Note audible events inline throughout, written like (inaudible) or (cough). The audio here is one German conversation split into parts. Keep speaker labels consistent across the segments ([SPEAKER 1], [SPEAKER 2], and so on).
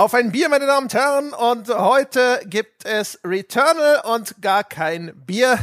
[SPEAKER 1] Auf ein Bier, meine Damen und Herren. Und heute gibt es Returnal und gar kein Bier.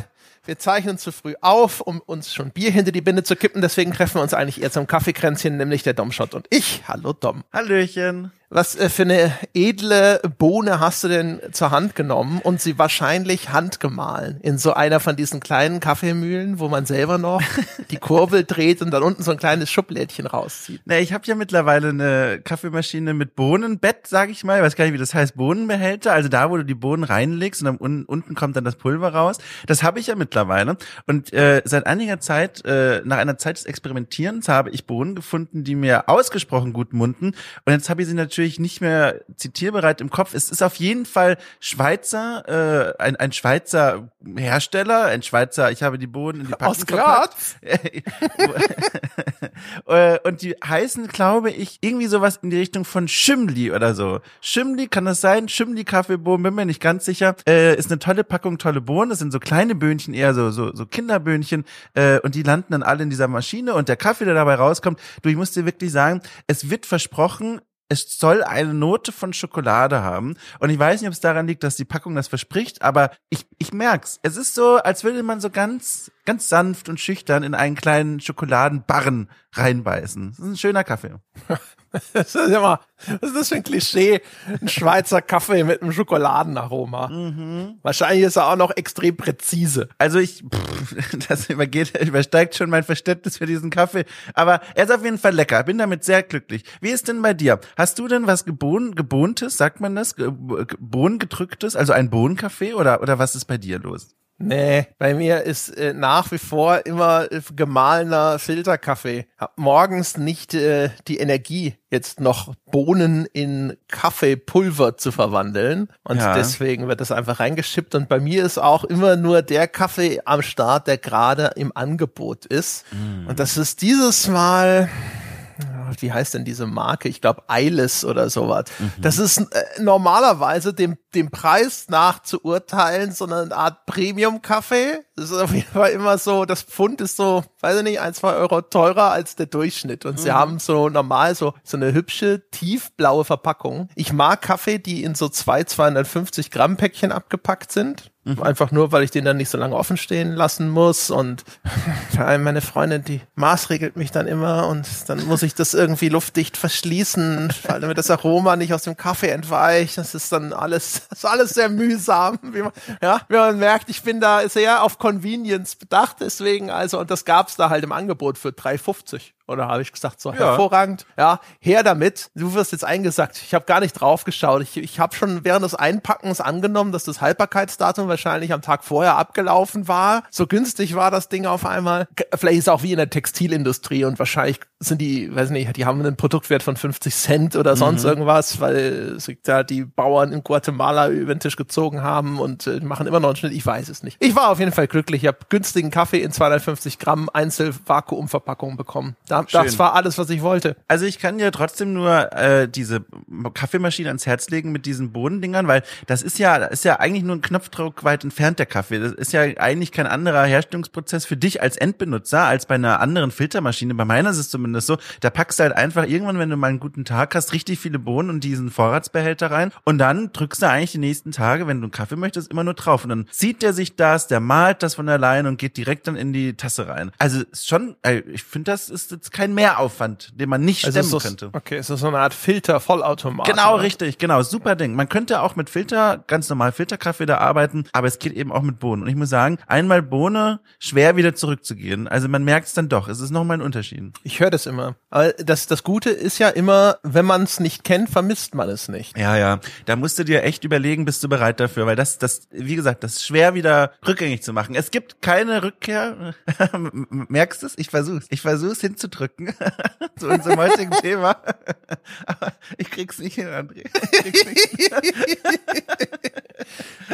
[SPEAKER 1] Wir zeichnen zu früh auf, um uns schon Bier hinter die Binde zu kippen. Deswegen treffen wir uns eigentlich eher zum Kaffeekränzchen, nämlich der Domshot und ich. Hallo Dom.
[SPEAKER 2] Hallöchen.
[SPEAKER 1] Was äh, für eine edle Bohne hast du denn zur Hand genommen und sie wahrscheinlich handgemahlen in so einer von diesen kleinen Kaffeemühlen, wo man selber noch (laughs) die Kurbel dreht und dann unten so ein kleines Schublädchen rauszieht?
[SPEAKER 2] Na, ich habe ja mittlerweile eine Kaffeemaschine mit Bohnenbett, sag ich mal. Ich weiß gar nicht, wie das heißt, Bohnenbehälter. Also da, wo du die Bohnen reinlegst und dann un unten kommt dann das Pulver raus. Das habe ich ja mittlerweile. Und äh, seit einiger Zeit, äh, nach einer Zeit des Experimentierens, habe ich Bohnen gefunden, die mir ausgesprochen gut munden. Und jetzt habe ich sie natürlich natürlich nicht mehr zitierbereit im Kopf. Es ist auf jeden Fall Schweizer, äh, ein, ein Schweizer Hersteller, ein Schweizer, ich habe die Boden in die
[SPEAKER 1] Packung Aus Graz? (laughs)
[SPEAKER 2] Äh, und die heißen, glaube ich, irgendwie sowas in die Richtung von Schimli oder so. Schimli, kann das sein? Schimli Kaffeebohnen, bin mir nicht ganz sicher. Äh, ist eine tolle Packung, tolle Bohnen. Das sind so kleine Böhnchen, eher so, so, so Kinderböhnchen. Äh, und die landen dann alle in dieser Maschine und der Kaffee, der dabei rauskommt, du, ich muss dir wirklich sagen, es wird versprochen, es soll eine Note von Schokolade haben. Und ich weiß nicht, ob es daran liegt, dass die Packung das verspricht, aber ich, ich merk's. Es ist so, als würde man so ganz, ganz sanft und schüchtern in einen kleinen Schokoladenbarren reinbeißen. Das ist ein schöner Kaffee. (laughs)
[SPEAKER 1] Das ist immer, was ist das für ein Klischee? Ein Schweizer Kaffee mit einem Schokoladenaroma. Mhm. Wahrscheinlich ist er auch noch extrem präzise.
[SPEAKER 2] Also ich, pff, (laughs) das übergeht, übersteigt schon mein Verständnis für diesen Kaffee. Aber er ist auf jeden Fall lecker. Bin damit sehr glücklich. Wie ist denn bei dir? Hast du denn was gebohn, gebohntes, sagt man das? Bohnengedrücktes? Also ein Bohnenkaffee oder, oder was ist bei dir los?
[SPEAKER 1] Nee, bei mir ist äh, nach wie vor immer äh, gemahlener Filterkaffee. Hab morgens nicht äh, die Energie, jetzt noch Bohnen in Kaffeepulver zu verwandeln. Und ja. deswegen wird das einfach reingeschippt. Und bei mir ist auch immer nur der Kaffee am Start, der gerade im Angebot ist. Mm. Und das ist dieses Mal wie heißt denn diese Marke? Ich glaube Eiles oder sowas. Mhm. Das ist äh, normalerweise dem, dem Preis nach zu urteilen, so eine Art Premium-Kaffee. Das ist auf jeden Fall immer so, das Pfund ist so, weiß ich nicht, ein, zwei Euro teurer als der Durchschnitt. Und mhm. sie haben so normal so, so eine hübsche, tiefblaue Verpackung. Ich mag Kaffee, die in so zwei 250 Gramm Päckchen abgepackt sind. Mhm. Einfach nur, weil ich den dann nicht so lange offen stehen lassen muss. Und (laughs) vor allem meine Freundin, die maßregelt mich dann immer und dann muss ich das irgendwie luftdicht verschließen, damit das Aroma nicht aus dem Kaffee entweicht. Das ist dann alles, (laughs) das ist alles sehr mühsam. Wie man, ja, wie man merkt, ich bin da sehr auf Convenience bedacht, deswegen also, und das gab's da halt im Angebot für 3,50. Oder habe ich gesagt, so ja. hervorragend, ja, her damit. Du wirst jetzt eingesagt. Ich habe gar nicht drauf geschaut. Ich, ich habe schon während des Einpackens angenommen, dass das Haltbarkeitsdatum wahrscheinlich am Tag vorher abgelaufen war. So günstig war das Ding auf einmal. Vielleicht ist es auch wie in der Textilindustrie und wahrscheinlich sind die, weiß nicht, die haben einen Produktwert von 50 Cent oder sonst mhm. irgendwas, weil sich da die Bauern in Guatemala über den Tisch gezogen haben und äh, machen immer noch einen Schnitt. Ich weiß es nicht. Ich war auf jeden Fall glücklich. Ich habe günstigen Kaffee in 250 Gramm Einzelvakuumverpackung bekommen. Da, das war alles, was ich wollte.
[SPEAKER 2] Also ich kann dir trotzdem nur äh, diese Kaffeemaschine ans Herz legen mit diesen Bodendingern, weil das ist ja, das ist ja eigentlich nur ein Knopfdruck weit entfernt der Kaffee. Das ist ja eigentlich kein anderer Herstellungsprozess für dich als Endbenutzer als bei einer anderen Filtermaschine. Bei meiner ist es zumindest zumindest so. Da packst du halt einfach irgendwann, wenn du mal einen guten Tag hast, richtig viele Bohnen und diesen Vorratsbehälter rein und dann drückst du eigentlich die nächsten Tage, wenn du einen Kaffee möchtest, immer nur drauf und dann zieht der sich das, der malt das von alleine und geht direkt dann in die Tasse rein. Also ist schon, ich finde, das ist jetzt kein Mehraufwand, den man nicht also stemmen
[SPEAKER 1] so,
[SPEAKER 2] könnte.
[SPEAKER 1] Okay, ist das so eine Art Filter, Vollautomat.
[SPEAKER 2] Genau, oder? richtig, genau, super Ding. Man könnte auch mit Filter, ganz normal Filterkaffee da arbeiten, aber es geht eben auch mit Bohnen. Und ich muss sagen, einmal Bohne, schwer wieder zurückzugehen. Also man merkt es dann doch, es ist nochmal ein Unterschied.
[SPEAKER 1] Ich höre das immer. Aber das, das Gute ist ja immer, wenn man es nicht kennt, vermisst man es nicht.
[SPEAKER 2] Ja, ja. Da musst du dir echt überlegen, bist du bereit dafür, weil das, das, wie gesagt, das ist schwer wieder rückgängig zu machen. Es gibt keine Rückkehr. (laughs) Merkst du es? Ich versuch's. Ich versuch's hinzudrücken (laughs) zu unserem heutigen (laughs) Thema. Aber ich krieg's nicht hin, André.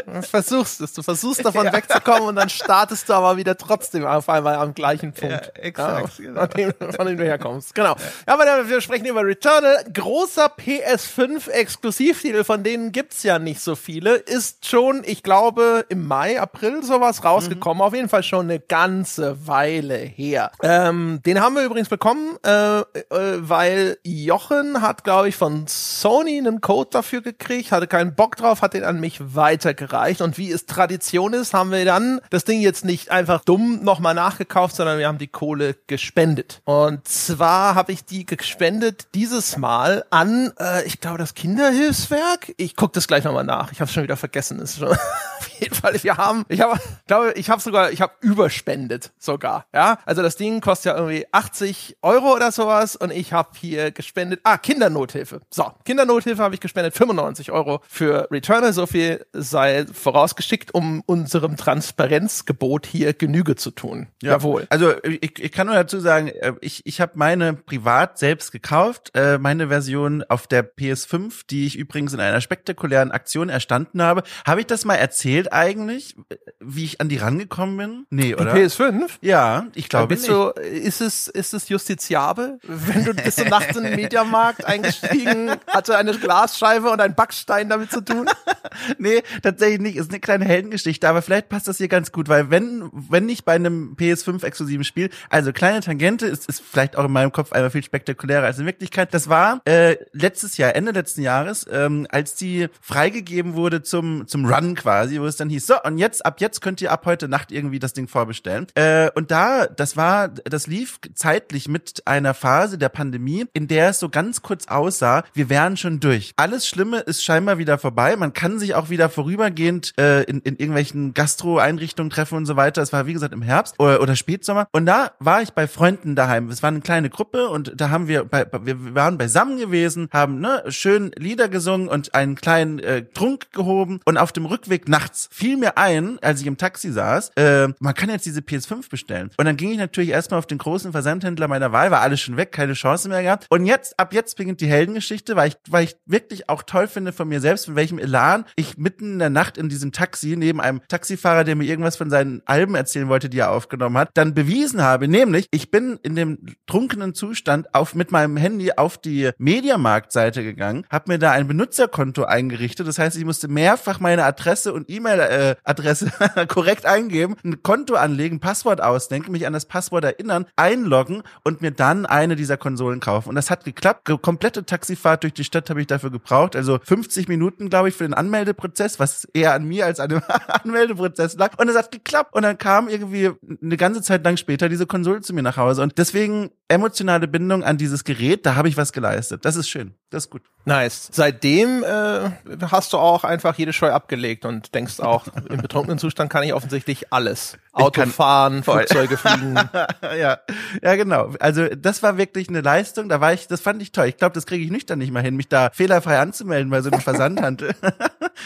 [SPEAKER 1] Du versuchst es. Du versuchst davon ja. wegzukommen und dann startest du aber wieder trotzdem auf einmal am gleichen Punkt. Ja,
[SPEAKER 2] exakt.
[SPEAKER 1] Ja, genau. von, dem, von dem du kommst. Genau. Ja, aber wir sprechen über Returnal. Großer PS5-Exklusivtitel, von denen gibt's ja nicht so viele. Ist schon, ich glaube, im Mai, April sowas rausgekommen. Mhm. Auf jeden Fall schon eine ganze Weile her. Ähm, den haben wir übrigens bekommen, äh, äh, weil Jochen hat, glaube ich, von Sony einen Code dafür gekriegt, hatte keinen Bock drauf, hat den an mich weitergereicht. Und wie es Tradition ist, haben wir dann das Ding jetzt nicht einfach dumm nochmal nachgekauft, sondern wir haben die Kohle gespendet. Und zwar habe ich die gespendet dieses Mal an, äh, ich glaube, das Kinderhilfswerk. Ich gucke das gleich nochmal nach. Ich habe schon wieder vergessen. Ist schon (laughs) auf jeden Fall. Wir haben, ich habe, glaube, ich habe sogar, ich habe überspendet sogar. Ja, also das Ding kostet ja irgendwie 80 Euro oder sowas und ich habe hier gespendet. Ah, Kindernothilfe. So, Kindernothilfe habe ich gespendet 95 Euro für Returnal. So viel sei vorausgeschickt, um unserem Transparenzgebot hier Genüge zu tun.
[SPEAKER 2] Ja. Jawohl. Also ich, ich kann nur dazu sagen, äh, ich, ich habe meine privat selbst gekauft, äh, meine Version auf der PS5, die ich übrigens in einer spektakulären Aktion erstanden habe. Habe ich das mal erzählt eigentlich, wie ich an die rangekommen bin? Nee, oder?
[SPEAKER 1] Die PS5?
[SPEAKER 2] Ja, ich glaube
[SPEAKER 1] bist nicht. Du, ist es ist es justiziabel, wenn du bist du nachts in den Mediamarkt (laughs) eingestiegen, hatte eine Glasscheibe und ein Backstein damit zu tun? (laughs)
[SPEAKER 2] nee, tatsächlich nicht. Ist eine kleine Heldengeschichte, aber vielleicht passt das hier ganz gut, weil wenn wenn nicht bei einem PS5 exklusiven Spiel, also kleine Tangente ist ist vielleicht auch in meinem Kopf einmal viel spektakulärer als in Wirklichkeit. Das war äh, letztes Jahr, Ende letzten Jahres, ähm, als die freigegeben wurde zum zum Run quasi, wo es dann hieß, so und jetzt ab jetzt könnt ihr ab heute Nacht irgendwie das Ding vorbestellen. Äh, und da, das war, das lief zeitlich mit einer Phase der Pandemie, in der es so ganz kurz aussah, wir wären schon durch. Alles Schlimme ist scheinbar wieder vorbei. Man kann sich auch wieder vorübergehend äh, in, in irgendwelchen Gastro-Einrichtungen treffen und so weiter. Es war, wie gesagt, im Herbst oder, oder Spätsommer. Und da war ich bei Freunden daheim. Es war eine kleine Gruppe und da haben wir, bei, wir waren beisammen gewesen, haben ne, schön Lieder gesungen und einen kleinen äh, Trunk gehoben. Und auf dem Rückweg nachts fiel mir ein, als ich im Taxi saß, äh, man kann jetzt diese PS5 bestellen. Und dann ging ich natürlich erstmal auf den großen Versandhändler meiner Wahl, war alles schon weg, keine Chance mehr gehabt. Und jetzt, ab jetzt beginnt die Heldengeschichte, weil ich, weil ich wirklich auch toll finde von mir selbst, mit welchem Elan ich mitten in der Nacht in diesem Taxi neben einem Taxifahrer, der mir irgendwas von seinen Alben erzählen wollte, die er aufgenommen hat, dann bewiesen habe, nämlich ich bin in dem trunkenen Zustand auf mit meinem Handy auf die Mediamarkt-Seite gegangen, habe mir da ein Benutzerkonto eingerichtet. Das heißt, ich musste mehrfach meine Adresse und E-Mail-Adresse äh, (laughs) korrekt eingeben, ein Konto anlegen, Passwort ausdenken, mich an das Passwort erinnern, einloggen und mir dann eine dieser Konsolen kaufen. Und das hat geklappt. Komplette Taxifahrt durch die Stadt habe ich dafür gebraucht. Also 50 Minuten, glaube ich, für den Anmeldeprozess, was eher an mir als an dem (laughs) Anmeldeprozess lag. Und es hat geklappt. Und dann kam irgendwie eine ganze Zeit lang später diese Konsole zu mir nach Hause. Und deswegen emotionale Bindung an dieses Gerät, da habe ich was geleistet. Das ist schön. Das ist gut.
[SPEAKER 1] Nice. Seitdem äh, hast du auch einfach jede Scheu abgelegt und denkst auch, (laughs) im betrunkenen Zustand kann ich offensichtlich alles. Auto fahren, Flugzeuge fliegen. (laughs)
[SPEAKER 2] ja, ja, genau. Also das war wirklich eine Leistung. Da war ich, das fand ich toll. Ich glaube, das kriege ich nüchtern nicht mal hin, mich da fehlerfrei anzumelden bei so einem (laughs) Versandhandel.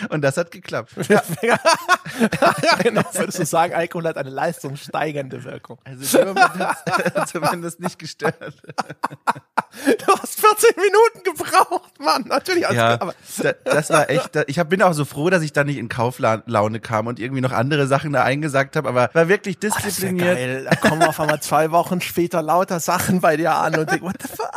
[SPEAKER 2] und das hat geklappt.
[SPEAKER 1] Ja. ja, genau. Würdest du sagen, Alkohol hat eine leistungssteigernde Wirkung.
[SPEAKER 2] Also zumindest nicht gestört.
[SPEAKER 1] du hast 14 Minuten gebraucht, Mann. Natürlich.
[SPEAKER 2] Ja, aber das war echt. Ich hab, bin auch so froh, dass ich da nicht in Kauflaune kam und irgendwie noch andere Sachen da eingesagt habe. Aber war wirklich diszipliniert. Oh,
[SPEAKER 1] geil. Da kommen auf einmal zwei Wochen später lauter Sachen bei dir an und denk, what the fuck?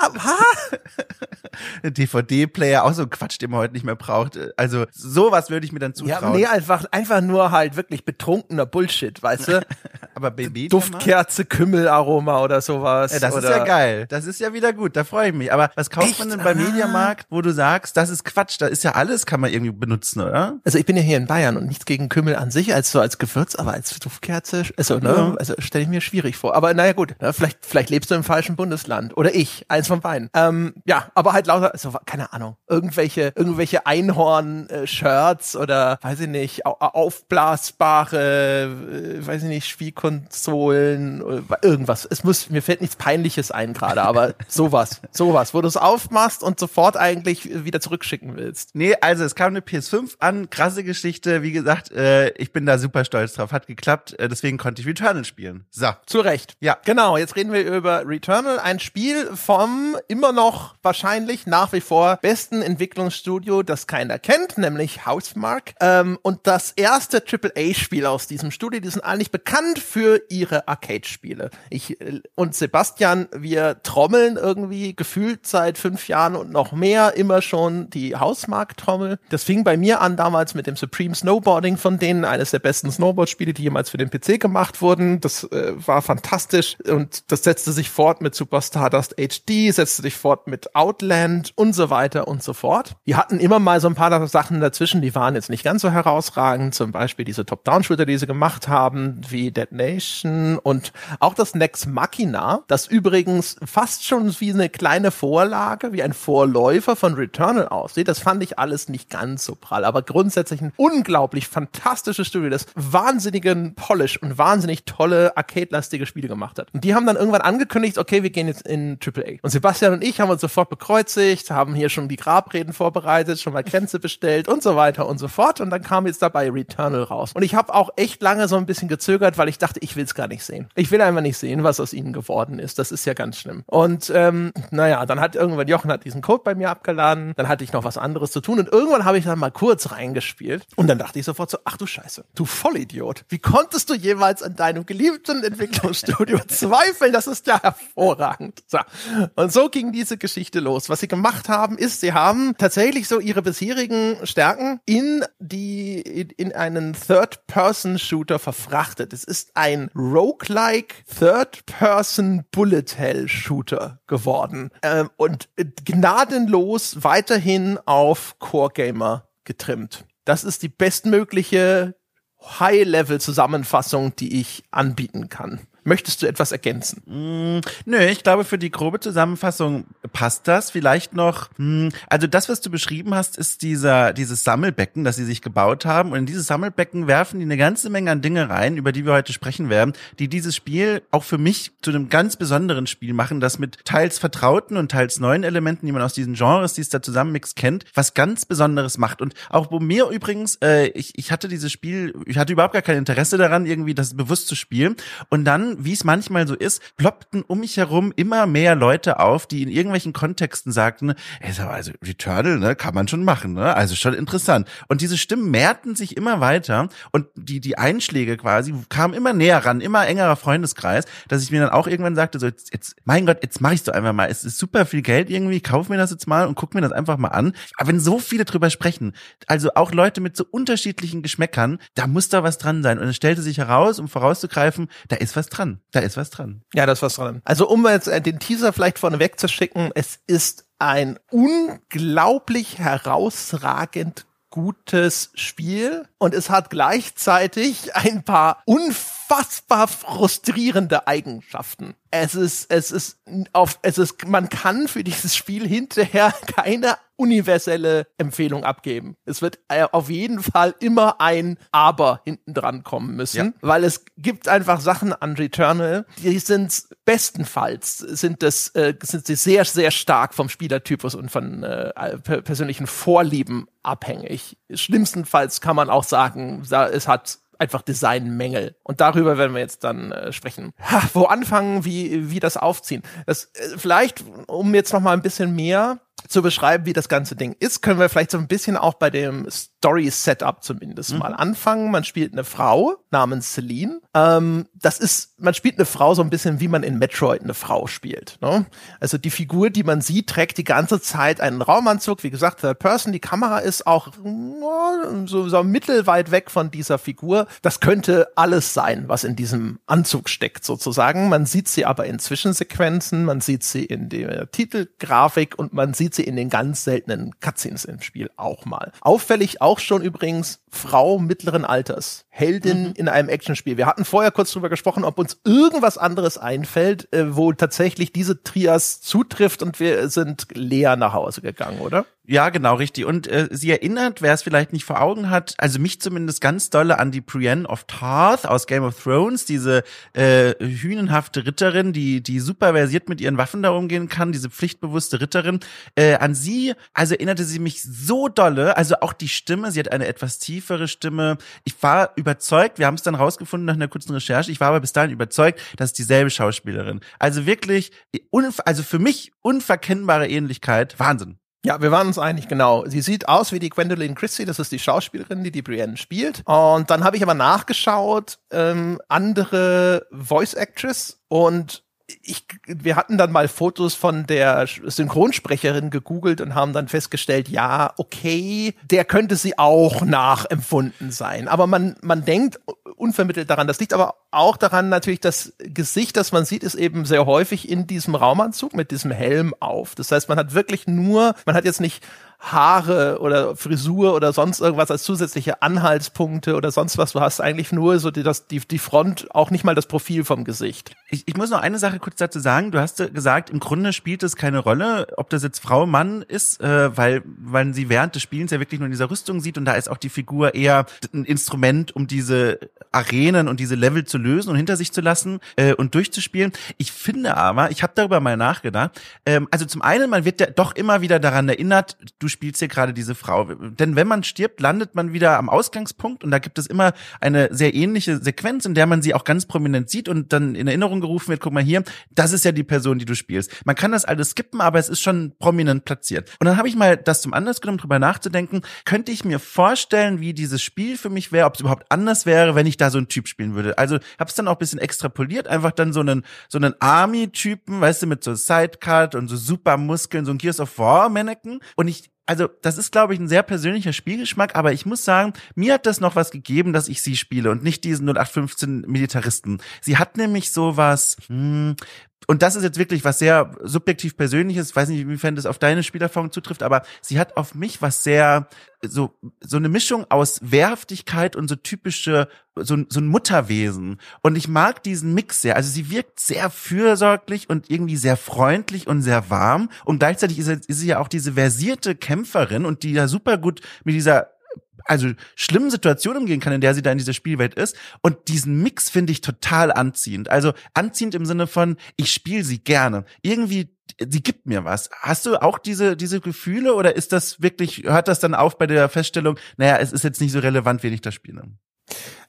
[SPEAKER 1] (laughs)
[SPEAKER 2] DVD-Player, auch so Quatsch, den man heute nicht mehr braucht. Also sowas würde ich mir dann zutrauen. Ja,
[SPEAKER 1] nee, einfach, einfach nur halt wirklich betrunkener Bullshit, weißt du? (laughs)
[SPEAKER 2] Aber Baby
[SPEAKER 1] Duftkerze, Kümmelaroma oder sowas.
[SPEAKER 2] Ja, das
[SPEAKER 1] oder
[SPEAKER 2] ist ja geil. Das ist ja wieder gut. Da freue ich mich. Aber was kauft Echt? man denn bei Mediamarkt, wo du sagst, das ist Quatsch, da ist ja alles, kann man irgendwie benutzen, oder?
[SPEAKER 1] Also ich bin ja hier in Bayern und nichts gegen Kümmel an sich als so als Gewürz, aber als Duftkerze, also, ne, ja. also stelle ich mir schwierig vor. Aber naja gut, ne, vielleicht, vielleicht lebst du im falschen Bundesland. Oder ich, eins von beiden. Ähm, ja, aber halt lauter, also, keine Ahnung, irgendwelche, irgendwelche Einhorn-Shirts oder weiß ich nicht, aufblasbare, äh, weiß ich nicht, Spielkonsolen, irgendwas. Es muss, mir fällt nichts Peinliches ein gerade, aber sowas (laughs) Sowas, sowas, wo du es aufmachst und sofort eigentlich wieder zurückschicken willst.
[SPEAKER 2] Nee, also es kam eine PS5 an, krasse Geschichte. Wie gesagt, äh, ich bin da super stolz drauf. Hat geklappt, äh, deswegen konnte ich Returnal spielen. So.
[SPEAKER 1] Zu Recht. Ja. Genau, jetzt reden wir über Returnal, ein Spiel vom immer noch wahrscheinlich nach wie vor besten Entwicklungsstudio, das keiner kennt, nämlich Housemark. Ähm, und das erste AAA-Spiel aus diesem Studio, die sind eigentlich bekannt für ihre Arcade-Spiele. Ich äh, und Sebastian, wir trommeln irgendwie gefühlt seit fünf Jahren und noch mehr immer schon die Hausmark-Trommel. Das fing bei mir an damals mit dem Supreme Snowboarding von denen, eines der besten Snowboard-Spiele, die jemals für den PC gemacht wurden. Das äh, war fantastisch und das setzte sich fort mit Super Stardust HD, setzte sich fort mit Outland und so weiter und so fort. Die hatten immer mal so ein paar Sachen dazwischen, die waren jetzt nicht ganz so herausragend, zum Beispiel diese Top-Down-Shooter, die sie gemacht haben, wie Dead Nation und auch das Next Machina, das übrigens fast schon wie eine kleine Vorlage, wie ein Vorläufer von Returnal aussieht. Das fand ich alles nicht ganz so prall, aber grundsätzlich ein unglaublich fantastisches Studio, das wahnsinnigen Polish und wahnsinnig tolle arcade-lastige Spiele gemacht hat. Und die haben dann irgendwann angekündigt, okay, wir gehen jetzt in AAA. Und Sebastian und ich haben uns sofort bekreuzigt, haben hier schon die Grabreden vorbereitet, schon mal Grenze bestellt und so weiter und so fort. Und dann kam jetzt dabei Returnal raus. Und ich habe auch echt lange so ein bisschen gezögert, weil ich dachte, ich will es gar nicht sehen. Ich will einfach nicht sehen, was aus ihnen geworden ist. Das ist ja ganz schlimm. Und ähm, naja, dann hat irgendwann Jochen hat diesen Code bei mir abgeladen. Dann hatte ich noch was anderes zu tun. Und irgendwann habe ich dann mal kurz reingespielt. Und dann dachte ich sofort so, ach du Scheiße, du Vollidiot. Wie konntest du jemals an deinem geliebten Entwicklungsstudio (laughs) zweifeln? Das ist ja hervorragend. So. Und so ging diese Geschichte los. Was sie gemacht haben, ist, sie haben tatsächlich so ihre bisherigen Stärken in die, in einen Third-Person-Shooter verfrachtet. Es ist ein Roguelike Third-Person Bullet Hell Shooter geworden. Ähm, und gnadenlos weiterhin auf Core Gamer getrimmt. Das ist die bestmögliche High-Level-Zusammenfassung, die ich anbieten kann. Möchtest du etwas ergänzen?
[SPEAKER 2] Mm, nö, ich glaube, für die grobe Zusammenfassung passt das. Vielleicht noch, mm, also das, was du beschrieben hast, ist dieser, dieses Sammelbecken, das sie sich gebaut haben. Und in dieses Sammelbecken werfen die eine ganze Menge an Dinge rein, über die wir heute sprechen werden, die dieses Spiel auch für mich zu einem ganz besonderen Spiel machen, das mit teils vertrauten und teils neuen Elementen, die man aus diesen Genres, die es da zusammenmixt, kennt, was ganz Besonderes macht. Und auch wo mir übrigens, äh, ich, ich hatte dieses Spiel, ich hatte überhaupt gar kein Interesse daran, irgendwie das bewusst zu spielen. Und dann wie es manchmal so ist, ploppten um mich herum immer mehr Leute auf, die in irgendwelchen Kontexten sagten, also Returnal, ne, kann man schon machen, ne? Also schon interessant. Und diese Stimmen mehrten sich immer weiter und die, die Einschläge quasi kamen immer näher ran, immer engerer Freundeskreis, dass ich mir dann auch irgendwann sagte, so jetzt, jetzt mein Gott, jetzt mach ich's doch einfach mal. Es ist super viel Geld irgendwie, ich kauf mir das jetzt mal und guck mir das einfach mal an. Aber wenn so viele drüber sprechen, also auch Leute mit so unterschiedlichen Geschmäckern, da muss da was dran sein. Und es stellte sich heraus, um vorauszugreifen, da ist was dran dran. Da ist was dran.
[SPEAKER 1] Ja, da ist was dran. Also um jetzt äh, den Teaser vielleicht vorneweg zu schicken, es ist ein unglaublich herausragend gutes Spiel und es hat gleichzeitig ein paar unfassbar frustrierende Eigenschaften. Es ist, es ist auf, es ist, man kann für dieses Spiel hinterher (laughs) keine universelle Empfehlung abgeben. Es wird äh, auf jeden Fall immer ein Aber hinten dran kommen müssen, ja. weil es gibt einfach Sachen an Returnal, die sind bestenfalls sind das äh, sind sie sehr sehr stark vom Spielertypus und von äh, persönlichen Vorlieben abhängig. Schlimmstenfalls kann man auch sagen, es hat einfach Designmängel. Und darüber werden wir jetzt dann äh, sprechen. Ha, wo anfangen, wie, wie das aufziehen? Das, äh, vielleicht, um jetzt noch mal ein bisschen mehr zu beschreiben, wie das ganze Ding ist, können wir vielleicht so ein bisschen auch bei dem Story-Setup zumindest mhm. mal anfangen. Man spielt eine Frau namens Celine. Ähm, das ist, man spielt eine Frau so ein bisschen, wie man in Metroid eine Frau spielt. Ne? Also die Figur, die man sieht, trägt die ganze Zeit einen Raumanzug. Wie gesagt, Third Person. Die Kamera ist auch so, so mittelweit weg von dieser Figur. Das könnte alles sein, was in diesem Anzug steckt sozusagen. Man sieht sie aber in Zwischensequenzen, man sieht sie in der Titelgrafik und man sieht sie in den ganz seltenen Cutscenes im Spiel auch mal. Auffällig auch schon übrigens Frau mittleren Alters. Heldin mhm. in einem Actionspiel. Wir hatten vorher kurz drüber gesprochen, ob uns irgendwas anderes einfällt, äh, wo tatsächlich diese Trias zutrifft und wir sind leer nach Hause gegangen, oder?
[SPEAKER 2] Ja, genau, richtig. Und äh, sie erinnert, wer es vielleicht nicht vor Augen hat, also mich zumindest ganz dolle an die Brienne of Tarth aus Game of Thrones, diese äh, hünenhafte Ritterin, die die super versiert mit ihren Waffen da umgehen kann, diese pflichtbewusste Ritterin. Äh, an sie, also erinnerte sie mich so dolle, also auch die Stimme, sie hat eine etwas tiefere Stimme. Ich war überzeugt, wir haben es dann rausgefunden nach einer kurzen Recherche, ich war aber bis dahin überzeugt, dass es dieselbe Schauspielerin. Also wirklich, also für mich unverkennbare Ähnlichkeit, Wahnsinn.
[SPEAKER 1] Ja, wir waren uns einig, genau. Sie sieht aus wie die Gwendolyn Christie, das ist die Schauspielerin, die die Brienne spielt. Und dann habe ich aber nachgeschaut, ähm, andere Voice Actress und ich, wir hatten dann mal Fotos von der Synchronsprecherin gegoogelt und haben dann festgestellt, ja, okay, der könnte sie auch nachempfunden sein. Aber man, man denkt unvermittelt daran. Das liegt aber auch daran natürlich, das Gesicht, das man sieht, ist eben sehr häufig in diesem Raumanzug mit diesem Helm auf. Das heißt, man hat wirklich nur, man hat jetzt nicht Haare oder Frisur oder sonst irgendwas als zusätzliche Anhaltspunkte oder sonst was. Du hast eigentlich nur so die, das, die, die Front, auch nicht mal das Profil vom Gesicht.
[SPEAKER 2] Ich, ich muss noch eine Sache kurz dazu sagen. Du hast gesagt, im Grunde spielt es keine Rolle, ob das jetzt Frau, Mann ist, äh, weil, weil sie während des Spielens ja wirklich nur in dieser Rüstung sieht und da ist auch die Figur eher ein Instrument, um diese Arenen und diese Level zu lösen und hinter sich zu lassen äh, und durchzuspielen. Ich finde aber, ich habe darüber mal nachgedacht, ähm, also zum einen, man wird ja doch immer wieder daran erinnert, du spielst hier gerade diese Frau. Denn wenn man stirbt, landet man wieder am Ausgangspunkt und da gibt es immer eine sehr ähnliche Sequenz, in der man sie auch ganz prominent sieht und dann in Erinnerung gerufen wird, guck mal hier, das ist ja die Person, die du spielst. Man kann das alles skippen, aber es ist schon prominent platziert. Und dann habe ich mal das zum Anlass genommen, drüber nachzudenken, könnte ich mir vorstellen, wie dieses Spiel für mich wäre, ob es überhaupt anders wäre, wenn ich da so einen Typ spielen würde. Also habe es dann auch bisschen extrapoliert, einfach dann so einen so einen Army-Typen, weißt du, mit so Sidecut und so super Muskeln, so ein Gears of War Mannequin. Und ich also das ist, glaube ich, ein sehr persönlicher Spielgeschmack, aber ich muss sagen, mir hat das noch was gegeben, dass ich sie spiele und nicht diesen 0815 Militaristen. Sie hat nämlich sowas, hm, und das ist jetzt wirklich was sehr subjektiv persönliches, ich weiß nicht, inwiefern das auf deine Spielerfahrung zutrifft, aber sie hat auf mich was sehr so so eine Mischung aus Wehrhaftigkeit und so typische so, so ein Mutterwesen. Und ich mag diesen Mix sehr. Also sie wirkt sehr fürsorglich und irgendwie sehr freundlich und sehr warm. Und gleichzeitig ist, ist sie ja auch diese versierte Kämpferin und die ja super gut mit dieser also schlimmen Situation umgehen kann, in der sie da in dieser Spielwelt ist. Und diesen Mix finde ich total anziehend. Also anziehend im Sinne von, ich spiele sie gerne. Irgendwie sie gibt mir was. Hast du auch diese, diese Gefühle oder ist das wirklich, hört das dann auf bei der Feststellung, naja, es ist jetzt nicht so relevant, wen ich da spiele?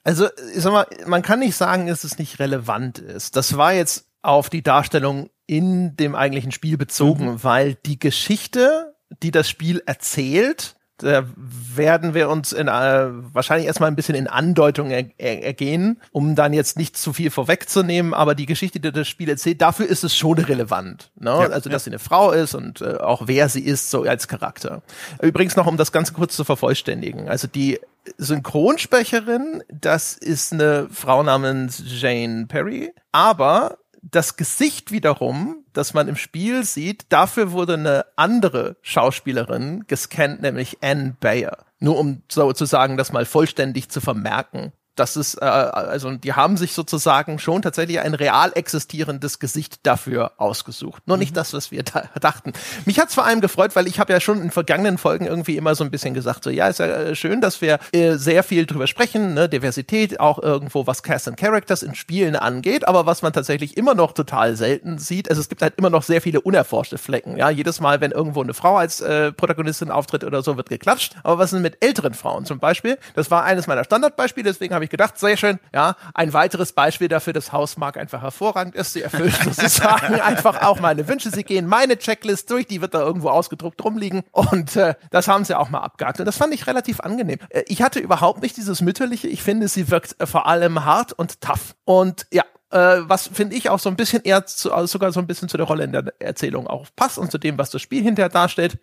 [SPEAKER 1] Also, ich sag mal, man kann nicht sagen, dass es nicht relevant ist. Das war jetzt auf die Darstellung in dem eigentlichen Spiel bezogen, mhm. weil die Geschichte, die das Spiel erzählt, da werden wir uns in, äh, wahrscheinlich erstmal ein bisschen in Andeutung er, er, ergehen, um dann jetzt nicht zu viel vorwegzunehmen, aber die Geschichte, die das Spiel erzählt, dafür ist es schon relevant. Ne? Ja, also, dass ja. sie eine Frau ist und äh, auch wer sie ist, so als Charakter. Übrigens noch, um das Ganze kurz zu vervollständigen. Also die Synchronsprecherin, das ist eine Frau namens Jane Perry, aber das Gesicht wiederum, das man im Spiel sieht, dafür wurde eine andere Schauspielerin gescannt, nämlich Anne Bayer. Nur um sozusagen das mal vollständig zu vermerken das ist, äh, also die haben sich sozusagen schon tatsächlich ein real existierendes Gesicht dafür ausgesucht. Nur mhm. nicht das, was wir da (laughs) dachten. Mich hat's vor allem gefreut, weil ich habe ja schon in vergangenen Folgen irgendwie immer so ein bisschen gesagt, so ja, ist ja äh, schön, dass wir äh, sehr viel drüber sprechen, ne, Diversität, auch irgendwo, was Cast and Characters in Spielen angeht, aber was man tatsächlich immer noch total selten sieht, also es gibt halt immer noch sehr viele unerforschte Flecken. Ja, jedes Mal, wenn irgendwo eine Frau als äh, Protagonistin auftritt oder so, wird geklatscht. Aber was ist denn mit älteren Frauen zum Beispiel? Das war eines meiner Standardbeispiele, deswegen habe ich gedacht, sehr schön, ja, ein weiteres Beispiel dafür, dass Hausmark einfach hervorragend ist. Sie erfüllt sozusagen (laughs) einfach auch meine Wünsche. Sie gehen meine Checklist durch, die wird da irgendwo ausgedruckt rumliegen und äh, das haben sie auch mal abgehakt. Und das fand ich relativ angenehm. Äh, ich hatte überhaupt nicht dieses Mütterliche. Ich finde, sie wirkt äh, vor allem hart und tough. Und ja, äh, was finde ich auch so ein bisschen eher zu, also sogar so ein bisschen zu der Rolle in der Erzählung auch passt und zu dem, was das Spiel hinterher darstellt.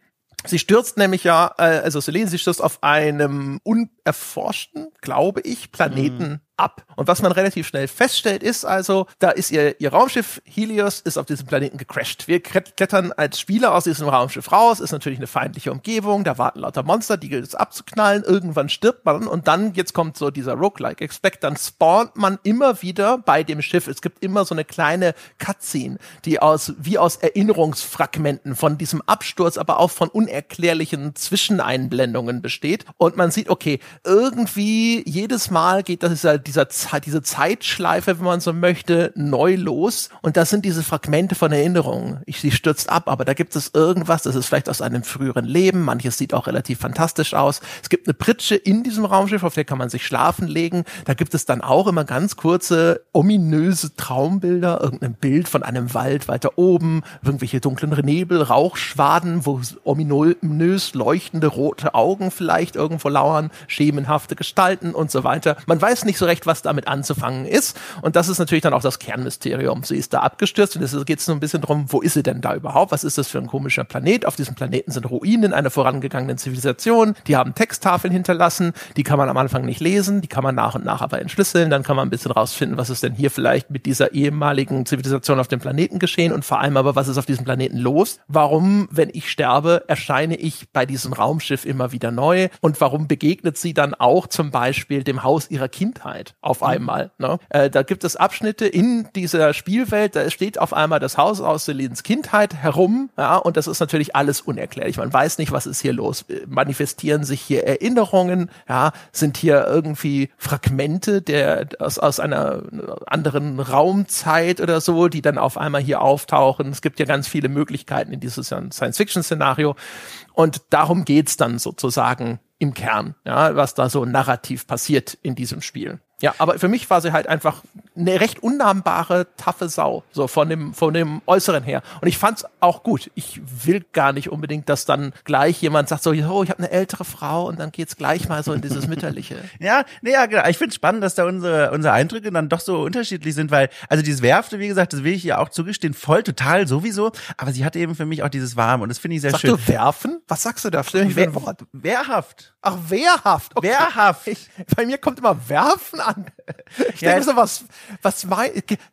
[SPEAKER 1] Sie stürzt nämlich ja, äh, also Selene, sie stürzt auf einem unerforschten, glaube ich, Planeten mhm. Ab. Und was man relativ schnell feststellt, ist also, da ist ihr, ihr Raumschiff Helios ist auf diesem Planeten gecrashed. Wir klettern als Spieler aus diesem Raumschiff raus, ist natürlich eine feindliche Umgebung, da warten lauter Monster, die gilt es abzuknallen, irgendwann stirbt man und dann, jetzt kommt so dieser Roguelike Expect, dann spawnt man immer wieder bei dem Schiff. Es gibt immer so eine kleine Cutscene, die aus, wie aus Erinnerungsfragmenten von diesem Absturz, aber auch von unerklärlichen Zwischeneinblendungen besteht. Und man sieht, okay, irgendwie jedes Mal geht das dieser, dieser, diese Zeitschleife, wenn man so möchte, neu los. Und das sind diese Fragmente von Erinnerungen. Ich, sie stürzt ab, aber da gibt es irgendwas, das ist vielleicht aus einem früheren Leben. Manches sieht auch relativ fantastisch aus. Es gibt eine Pritsche in diesem Raumschiff, auf der kann man sich schlafen legen. Da gibt es dann auch immer ganz kurze, ominöse Traumbilder, irgendein Bild von einem Wald weiter oben, irgendwelche dunklen Nebel, Rauchschwaden, wo ominös leuchtende rote Augen vielleicht irgendwo lauern, schemenhafte Gestalten und so weiter. Man weiß nicht so recht, was damit anzufangen ist. Und das ist natürlich dann auch das Kernmysterium. Sie ist da abgestürzt und es geht so ein bisschen drum, wo ist sie denn da überhaupt? Was ist das für ein komischer Planet? Auf diesem Planeten sind Ruinen einer vorangegangenen Zivilisation. Die haben Texttafeln hinterlassen. Die kann man am Anfang nicht lesen. Die kann man nach und nach aber entschlüsseln. Dann kann man ein bisschen rausfinden, was ist denn hier vielleicht mit dieser ehemaligen Zivilisation auf dem Planeten geschehen und vor allem aber, was ist auf diesem Planeten los? Warum, wenn ich sterbe, erscheine ich bei diesem Raumschiff immer wieder neu? Und warum begegnet sie dann auch zum Beispiel dem Haus ihrer Kindheit auf mhm. einmal? Ne? Äh, da gibt es Abschnitte in dieser Spielwelt, da steht auf einmal das Haus aus Selins Kindheit herum, ja, und das ist natürlich alles unerklärlich. Man weiß nicht, was ist hier los. Manifestieren sich hier Erinnerungen, ja, sind hier irgendwie Fragmente der aus, aus einer anderen Raumzeit oder so, die dann auf einmal hier auftauchen. Es gibt ja ganz viele Möglichkeiten in dieses Science-Fiction-Szenario. Und darum geht's dann sozusagen im Kern, ja, was da so narrativ passiert in diesem Spiel. Ja, aber für mich war sie halt einfach eine recht unnahmbare, taffe Sau, so von dem, von dem Äußeren her. Und ich fand's auch gut. Ich will gar nicht unbedingt, dass dann gleich jemand sagt so, oh, ich habe eine ältere Frau und dann geht's gleich mal so in dieses Mütterliche. (laughs)
[SPEAKER 2] ja, nee, ja, genau. Ich find's spannend, dass da unsere, unsere Eindrücke dann doch so unterschiedlich sind, weil, also dieses Werfte, wie gesagt, das will ich ihr auch zugestehen, voll, total, sowieso. Aber sie hat eben für mich auch dieses Warm und das finde ich sehr
[SPEAKER 1] Sagst
[SPEAKER 2] schön.
[SPEAKER 1] du werfen? Was sagst du da? Stell mich für ein Wort.
[SPEAKER 2] Wehrhaft.
[SPEAKER 1] Ach, wehrhaft.
[SPEAKER 2] Okay. Wehrhaft.
[SPEAKER 1] Ich, bei mir kommt immer werfen an. Ich ja, denke so, was, was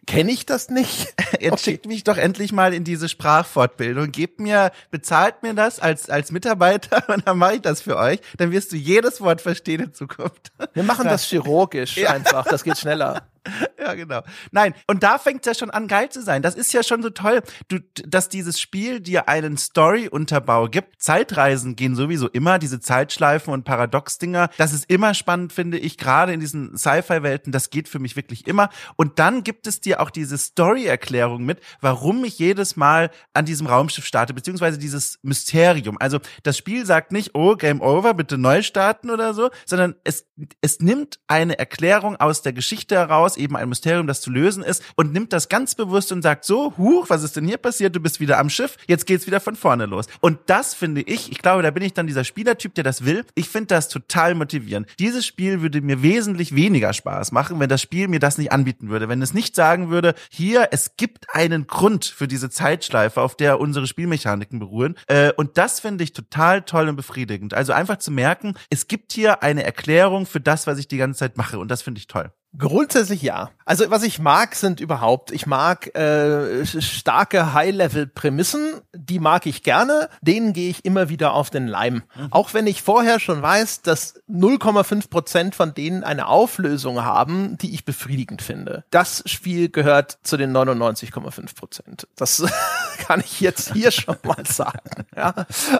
[SPEAKER 1] kenne ich das nicht? (laughs)
[SPEAKER 2] Jetzt schickt mich doch endlich mal in diese Sprachfortbildung. Gebt mir, bezahlt mir das als, als Mitarbeiter (laughs) und dann mache ich das für euch. Dann wirst du jedes Wort verstehen in Zukunft.
[SPEAKER 1] Wir machen das chirurgisch ja. einfach. Das geht schneller. (laughs) (laughs)
[SPEAKER 2] ja, genau. Nein, und da fängt es ja schon an, geil zu sein. Das ist ja schon so toll, du, dass dieses Spiel dir einen Story-Unterbau gibt. Zeitreisen gehen sowieso immer, diese Zeitschleifen und Paradox-Dinger. Das ist immer spannend, finde ich, gerade in diesen Sci-Fi-Welten. Das geht für mich wirklich immer. Und dann gibt es dir auch diese Story-Erklärung mit, warum ich jedes Mal an diesem Raumschiff starte, beziehungsweise dieses Mysterium. Also das Spiel sagt nicht, oh, Game Over, bitte neu starten oder so, sondern es, es nimmt eine Erklärung aus der Geschichte heraus, eben ein Mysterium, das zu lösen ist und nimmt das ganz bewusst und sagt so, huch, was ist denn hier passiert? Du bist wieder am Schiff, jetzt geht's wieder von vorne los. Und das finde ich, ich glaube, da bin ich dann dieser Spielertyp, der das will. Ich finde das total motivierend. Dieses Spiel würde mir wesentlich weniger Spaß machen, wenn das Spiel mir das nicht anbieten würde, wenn es nicht sagen würde, hier, es gibt einen Grund für diese Zeitschleife, auf der unsere Spielmechaniken beruhen. Äh, und das finde ich total toll und befriedigend. Also einfach zu merken, es gibt hier eine Erklärung für das, was ich die ganze Zeit mache. Und das finde ich toll.
[SPEAKER 1] Grundsätzlich ja. Also was ich mag, sind überhaupt, ich mag äh, starke High-Level-Prämissen, die mag ich gerne, denen gehe ich immer wieder auf den Leim. Mhm. Auch wenn ich vorher schon weiß, dass 0,5 Prozent von denen eine Auflösung haben, die ich befriedigend finde. Das Spiel gehört zu den 99,5 Prozent. Das (laughs) kann ich jetzt hier schon mal sagen. Ja.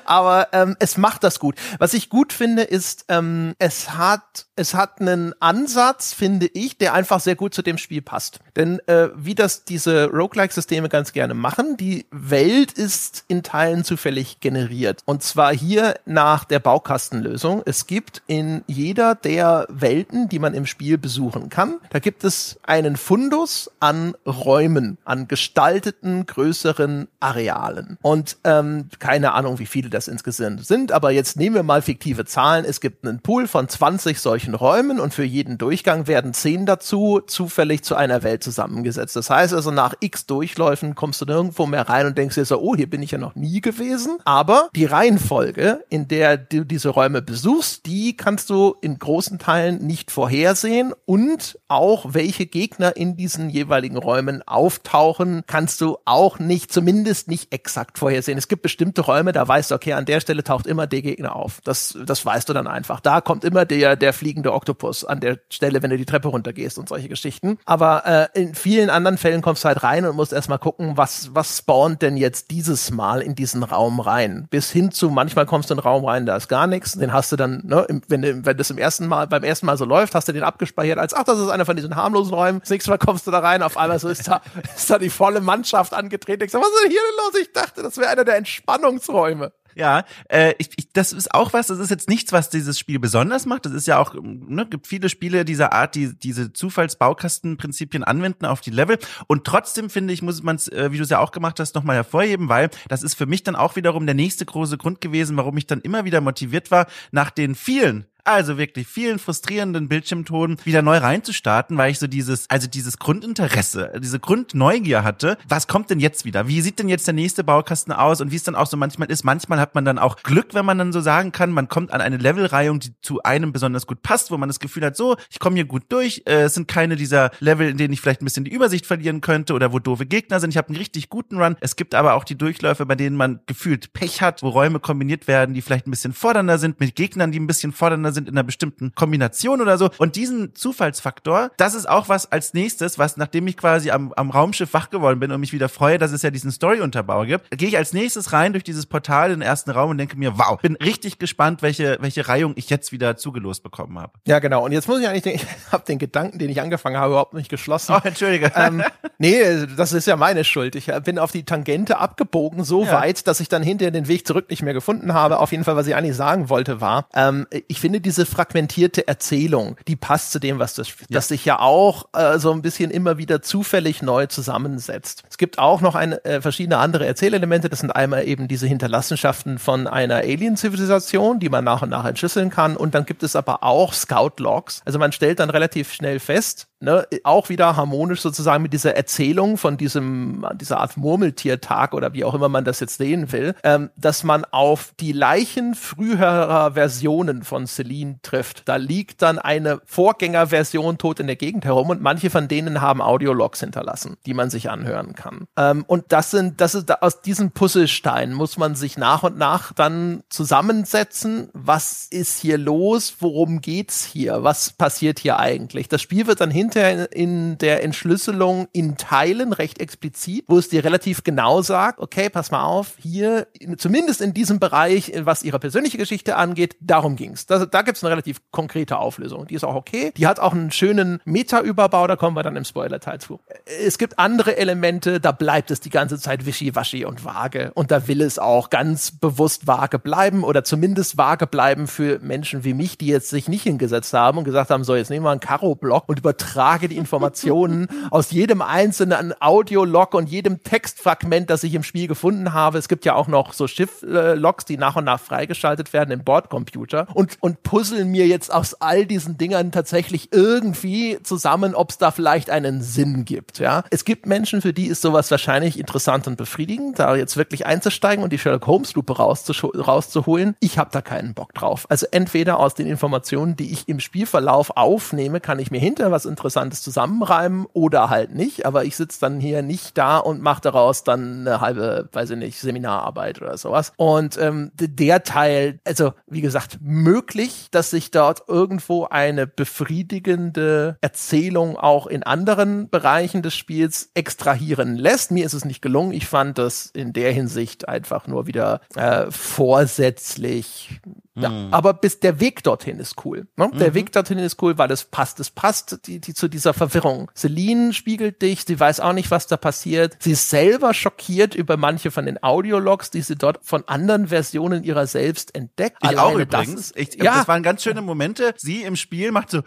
[SPEAKER 1] Aber ähm, es macht das gut. Was ich gut finde, ist, ähm, es hat, es hat einen Ansatz, finde ich, ich, der einfach sehr gut zu dem Spiel passt. Denn äh, wie das diese Roguelike-Systeme ganz gerne machen, die Welt ist in Teilen zufällig generiert. Und zwar hier nach der Baukastenlösung. Es gibt in jeder der Welten, die man im Spiel besuchen kann, da gibt es einen Fundus an Räumen, an gestalteten, größeren Arealen. Und ähm, keine Ahnung, wie viele das insgesamt sind, aber jetzt nehmen wir mal fiktive Zahlen. Es gibt einen Pool von 20 solchen Räumen und für jeden Durchgang werden 10 dazu zufällig zu einer Welt zusammengesetzt. Das heißt also, nach x Durchläufen kommst du nirgendwo mehr rein und denkst dir so, oh, hier bin ich ja noch nie gewesen. Aber die Reihenfolge, in der du diese Räume besuchst, die kannst du in großen Teilen nicht vorhersehen und auch welche Gegner in diesen jeweiligen Räumen auftauchen, kannst du auch nicht, zumindest nicht exakt vorhersehen. Es gibt bestimmte Räume, da weißt du, okay, an der Stelle taucht immer der Gegner auf. Das, das weißt du dann einfach. Da kommt immer der, der fliegende Oktopus an der Stelle, wenn du die Treppe runtergehst und solche Geschichten. Aber äh, in vielen anderen Fällen kommst du halt rein und musst erstmal gucken, was, was spawnt denn jetzt dieses Mal in diesen Raum rein. Bis hin zu, manchmal kommst du in den Raum rein, da ist gar nichts. Den hast du dann, ne, wenn, wenn das im ersten Mal, beim ersten Mal so läuft, hast du den abgespeichert als, ach, das ist einer von diesen harmlosen Räumen. Das nächste Mal kommst du da rein, auf einmal so ist da, (laughs) ist da die volle Mannschaft angetreten. Ich sag, was ist denn hier denn los? Ich dachte, das wäre einer der Entspannungsräume.
[SPEAKER 2] Ja, äh, ich, ich, das ist auch was, das ist jetzt nichts, was dieses Spiel besonders macht. Das ist ja auch, ne, gibt viele Spiele dieser Art, die diese Zufallsbaukastenprinzipien anwenden auf die Level. Und trotzdem finde ich, muss man es, äh, wie du es ja auch gemacht hast, nochmal hervorheben, weil das ist für mich dann auch wiederum der nächste große Grund gewesen, warum ich dann immer wieder motiviert war, nach den vielen also wirklich vielen frustrierenden Bildschirmtonen wieder neu reinzustarten, weil ich so dieses, also dieses Grundinteresse, diese Grundneugier hatte. Was kommt denn jetzt wieder? Wie sieht denn jetzt der nächste Baukasten aus? Und wie es dann auch so manchmal ist. Manchmal hat man dann auch Glück, wenn man dann so sagen kann, man kommt an eine Levelreihung, die zu einem besonders gut passt, wo man das Gefühl hat, so, ich komme hier gut durch. Äh, es sind keine dieser Level, in denen ich vielleicht ein bisschen die Übersicht verlieren könnte oder wo doofe Gegner sind. Ich habe einen richtig guten Run. Es gibt aber auch die Durchläufe, bei denen man gefühlt Pech hat, wo Räume kombiniert werden, die vielleicht ein bisschen fordernder sind, mit Gegnern, die ein bisschen fordernder sind in einer bestimmten Kombination oder so. Und diesen Zufallsfaktor, das ist auch was als nächstes, was nachdem ich quasi am, am Raumschiff wach geworden bin und mich wieder freue, dass es ja diesen Story-Unterbau gibt, gehe ich als nächstes rein durch dieses Portal in den ersten Raum und denke mir, wow, bin richtig gespannt, welche, welche Reihung ich jetzt wieder zugelost bekommen habe.
[SPEAKER 1] Ja, genau. Und jetzt muss ich eigentlich, den, (laughs) ich habe den Gedanken, den ich angefangen habe, überhaupt nicht geschlossen.
[SPEAKER 2] Oh, entschuldige. (laughs)
[SPEAKER 1] Ähm, nee, das ist ja meine Schuld. Ich bin auf die Tangente abgebogen, so ja. weit, dass ich dann hinterher den Weg zurück nicht mehr gefunden habe. Auf jeden Fall, was ich eigentlich sagen wollte, war, ähm, ich finde diese fragmentierte Erzählung, die passt zu dem, was das, ja. das sich ja auch äh, so ein bisschen immer wieder zufällig neu zusammensetzt. Es gibt auch noch eine, äh, verschiedene andere Erzählelemente. Das sind einmal eben diese Hinterlassenschaften von einer Alien-Zivilisation, die man nach und nach entschlüsseln kann. Und dann gibt es aber auch Scout-Logs. Also man stellt dann relativ schnell fest, ne, auch wieder harmonisch sozusagen mit dieser Erzählung von diesem, dieser Art Murmeltiertag oder wie auch immer man das jetzt sehen will, ähm, dass man auf die Leichen früherer Versionen von Celine trifft. Da liegt dann eine Vorgängerversion tot in der Gegend herum und manche von denen haben Audiologs hinterlassen, die man sich anhören kann. Ähm, und das sind, das ist aus diesen Puzzlesteinen muss man sich nach und nach dann zusammensetzen. Was ist hier los? Worum geht's hier? Was passiert hier eigentlich? Das Spiel wird dann hin hinterher in der Entschlüsselung in Teilen recht explizit, wo es dir relativ genau sagt, okay, pass mal auf, hier, zumindest in diesem Bereich, was ihre persönliche Geschichte angeht, darum ging's. Da, da gibt's eine relativ konkrete Auflösung. Die ist auch okay. Die hat auch einen schönen Meta-Überbau, da kommen wir dann im Spoiler-Teil zu. Es gibt andere Elemente, da bleibt es die ganze Zeit wischiwaschi und vage. Und da will es auch ganz bewusst vage bleiben oder zumindest vage bleiben für Menschen wie mich, die jetzt sich nicht hingesetzt haben und gesagt haben, so, jetzt nehmen wir einen Karo-Block und übertragen übertrage die Informationen aus jedem einzelnen Audiolog und jedem Textfragment, das ich im Spiel gefunden habe. Es gibt ja auch noch so Schiff-Logs, die nach und nach freigeschaltet werden im Bordcomputer und, und puzzeln mir jetzt aus all diesen Dingern tatsächlich irgendwie zusammen, ob es da vielleicht einen Sinn gibt. Ja, es gibt Menschen, für die ist sowas wahrscheinlich interessant und befriedigend, da jetzt wirklich einzusteigen und die Sherlock Holmes Lupe rauszuholen. Ich habe da keinen Bock drauf. Also entweder aus den Informationen, die ich im Spielverlauf aufnehme, kann ich mir hinter was interessant Interessantes zusammenreimen oder halt nicht. Aber ich sitze dann hier nicht da und mache daraus dann eine halbe, weiß ich nicht, Seminararbeit oder sowas. Und ähm, der Teil, also wie gesagt, möglich, dass sich dort irgendwo eine befriedigende Erzählung auch in anderen Bereichen des Spiels extrahieren lässt. Mir ist es nicht gelungen. Ich fand das in der Hinsicht einfach nur wieder äh, vorsätzlich ja, mhm. aber bis der Weg dorthin ist cool. Ne? Der mhm. Weg dorthin ist cool, weil es passt. Es passt die, die, zu dieser Verwirrung. Celine spiegelt dich, sie weiß auch nicht, was da passiert. Sie ist selber schockiert über manche von den Audiologs, die sie dort von anderen Versionen ihrer selbst entdeckt.
[SPEAKER 2] Ich Alleine auch übrigens. Das, ich, ja. das waren ganz schöne Momente. Sie im Spiel macht so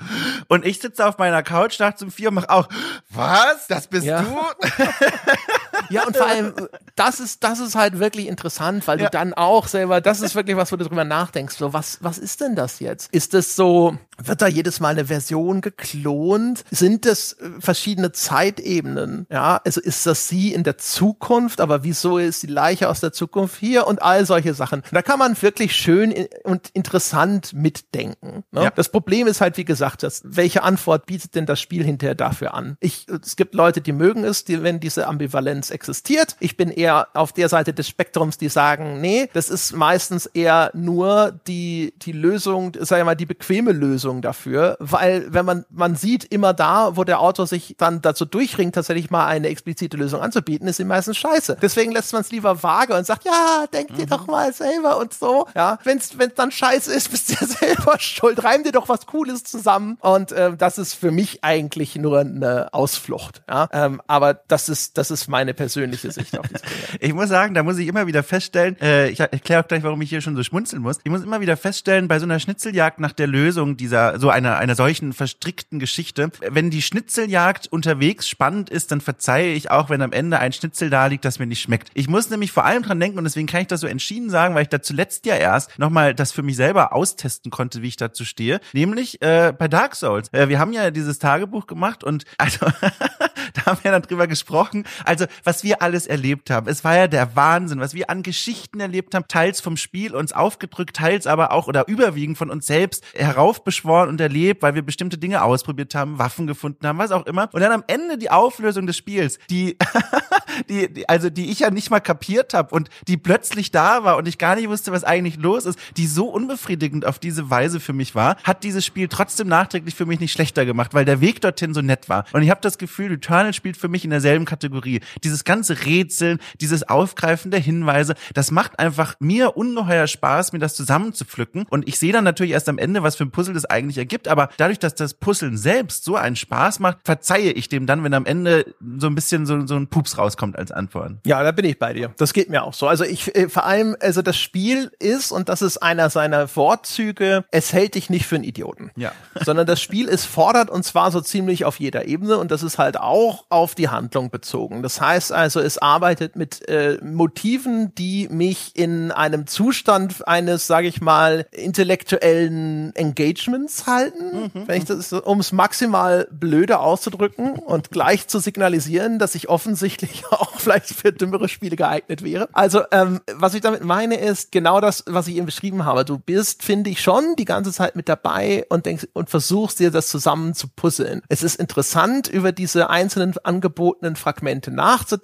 [SPEAKER 2] und ich sitze auf meiner Couch nachts um vier und mach auch, was? Das bist ja. du? (laughs)
[SPEAKER 1] Ja, und vor allem, das ist, das ist halt wirklich interessant, weil ja. du dann auch selber, das ist wirklich was, wo du drüber nachdenkst. So, was, was ist denn das jetzt? Ist das so, wird da jedes Mal eine Version geklont? Sind das äh, verschiedene Zeitebenen? Ja, also ist das sie in der Zukunft, aber wieso ist die Leiche aus der Zukunft hier und all solche Sachen? Da kann man wirklich schön und interessant mitdenken. Ne? Ja. Das Problem ist halt, wie gesagt, das, welche Antwort bietet denn das Spiel hinterher dafür an? Ich, es gibt Leute, die mögen es, die, wenn diese Ambivalenz existiert. Ich bin eher auf der Seite des Spektrums, die sagen, nee, das ist meistens eher nur die, die Lösung, sag ich mal, die bequeme Lösung dafür, weil wenn man, man sieht immer da, wo der Autor sich dann dazu durchringt, tatsächlich mal eine explizite Lösung anzubieten, ist sie meistens scheiße. Deswegen lässt man es lieber vage und sagt, ja, denk dir mhm. doch mal selber und so. Ja, wenn's, wenn's dann scheiße ist, (laughs) bist du ja selber schuld. Reim dir doch was Cooles zusammen. Und äh, das ist für mich eigentlich nur eine Ausflucht. Ja, ähm, aber das ist, das ist meine persönliche Sicht auf diese Dinge.
[SPEAKER 2] Ich muss sagen, da muss ich immer wieder feststellen, äh, ich erkläre auch gleich, warum ich hier schon so schmunzeln muss. Ich muss immer wieder feststellen, bei so einer Schnitzeljagd nach der Lösung dieser, so einer, einer solchen verstrickten Geschichte, wenn die Schnitzeljagd unterwegs spannend ist, dann verzeihe ich auch, wenn am Ende ein Schnitzel da liegt, das mir nicht schmeckt. Ich muss nämlich vor allem dran denken, und deswegen kann ich das so entschieden sagen, weil ich da zuletzt ja erst nochmal das für mich selber austesten konnte, wie ich dazu stehe, nämlich äh, bei Dark Souls. Äh, wir haben ja dieses Tagebuch gemacht und also (laughs) da haben wir dann drüber gesprochen. Also was wir alles erlebt haben. Es war ja der Wahnsinn, was wir an Geschichten erlebt haben, teils vom Spiel uns aufgedrückt, teils aber auch oder überwiegend von uns selbst heraufbeschworen und erlebt, weil wir bestimmte Dinge ausprobiert haben, Waffen gefunden haben, was auch immer. Und dann am Ende die Auflösung des Spiels, die, (laughs) die, die also die ich ja nicht mal kapiert habe und die plötzlich da war und ich gar nicht wusste, was eigentlich los ist, die so unbefriedigend auf diese Weise für mich war, hat dieses Spiel trotzdem nachträglich für mich nicht schlechter gemacht, weil der Weg dorthin so nett war. Und ich habe das Gefühl, Eternal spielt für mich in derselben Kategorie. Dieses ganze Rätseln, dieses Aufgreifen der Hinweise, das macht einfach mir ungeheuer Spaß, mir das zusammenzupflücken. Und ich sehe dann natürlich erst am Ende, was für ein Puzzle das eigentlich ergibt. Aber dadurch, dass das Puzzeln selbst so einen Spaß macht, verzeihe ich dem dann, wenn am Ende so ein bisschen so, so ein Pups rauskommt als Antwort.
[SPEAKER 1] Ja, da bin ich bei dir. Das geht mir auch so. Also ich äh, vor allem, also das Spiel ist, und das ist einer seiner Vorzüge, es hält dich nicht für einen Idioten.
[SPEAKER 2] Ja. (laughs)
[SPEAKER 1] Sondern das Spiel ist fordert und zwar so ziemlich auf jeder Ebene und das ist halt auch auf die Handlung bezogen. Das heißt also, es arbeitet mit äh, Motiven, die mich in einem Zustand eines, sage ich mal, intellektuellen Engagements halten, mhm. wenn ich das, um es maximal blöde auszudrücken und gleich zu signalisieren, dass ich offensichtlich (laughs) auch vielleicht für dümmere Spiele geeignet wäre. Also, ähm, was ich damit meine, ist genau das, was ich eben beschrieben habe. Du bist, finde ich, schon die ganze Zeit mit dabei und denkst und versuchst dir das zusammen zu puzzeln. Es ist interessant, über diese einzelnen angebotenen Fragmente nachzudenken.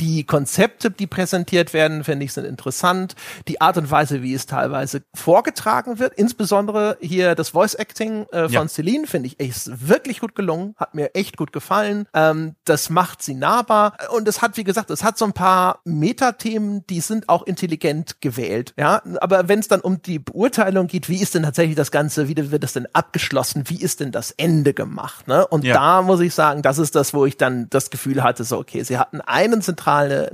[SPEAKER 1] Die Konzepte, die präsentiert werden, finde ich, sind interessant. Die Art und Weise, wie es teilweise vorgetragen wird, insbesondere hier das Voice Acting äh, von ja. Celine, finde ich echt wirklich gut gelungen, hat mir echt gut gefallen. Ähm, das macht sie nahbar und es hat, wie gesagt, es hat so ein paar Metathemen, die sind auch intelligent gewählt. Ja, aber wenn es dann um die Beurteilung geht, wie ist denn tatsächlich das Ganze, wie wird das denn abgeschlossen, wie ist denn das Ende gemacht? Ne? Und ja. da muss ich sagen, das ist das, wo ich dann das Gefühl hatte, so okay, sie hatten einen zentrale,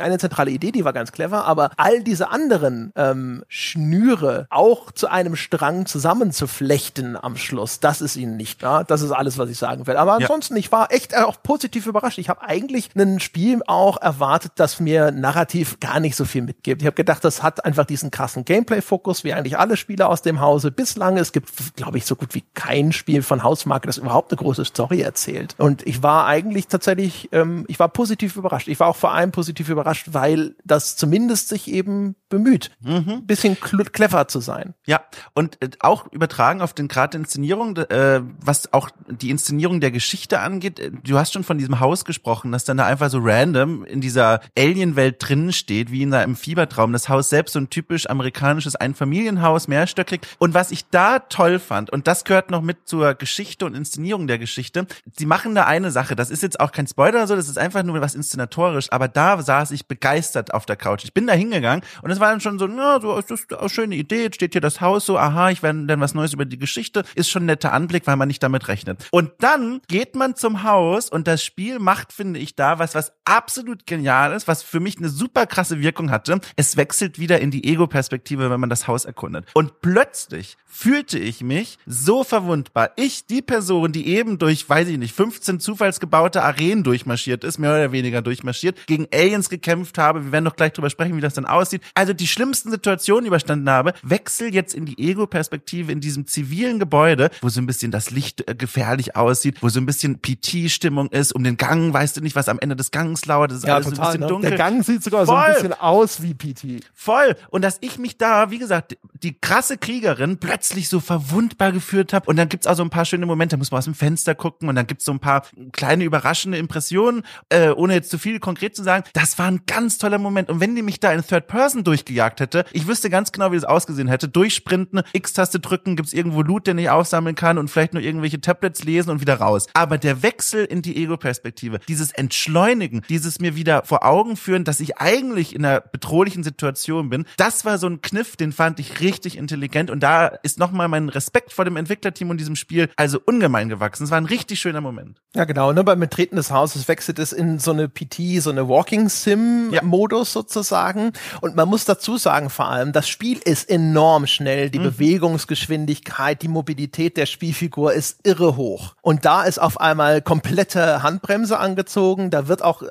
[SPEAKER 1] eine zentrale Idee, die war ganz clever, aber all diese anderen ähm, Schnüre auch zu einem Strang zusammenzuflechten am Schluss, das ist ihnen nicht. Ja? Das ist alles, was ich sagen will. Aber ansonsten, ja. ich war echt auch positiv überrascht. Ich habe eigentlich ein Spiel auch erwartet, das mir narrativ gar nicht so viel mitgibt. Ich habe gedacht, das hat einfach diesen krassen Gameplay-Fokus, wie eigentlich alle Spiele aus dem Hause bislang. Es gibt, glaube ich, so gut wie kein Spiel von Hausmarke, das überhaupt eine große Story erzählt. Und ich war eigentlich tatsächlich, ähm, ich war positiv überrascht. Ich war auch vor allem positiv überrascht, weil das zumindest sich eben bemüht, mhm. bisschen clever zu sein.
[SPEAKER 2] Ja, und äh, auch übertragen auf den Grad der Inszenierung, äh, was auch die Inszenierung der Geschichte angeht. Äh, du hast schon von diesem Haus gesprochen, dass dann da einfach so random in dieser Alien-Welt drinnen steht, wie in einem Fiebertraum. Das Haus selbst so ein typisch amerikanisches Einfamilienhaus, mehrstöckig. Und was ich da toll fand, und das gehört noch mit zur Geschichte und Inszenierung der Geschichte, sie machen da eine Sache, das ist jetzt auch kein Spoiler oder so, das ist einfach nur was inszenatorisch, aber da saß ich begeistert auf der Couch. Ich bin da hingegangen und es war dann schon so, na, so ist das eine schöne Idee, steht hier das Haus so, aha, ich werde dann was Neues über die Geschichte, ist schon ein netter Anblick, weil man nicht damit rechnet. Und dann geht man zum Haus und das Spiel macht, finde ich, da was, was absolut genial ist, was für mich eine super krasse Wirkung hatte. Es wechselt wieder in die Ego-Perspektive, wenn man das Haus erkundet. Und plötzlich fühlte ich mich so verwundbar. Ich, die Person, die eben durch, weiß ich nicht, 15 zufallsgebaute Arenen durchmarschiert ist, mehr oder weniger, Träger durchmarschiert, gegen Aliens gekämpft habe, wir werden noch gleich drüber sprechen, wie das dann aussieht, also die schlimmsten Situationen überstanden habe, wechsel jetzt in die Ego-Perspektive in diesem zivilen Gebäude, wo so ein bisschen das Licht äh, gefährlich aussieht, wo so ein bisschen PT-Stimmung ist, um den Gang, weißt du nicht, was am Ende des Gangs lauert, das ist
[SPEAKER 1] Ja,
[SPEAKER 2] alles
[SPEAKER 1] total.
[SPEAKER 2] ein bisschen
[SPEAKER 1] Ne?
[SPEAKER 2] dunkel.
[SPEAKER 1] Der Gang sieht sogar so
[SPEAKER 2] Voll.
[SPEAKER 1] ein bisschen aus wie PT.
[SPEAKER 2] Voll. Und dass ich mich da, wie gesagt, die krasse Kriegerin plötzlich so verwundbar geführt habe. Und dann gibt's auch so ein paar schöne Momente, da muss man aus dem Fenster gucken und dann gibt's so ein paar kleine überraschende Impressionen, äh, ohne jetzt zu viel konkret zu sagen. Das war ein ganz toller Moment. Und wenn die mich da in Third Person durchgejagt hätte, ich wüsste ganz genau, wie das ausgesehen hätte. Durchsprinten, X-Taste drücken, gibt's irgendwo Loot, den ich aufsammeln kann und vielleicht nur irgendwelche Tablets lesen und wieder raus. Aber der Wechsel in die Ego-Perspektive, dieses Entschleunigen, dieses mir wieder vor Augen führen, dass ich eigentlich in einer bedrohlichen Situation bin, das war so ein Kniff, den fand ich richtig intelligent und da ist nochmal mein Respekt vor dem Entwicklerteam und diesem Spiel also ungemein gewachsen. Es war ein richtig schöner Moment.
[SPEAKER 1] Ja, genau. Ne? Beim Betreten des Hauses wechselt es in so eine PT, so eine Walking Sim-Modus sozusagen. Und man muss dazu sagen, vor allem, das Spiel ist enorm schnell. Die Bewegungsgeschwindigkeit, die Mobilität der Spielfigur ist irre hoch. Und da ist auf einmal komplette Handbremse angezogen. Da wird auch, äh,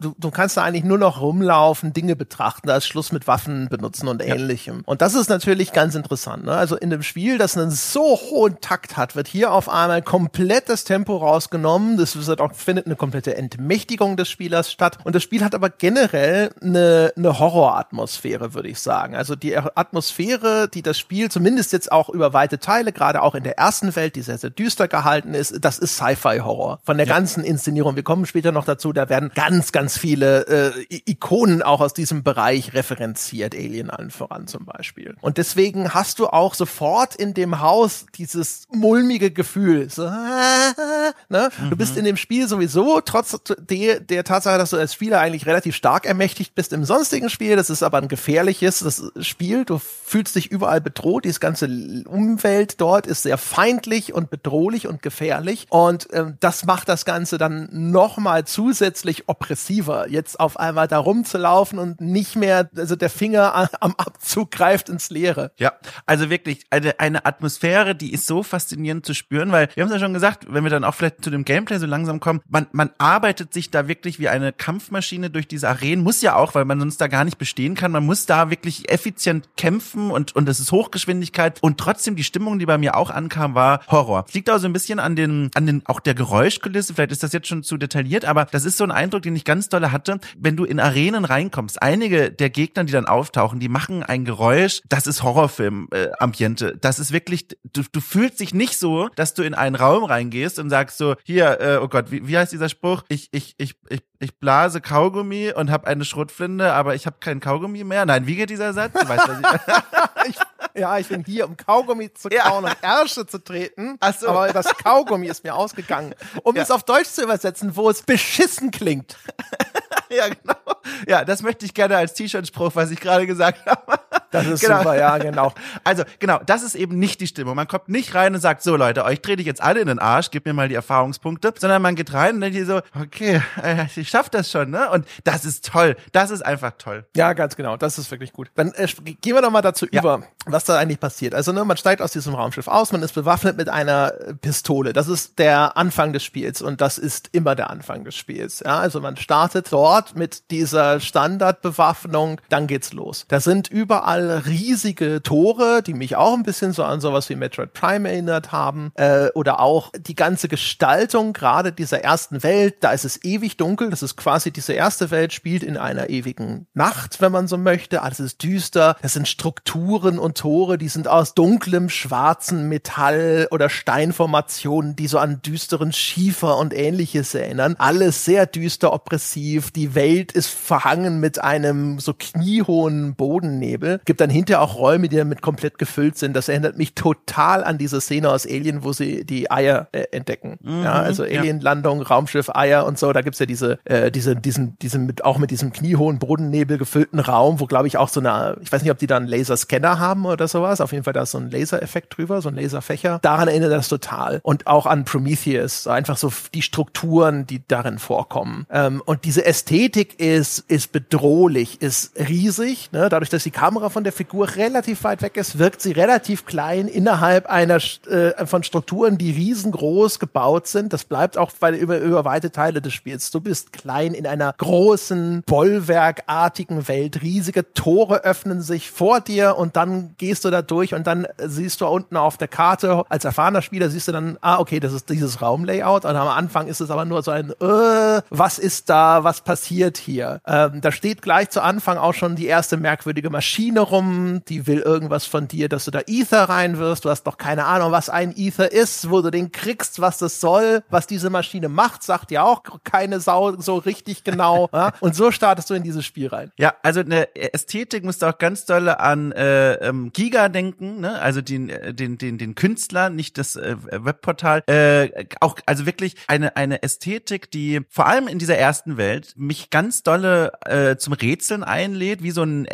[SPEAKER 1] du, du kannst da eigentlich nur noch rumlaufen, Dinge betrachten. Da ist Schluss mit Waffen benutzen und ähnlichem. Und das ist natürlich ganz interessant. Ne? Also in dem Spiel, das einen so hohen Takt hat, wird hier auf einmal komplett das Tempo rausgenommen. Das wird auch, findet eine komplette Entmächtigung des Spielers statt. Und das Spiel hat aber generell eine, eine Horroratmosphäre, würde ich sagen. Also die Atmosphäre, die das Spiel zumindest jetzt auch über weite Teile, gerade auch in der ersten Welt, die sehr, sehr düster gehalten ist, das ist Sci-Fi-Horror. Von der ganzen Inszenierung. Wir kommen später noch dazu, da werden ganz, ganz viele äh, Ikonen auch aus diesem Bereich referenziert. Alien allen voran zum Beispiel. Und deswegen hast du auch sofort in dem Haus dieses mulmige Gefühl. So, (laughs) ne? Du bist in dem Spiel sowieso, trotz der, der Tatsache, dass du als Spieler eigentlich relativ stark ermächtigt bist im sonstigen Spiel. Das ist aber ein gefährliches das Spiel. Du fühlst dich überall bedroht. Die ganze Umwelt dort ist sehr feindlich und bedrohlich und gefährlich. Und ähm, das macht das Ganze dann nochmal zusätzlich oppressiver, jetzt auf einmal da rumzulaufen und nicht mehr, also der Finger am Abzug greift ins Leere.
[SPEAKER 2] Ja, also wirklich eine, eine Atmosphäre, die ist so faszinierend zu spüren, weil wir haben es ja schon gesagt, wenn wir dann auch vielleicht zu dem Gameplay so langsam kommen, man, man arbeitet sich da wirklich wie eine Kampfmaschine durch diese Arenen, muss ja auch, weil man sonst da gar nicht bestehen kann, man muss da wirklich effizient kämpfen und, und es ist Hochgeschwindigkeit und trotzdem die Stimmung, die bei mir auch ankam, war Horror. Es liegt auch so ein bisschen an den, an den, auch der Geräuschkulisse, vielleicht ist das jetzt schon zu detailliert, aber das ist so ein Eindruck, den ich ganz dolle hatte, wenn du in Arenen reinkommst. Einige der Gegner, die dann auftauchen, die machen ein Geräusch, das ist Horrorfilm-Ambiente. das ist wirklich, du, du fühlst dich nicht so, dass du in einen Raum reingehst und sagst so, hier, äh, oh Gott, wie, wie heißt dieser Spruch? Ich, ich, ich, ich, ich blase Kaugummi und habe eine Schrotflinte, aber ich habe kein Kaugummi mehr. Nein, wie geht dieser Satz? Du weißt, was ich, (laughs)
[SPEAKER 1] Ich, ja, ich bin hier, um Kaugummi zu
[SPEAKER 2] Ja.
[SPEAKER 1] kauen und Ärsche zu treten.
[SPEAKER 2] Ach so.
[SPEAKER 1] Aber das Kaugummi ist mir ausgegangen. Um
[SPEAKER 2] Ja.
[SPEAKER 1] es auf Deutsch zu übersetzen, wo es beschissen klingt. (laughs)
[SPEAKER 2] ja, genau. Ja, das möchte ich gerne als T-Shirt-Spruch, was ich gerade gesagt (laughs) habe.
[SPEAKER 1] Das ist
[SPEAKER 2] Genau.
[SPEAKER 1] super, ja, genau. (laughs)
[SPEAKER 2] Also, genau, das ist eben nicht die Stimmung. Man kommt nicht rein und sagt, so Leute, euch trete ich jetzt alle in den Arsch, gib mir mal die Erfahrungspunkte, sondern man geht rein und denkt so, okay, äh, ich schaff das schon, ne? Und das ist toll. Das ist einfach toll.
[SPEAKER 1] Ja, ganz genau. Das ist wirklich gut. Dann äh, gehen wir doch mal dazu
[SPEAKER 2] Ja.
[SPEAKER 1] über, was da eigentlich passiert. Also, ne, man steigt aus diesem Raumschiff aus, man ist bewaffnet mit einer äh, Pistole. Das ist der Anfang des Spiels und das ist immer der Anfang des Spiels. Ja, also man startet dort mit dieser Standardbewaffnung, dann geht's los. Da sind überall riesige Tore, die mich auch ein bisschen so an sowas wie Metroid Prime erinnert haben. Äh, oder auch die ganze Gestaltung gerade dieser ersten Welt. Da ist es ewig dunkel. Das ist quasi diese erste Welt spielt in einer ewigen Nacht, wenn man so möchte. Alles ist düster. Das sind Strukturen und Tore, die sind aus dunklem, schwarzen Metall oder Steinformationen, die so an düsteren Schiefer und ähnliches erinnern. Alles sehr düster, oppressiv. Die Welt ist verhangen mit einem so kniehohen Bodennebel. Gibt dann hinterher auch Räume, die damit komplett gefüllt sind. Das erinnert mich total an diese Szene aus Alien, wo sie die Eier äh, entdecken. ja, also
[SPEAKER 2] ja.
[SPEAKER 1] Alien-Landung, Raumschiff, Eier und so. Da gibt's ja diese, äh, diese, diesen, diesen mit, auch mit diesem kniehohen Bodennebel gefüllten Raum, wo glaube ich auch so eine, ich weiß nicht, ob die da einen Laserscanner haben oder sowas. Auf jeden Fall da ist so ein Lasereffekt drüber, so ein Laserfächer. Daran erinnert das total. Und auch an Prometheus, einfach so die Strukturen, die darin vorkommen. Ähm, und diese Ästhetik ist, ist bedrohlich, ist riesig, ne? dadurch, dass die Kamera von von der Figur relativ weit weg ist, wirkt sie relativ klein innerhalb einer äh, von Strukturen, die riesengroß gebaut sind. Das bleibt auch bei, über, über weite Teile des Spiels. Du bist klein in einer großen, bollwerkartigen Welt. Riesige Tore öffnen sich vor dir und dann gehst du da durch und dann siehst du unten auf der Karte, als erfahrener Spieler siehst du dann, ah, okay, das ist dieses Raumlayout. Und am Anfang ist es aber nur so ein, äh, was ist da, was passiert hier? Ähm, da steht gleich zu Anfang auch schon die erste merkwürdige Maschine rum, die will irgendwas von dir, dass du da Ether reinwirfst. Du hast doch keine Ahnung, was ein Ether ist, wo du den kriegst, was das soll, was diese Maschine macht, sagt ja auch keine Sau so richtig genau. (laughs) ja? Und so startest du in dieses Spiel rein.
[SPEAKER 2] Ja, also eine Ästhetik musst du auch ganz doll an äh, ähm, Giga denken, ne? also den, äh, den, den, den Künstler, nicht das äh, Webportal. Äh, auch, also wirklich eine, eine Ästhetik, die vor allem in dieser ersten Welt mich ganz dolle äh, zum Rätseln einlädt, wie so ein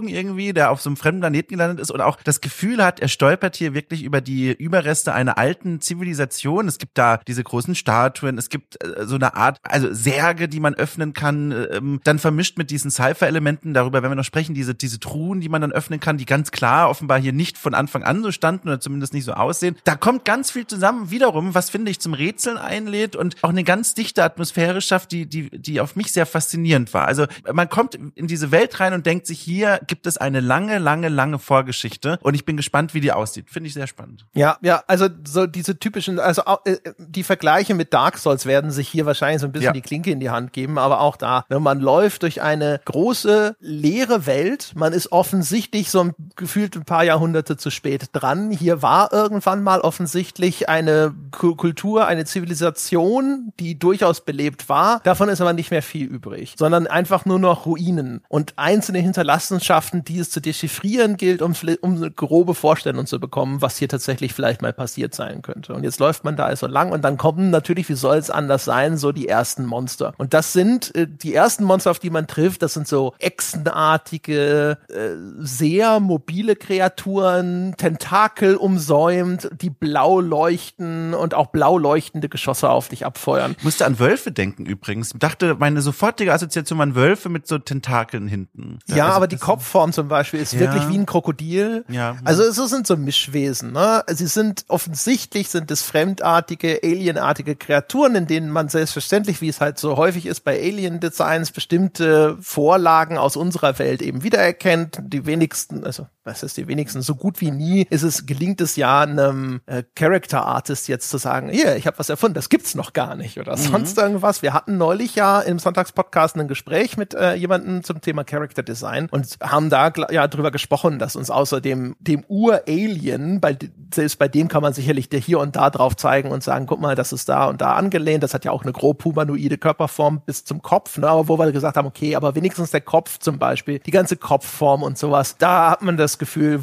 [SPEAKER 2] Exo-Archäologen irgendwie, der auf so einem fremden Planeten gelandet ist und auch das Gefühl hat, er stolpert hier wirklich über die Überreste einer alten Zivilisation. Es gibt da diese großen Statuen, es gibt äh, so eine Art, also Särge, die man öffnen kann, ähm, dann vermischt mit diesen Cypher-Elementen, darüber werden wir noch sprechen, diese, diese Truhen, die man dann öffnen kann, die ganz klar offenbar hier nicht von Anfang an so standen oder zumindest nicht so aussehen. Da kommt ganz viel zusammen, wiederum, was finde ich zum Rätseln einlädt und auch eine ganz dichte Atmosphäre schafft, die, die, die auf mich sehr faszinierend war. Also man kommt in diese Welt rein und denkt sich, hier gibt es eine lange, lange, lange Vorgeschichte und ich bin gespannt, wie die aussieht. Finde ich sehr spannend.
[SPEAKER 1] Ja, ja, also so diese typischen, also äh, die Vergleiche mit Dark Souls werden sich hier wahrscheinlich so ein bisschen ja. die Klinke in die Hand geben, aber auch da, wenn man läuft durch eine große, leere Welt, man ist offensichtlich so ein, gefühlt ein paar Jahrhunderte zu spät dran. Hier war irgendwann mal offensichtlich eine Kultur, eine Zivilisation, die durchaus belebt war. Davon ist aber nicht mehr viel übrig, sondern einfach nur noch Ruinen und einzelne Hinterlassenschaften, die es zu dechiffrieren gilt, um, um eine grobe Vorstellung zu bekommen, was hier tatsächlich vielleicht mal passiert sein könnte. Und jetzt läuft man da also lang und dann kommen natürlich, wie soll es anders sein, so die ersten Monster. Und das sind äh, die ersten Monster, auf die man trifft, das sind so echsenartige, äh, sehr mobile Kreaturen, Tentakel umsäumt, die blau leuchten und auch blau leuchtende Geschosse auf dich abfeuern.
[SPEAKER 2] Ich musste an Wölfe denken übrigens. Ich dachte, meine sofortige Assoziation an Wölfe mit so Tentakeln hinten.
[SPEAKER 1] Ja, also aber die Kopfform zum Beispiel ist ja. wirklich wie ein Krokodil.
[SPEAKER 2] Ja.
[SPEAKER 1] Also es sind so Mischwesen. Ne? Sie sind offensichtlich sind es fremdartige, alienartige Kreaturen, in denen man selbstverständlich, wie es halt so häufig ist bei Alien-Designs, bestimmte Vorlagen aus unserer Welt eben wiedererkennt. Die wenigsten, also was ist die wenigsten, so gut wie nie ist es, gelingt es ja einem äh, Character Artist jetzt zu sagen, hier, ich habe was erfunden, das gibt's noch gar nicht oder mhm. sonst irgendwas. Wir hatten neulich ja im Sonntagspodcast ein Gespräch mit äh, jemandem zum Thema Character Design und haben da ja drüber gesprochen, dass uns außerdem dem Ur-Alien, bei, selbst bei dem kann man sicherlich der hier und da drauf zeigen und sagen, guck mal, das ist da und da angelehnt, das hat ja auch eine grob humanoide Körperform bis zum Kopf, ne? aber wo wir gesagt haben, okay, aber wenigstens der Kopf zum Beispiel, die ganze Kopfform und sowas, da hat man das Gefühl,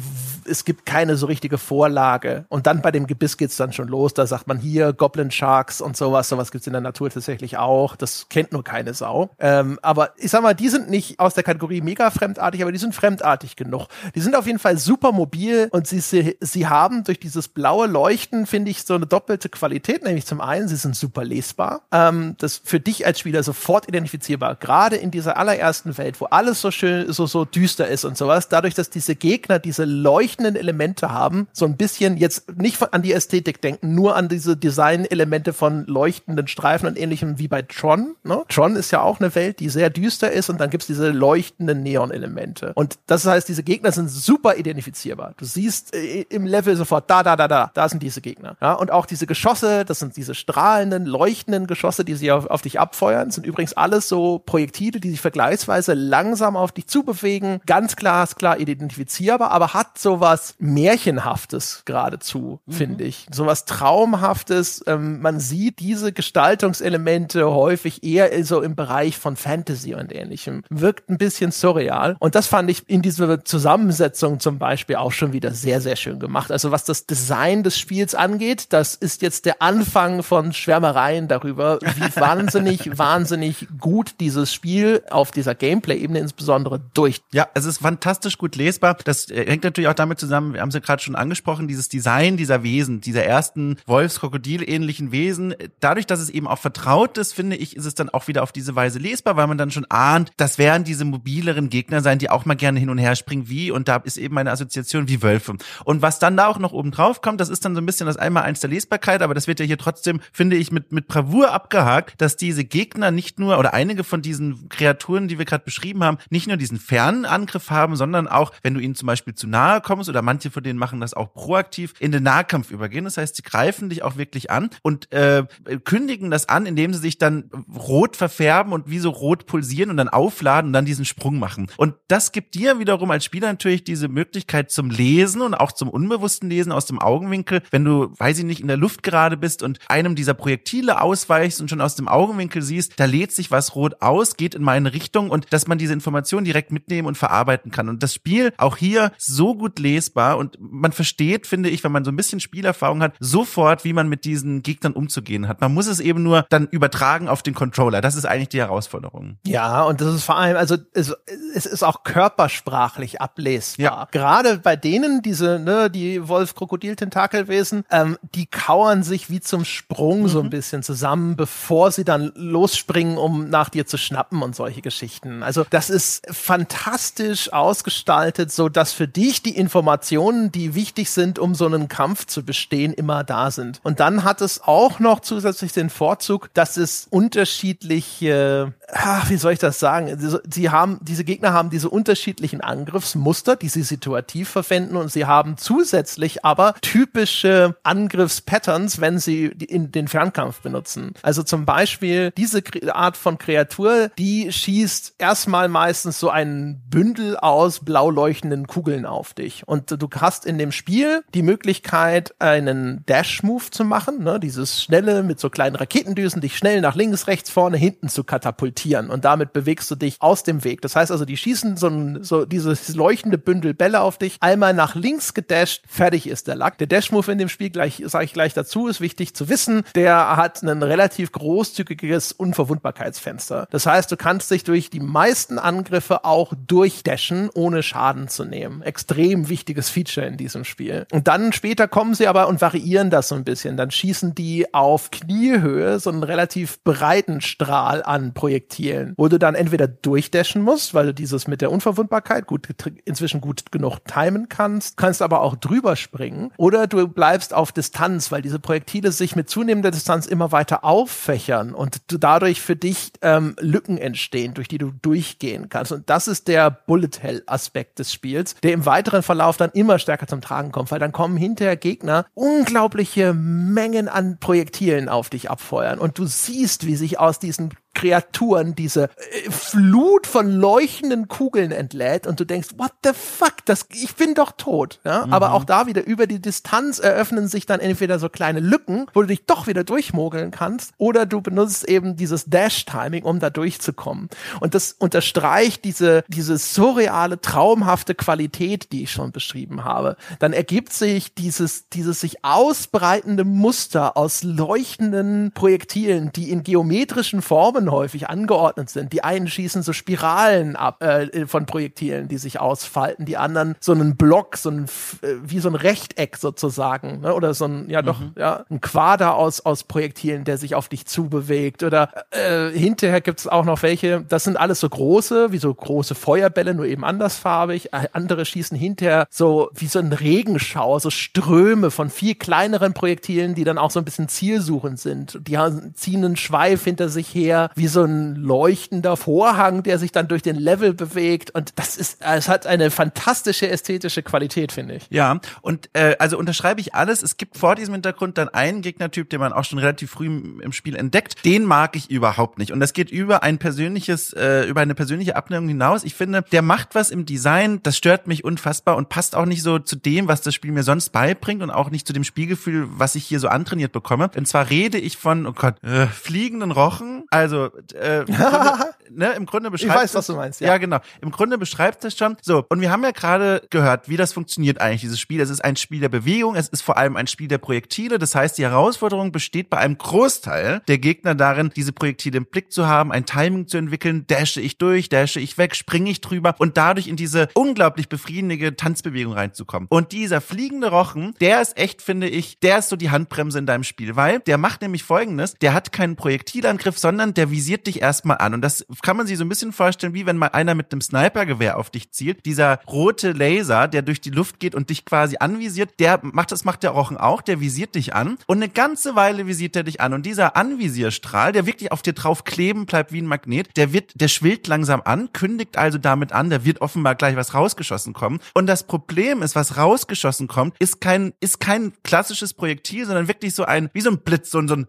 [SPEAKER 1] es gibt keine so richtige Vorlage. Und dann bei dem Gebiss geht's dann schon los. Da sagt man hier Goblin Sharks und sowas. Sowas gibt's in der Natur tatsächlich auch. Das kennt nur keine Sau. Ähm, aber ich sag mal, die sind nicht aus der Kategorie mega fremdartig, aber die sind fremdartig genug. Die sind auf jeden Fall super mobil und sie, sie, sie haben durch dieses blaue Leuchten, finde ich, so eine doppelte Qualität. Nämlich zum einen, sie sind super lesbar. Ähm, das für dich als Spieler sofort identifizierbar. Gerade in dieser allerersten Welt, wo alles so schön, so, so düster ist und sowas. Dadurch, dass diese Gegner diese Leuchten leuchtenden Elemente haben. So ein bisschen jetzt nicht an die Ästhetik denken, nur an diese Design-Elemente von leuchtenden Streifen und ähnlichem wie bei Tron. Ne? Tron ist ja auch eine Welt, die sehr düster ist und dann gibt's diese leuchtenden Neon-Elemente. Und das heißt, diese Gegner sind super identifizierbar. Du siehst äh, im Level sofort, da, da, da, da, da sind diese Gegner. Ja? Und auch diese Geschosse, das sind diese strahlenden, leuchtenden Geschosse, die sie auf, auf dich abfeuern, sind übrigens alles so Projektile, die sich vergleichsweise langsam auf dich zubewegen. Ganz klar, klar identifizierbar, aber hat sowas sowas Märchenhaftes geradezu, mhm. finde ich. Sowas Traumhaftes. Ähm, man sieht diese Gestaltungselemente häufig eher so im Bereich von Fantasy und ähnlichem. Wirkt ein bisschen surreal. Und das fand ich in dieser Zusammensetzung zum Beispiel auch schon wieder sehr, sehr schön gemacht. Also was das Design des Spiels angeht, das ist jetzt der Anfang von Schwärmereien darüber, wie (laughs) wahnsinnig, wahnsinnig gut dieses Spiel auf dieser Gameplay-Ebene insbesondere durch.
[SPEAKER 2] Ja, es ist fantastisch gut lesbar. Das äh, hängt natürlich auch damit damit zusammen, wir haben es ja gerade schon angesprochen, dieses Design dieser Wesen, dieser ersten Wolfskrokodil-ähnlichen Wesen. Dadurch, dass es eben auch vertraut ist, finde ich, ist es dann auch wieder auf diese Weise lesbar, weil man dann schon ahnt, das werden diese mobileren Gegner sein, die auch mal gerne hin und her springen, wie, und da ist eben meine Assoziation wie Wölfe. Und was dann da auch noch oben drauf kommt, das ist dann so ein bisschen das einmal der Lesbarkeit, aber das wird ja hier trotzdem, finde ich, mit, mit Bravour abgehakt, dass diese Gegner nicht nur, oder einige von diesen Kreaturen, die wir gerade beschrieben haben, nicht nur diesen fernen Angriff haben, sondern auch, wenn du ihnen zum Beispiel zu nahe kommst, oder manche von denen machen das auch proaktiv, in den Nahkampf übergehen. Das heißt, sie greifen dich auch wirklich an und äh, kündigen das an, indem sie sich dann rot verfärben und wie so rot pulsieren und dann aufladen und dann diesen Sprung machen. Und das gibt dir wiederum als Spieler natürlich diese Möglichkeit zum Lesen und auch zum unbewussten Lesen aus dem Augenwinkel, wenn du, weiß ich nicht, in der Luft gerade bist und einem dieser Projektile ausweichst und schon aus dem Augenwinkel siehst, da lädt sich was rot aus, geht in meine Richtung und dass man diese Information direkt mitnehmen und verarbeiten kann. Und das Spiel auch hier so gut lesbar und man versteht, finde ich, wenn man so ein bisschen Spielerfahrung hat, sofort, wie man mit diesen Gegnern umzugehen hat. Man muss es eben nur dann übertragen auf den Controller. Das ist eigentlich die Herausforderung.
[SPEAKER 1] Ja, und das ist vor allem, also es, es ist auch körpersprachlich ablesbar. Ja. Gerade bei denen, diese, ne, die Wolf-Krokodil-Tentakelwesen, ähm, die kauern sich wie zum Sprung mhm. so ein mhm. bisschen zusammen, bevor sie dann losspringen, um nach dir zu schnappen und solche Geschichten. Also das ist fantastisch ausgestaltet, so dass für dich die Informationen, die wichtig sind, um so einen Kampf zu bestehen, immer da sind. Und dann hat es auch noch zusätzlich den Vorzug, dass es unterschiedliche, ach, wie soll ich das sagen? Sie haben, diese Gegner haben diese unterschiedlichen Angriffsmuster, die sie situativ verwenden und sie haben zusätzlich aber typische Angriffspatterns, wenn sie in den Fernkampf benutzen. Also zum Beispiel diese Art von Kreatur, die schießt erstmal meistens so ein Bündel aus blau leuchtenden Kugeln auf dich. Und du hast in dem Spiel die Möglichkeit, einen Dash-Move zu machen, ne? dieses schnelle mit so kleinen Raketendüsen, dich schnell nach links, rechts, vorne, hinten zu katapultieren. Und damit bewegst du dich aus dem Weg. Das heißt also, die schießen so, ein, so dieses leuchtende Bündel Bälle auf dich, einmal nach links gedasht, fertig ist der Lack. Der Dash-Move in dem Spiel, gleich sage ich gleich dazu, ist wichtig zu wissen, der hat ein relativ großzügiges Unverwundbarkeitsfenster. Das heißt, du kannst dich durch die meisten Angriffe auch durchdashen, ohne Schaden zu nehmen. Extrem wichtiges Feature in diesem Spiel. Und dann später kommen sie aber und variieren das so ein bisschen. Dann schießen die auf Kniehöhe so einen relativ breiten Strahl an Projektilen, wo du dann entweder durchdashen musst, weil du dieses mit der Unverwundbarkeit gut inzwischen gut genug timen kannst, kannst aber auch drüber springen. Oder du bleibst auf Distanz, weil diese Projektile sich mit zunehmender Distanz immer weiter auffächern und du dadurch für dich ähm, Lücken entstehen, durch die du durchgehen kannst. Und das ist der Bullet Hell Aspekt des Spiels, der im weiteren Verlauf dann immer stärker zum Tragen kommt, weil dann kommen hinterher Gegner unglaubliche Mengen an Projektilen auf dich abfeuern. Und du siehst, wie sich aus diesen Kreaturen diese äh, Flut von leuchtenden Kugeln entlädt und du denkst, what the fuck, das, ich bin doch tot. Ja? Mhm. Aber auch da wieder über die Distanz eröffnen sich dann entweder so kleine Lücken, wo du dich doch wieder durchmogeln kannst, oder du benutzt eben dieses Dash-Timing, um da durchzukommen. Und das unterstreicht diese, diese surreale, traumhafte Qualität, die ich schon beschrieben habe. Dann ergibt sich dieses, dieses sich ausbreitende Muster aus leuchtenden Projektilen, die in geometrischen Formen häufig angeordnet sind. Die einen schießen so Spiralen ab äh, von Projektilen, die sich ausfalten, die anderen so einen Block, so ein äh, wie so ein Rechteck sozusagen, ne? oder so ein ja doch mhm. ja ein Quader aus aus Projektilen, der sich auf dich zubewegt. Oder äh, hinterher gibt es auch noch welche. Das sind alles so große, wie so große Feuerbälle, nur eben andersfarbig. Äh, andere schießen hinterher so wie so ein Regenschauer, so Ströme von viel kleineren Projektilen, die dann auch so ein bisschen zielsuchend sind. Die haben, ziehen einen Schweif hinter sich her, wie so ein leuchtender Vorhang, der sich dann durch den Level bewegt. Und das ist, es hat eine fantastische ästhetische Qualität, finde ich.
[SPEAKER 2] Ja, und äh, also unterschreibe ich alles. Es gibt vor diesem Hintergrund dann einen Gegnertyp, den man auch schon relativ früh im, Spiel entdeckt. Den mag ich überhaupt nicht. Und das geht über ein persönliches, äh, über eine persönliche Abneigung hinaus. Ich finde, der macht was im Design, das stört mich unfassbar und passt auch nicht so zu dem, was das Spiel mir sonst beibringt und auch nicht zu dem Spielgefühl, was ich hier so antrainiert bekomme. Und zwar rede ich von, oh Gott, äh, fliegenden Rochen, also Also äh, (laughs) im Grunde, ne, im Grunde beschreibt
[SPEAKER 1] weiß,
[SPEAKER 2] es,
[SPEAKER 1] was du meinst, ja.
[SPEAKER 2] Ja. genau. Im Grunde beschreibt es schon. So, und wir haben ja gerade gehört, wie das funktioniert eigentlich, dieses Spiel. Es ist ein Spiel der Bewegung, es ist vor allem ein Spiel der Projektile. Das heißt, die Herausforderung besteht bei einem Großteil der Gegner darin, diese Projektile im Blick zu haben, ein Timing zu entwickeln, dashe ich durch, dashe ich weg, springe ich drüber und dadurch in diese unglaublich befriedigende Tanzbewegung reinzukommen. Und dieser fliegende Rochen, der ist echt, finde ich, der ist so die Handbremse in deinem Spiel, weil der macht nämlich folgendes, der hat keinen Projektilangriff, sondern der visiert dich erstmal an. Und das kann man sich so ein bisschen vorstellen, wie wenn mal einer mit einem Snipergewehr auf dich zielt. Dieser rote Laser, der durch die Luft geht und dich quasi anvisiert, der macht das macht der Rochen auch, der visiert dich an und eine ganze Weile visiert er dich an und dieser Anvisierstrahl, der wirklich auf dir drauf kleben bleibt wie ein Magnet, der wird der schwillt langsam an, kündigt also damit an, da wird offenbar gleich was rausgeschossen kommen und das Problem ist, was rausgeschossen kommt, ist kein ist kein klassisches Projektil, sondern wirklich so ein wie so ein Blitz, so ein so ein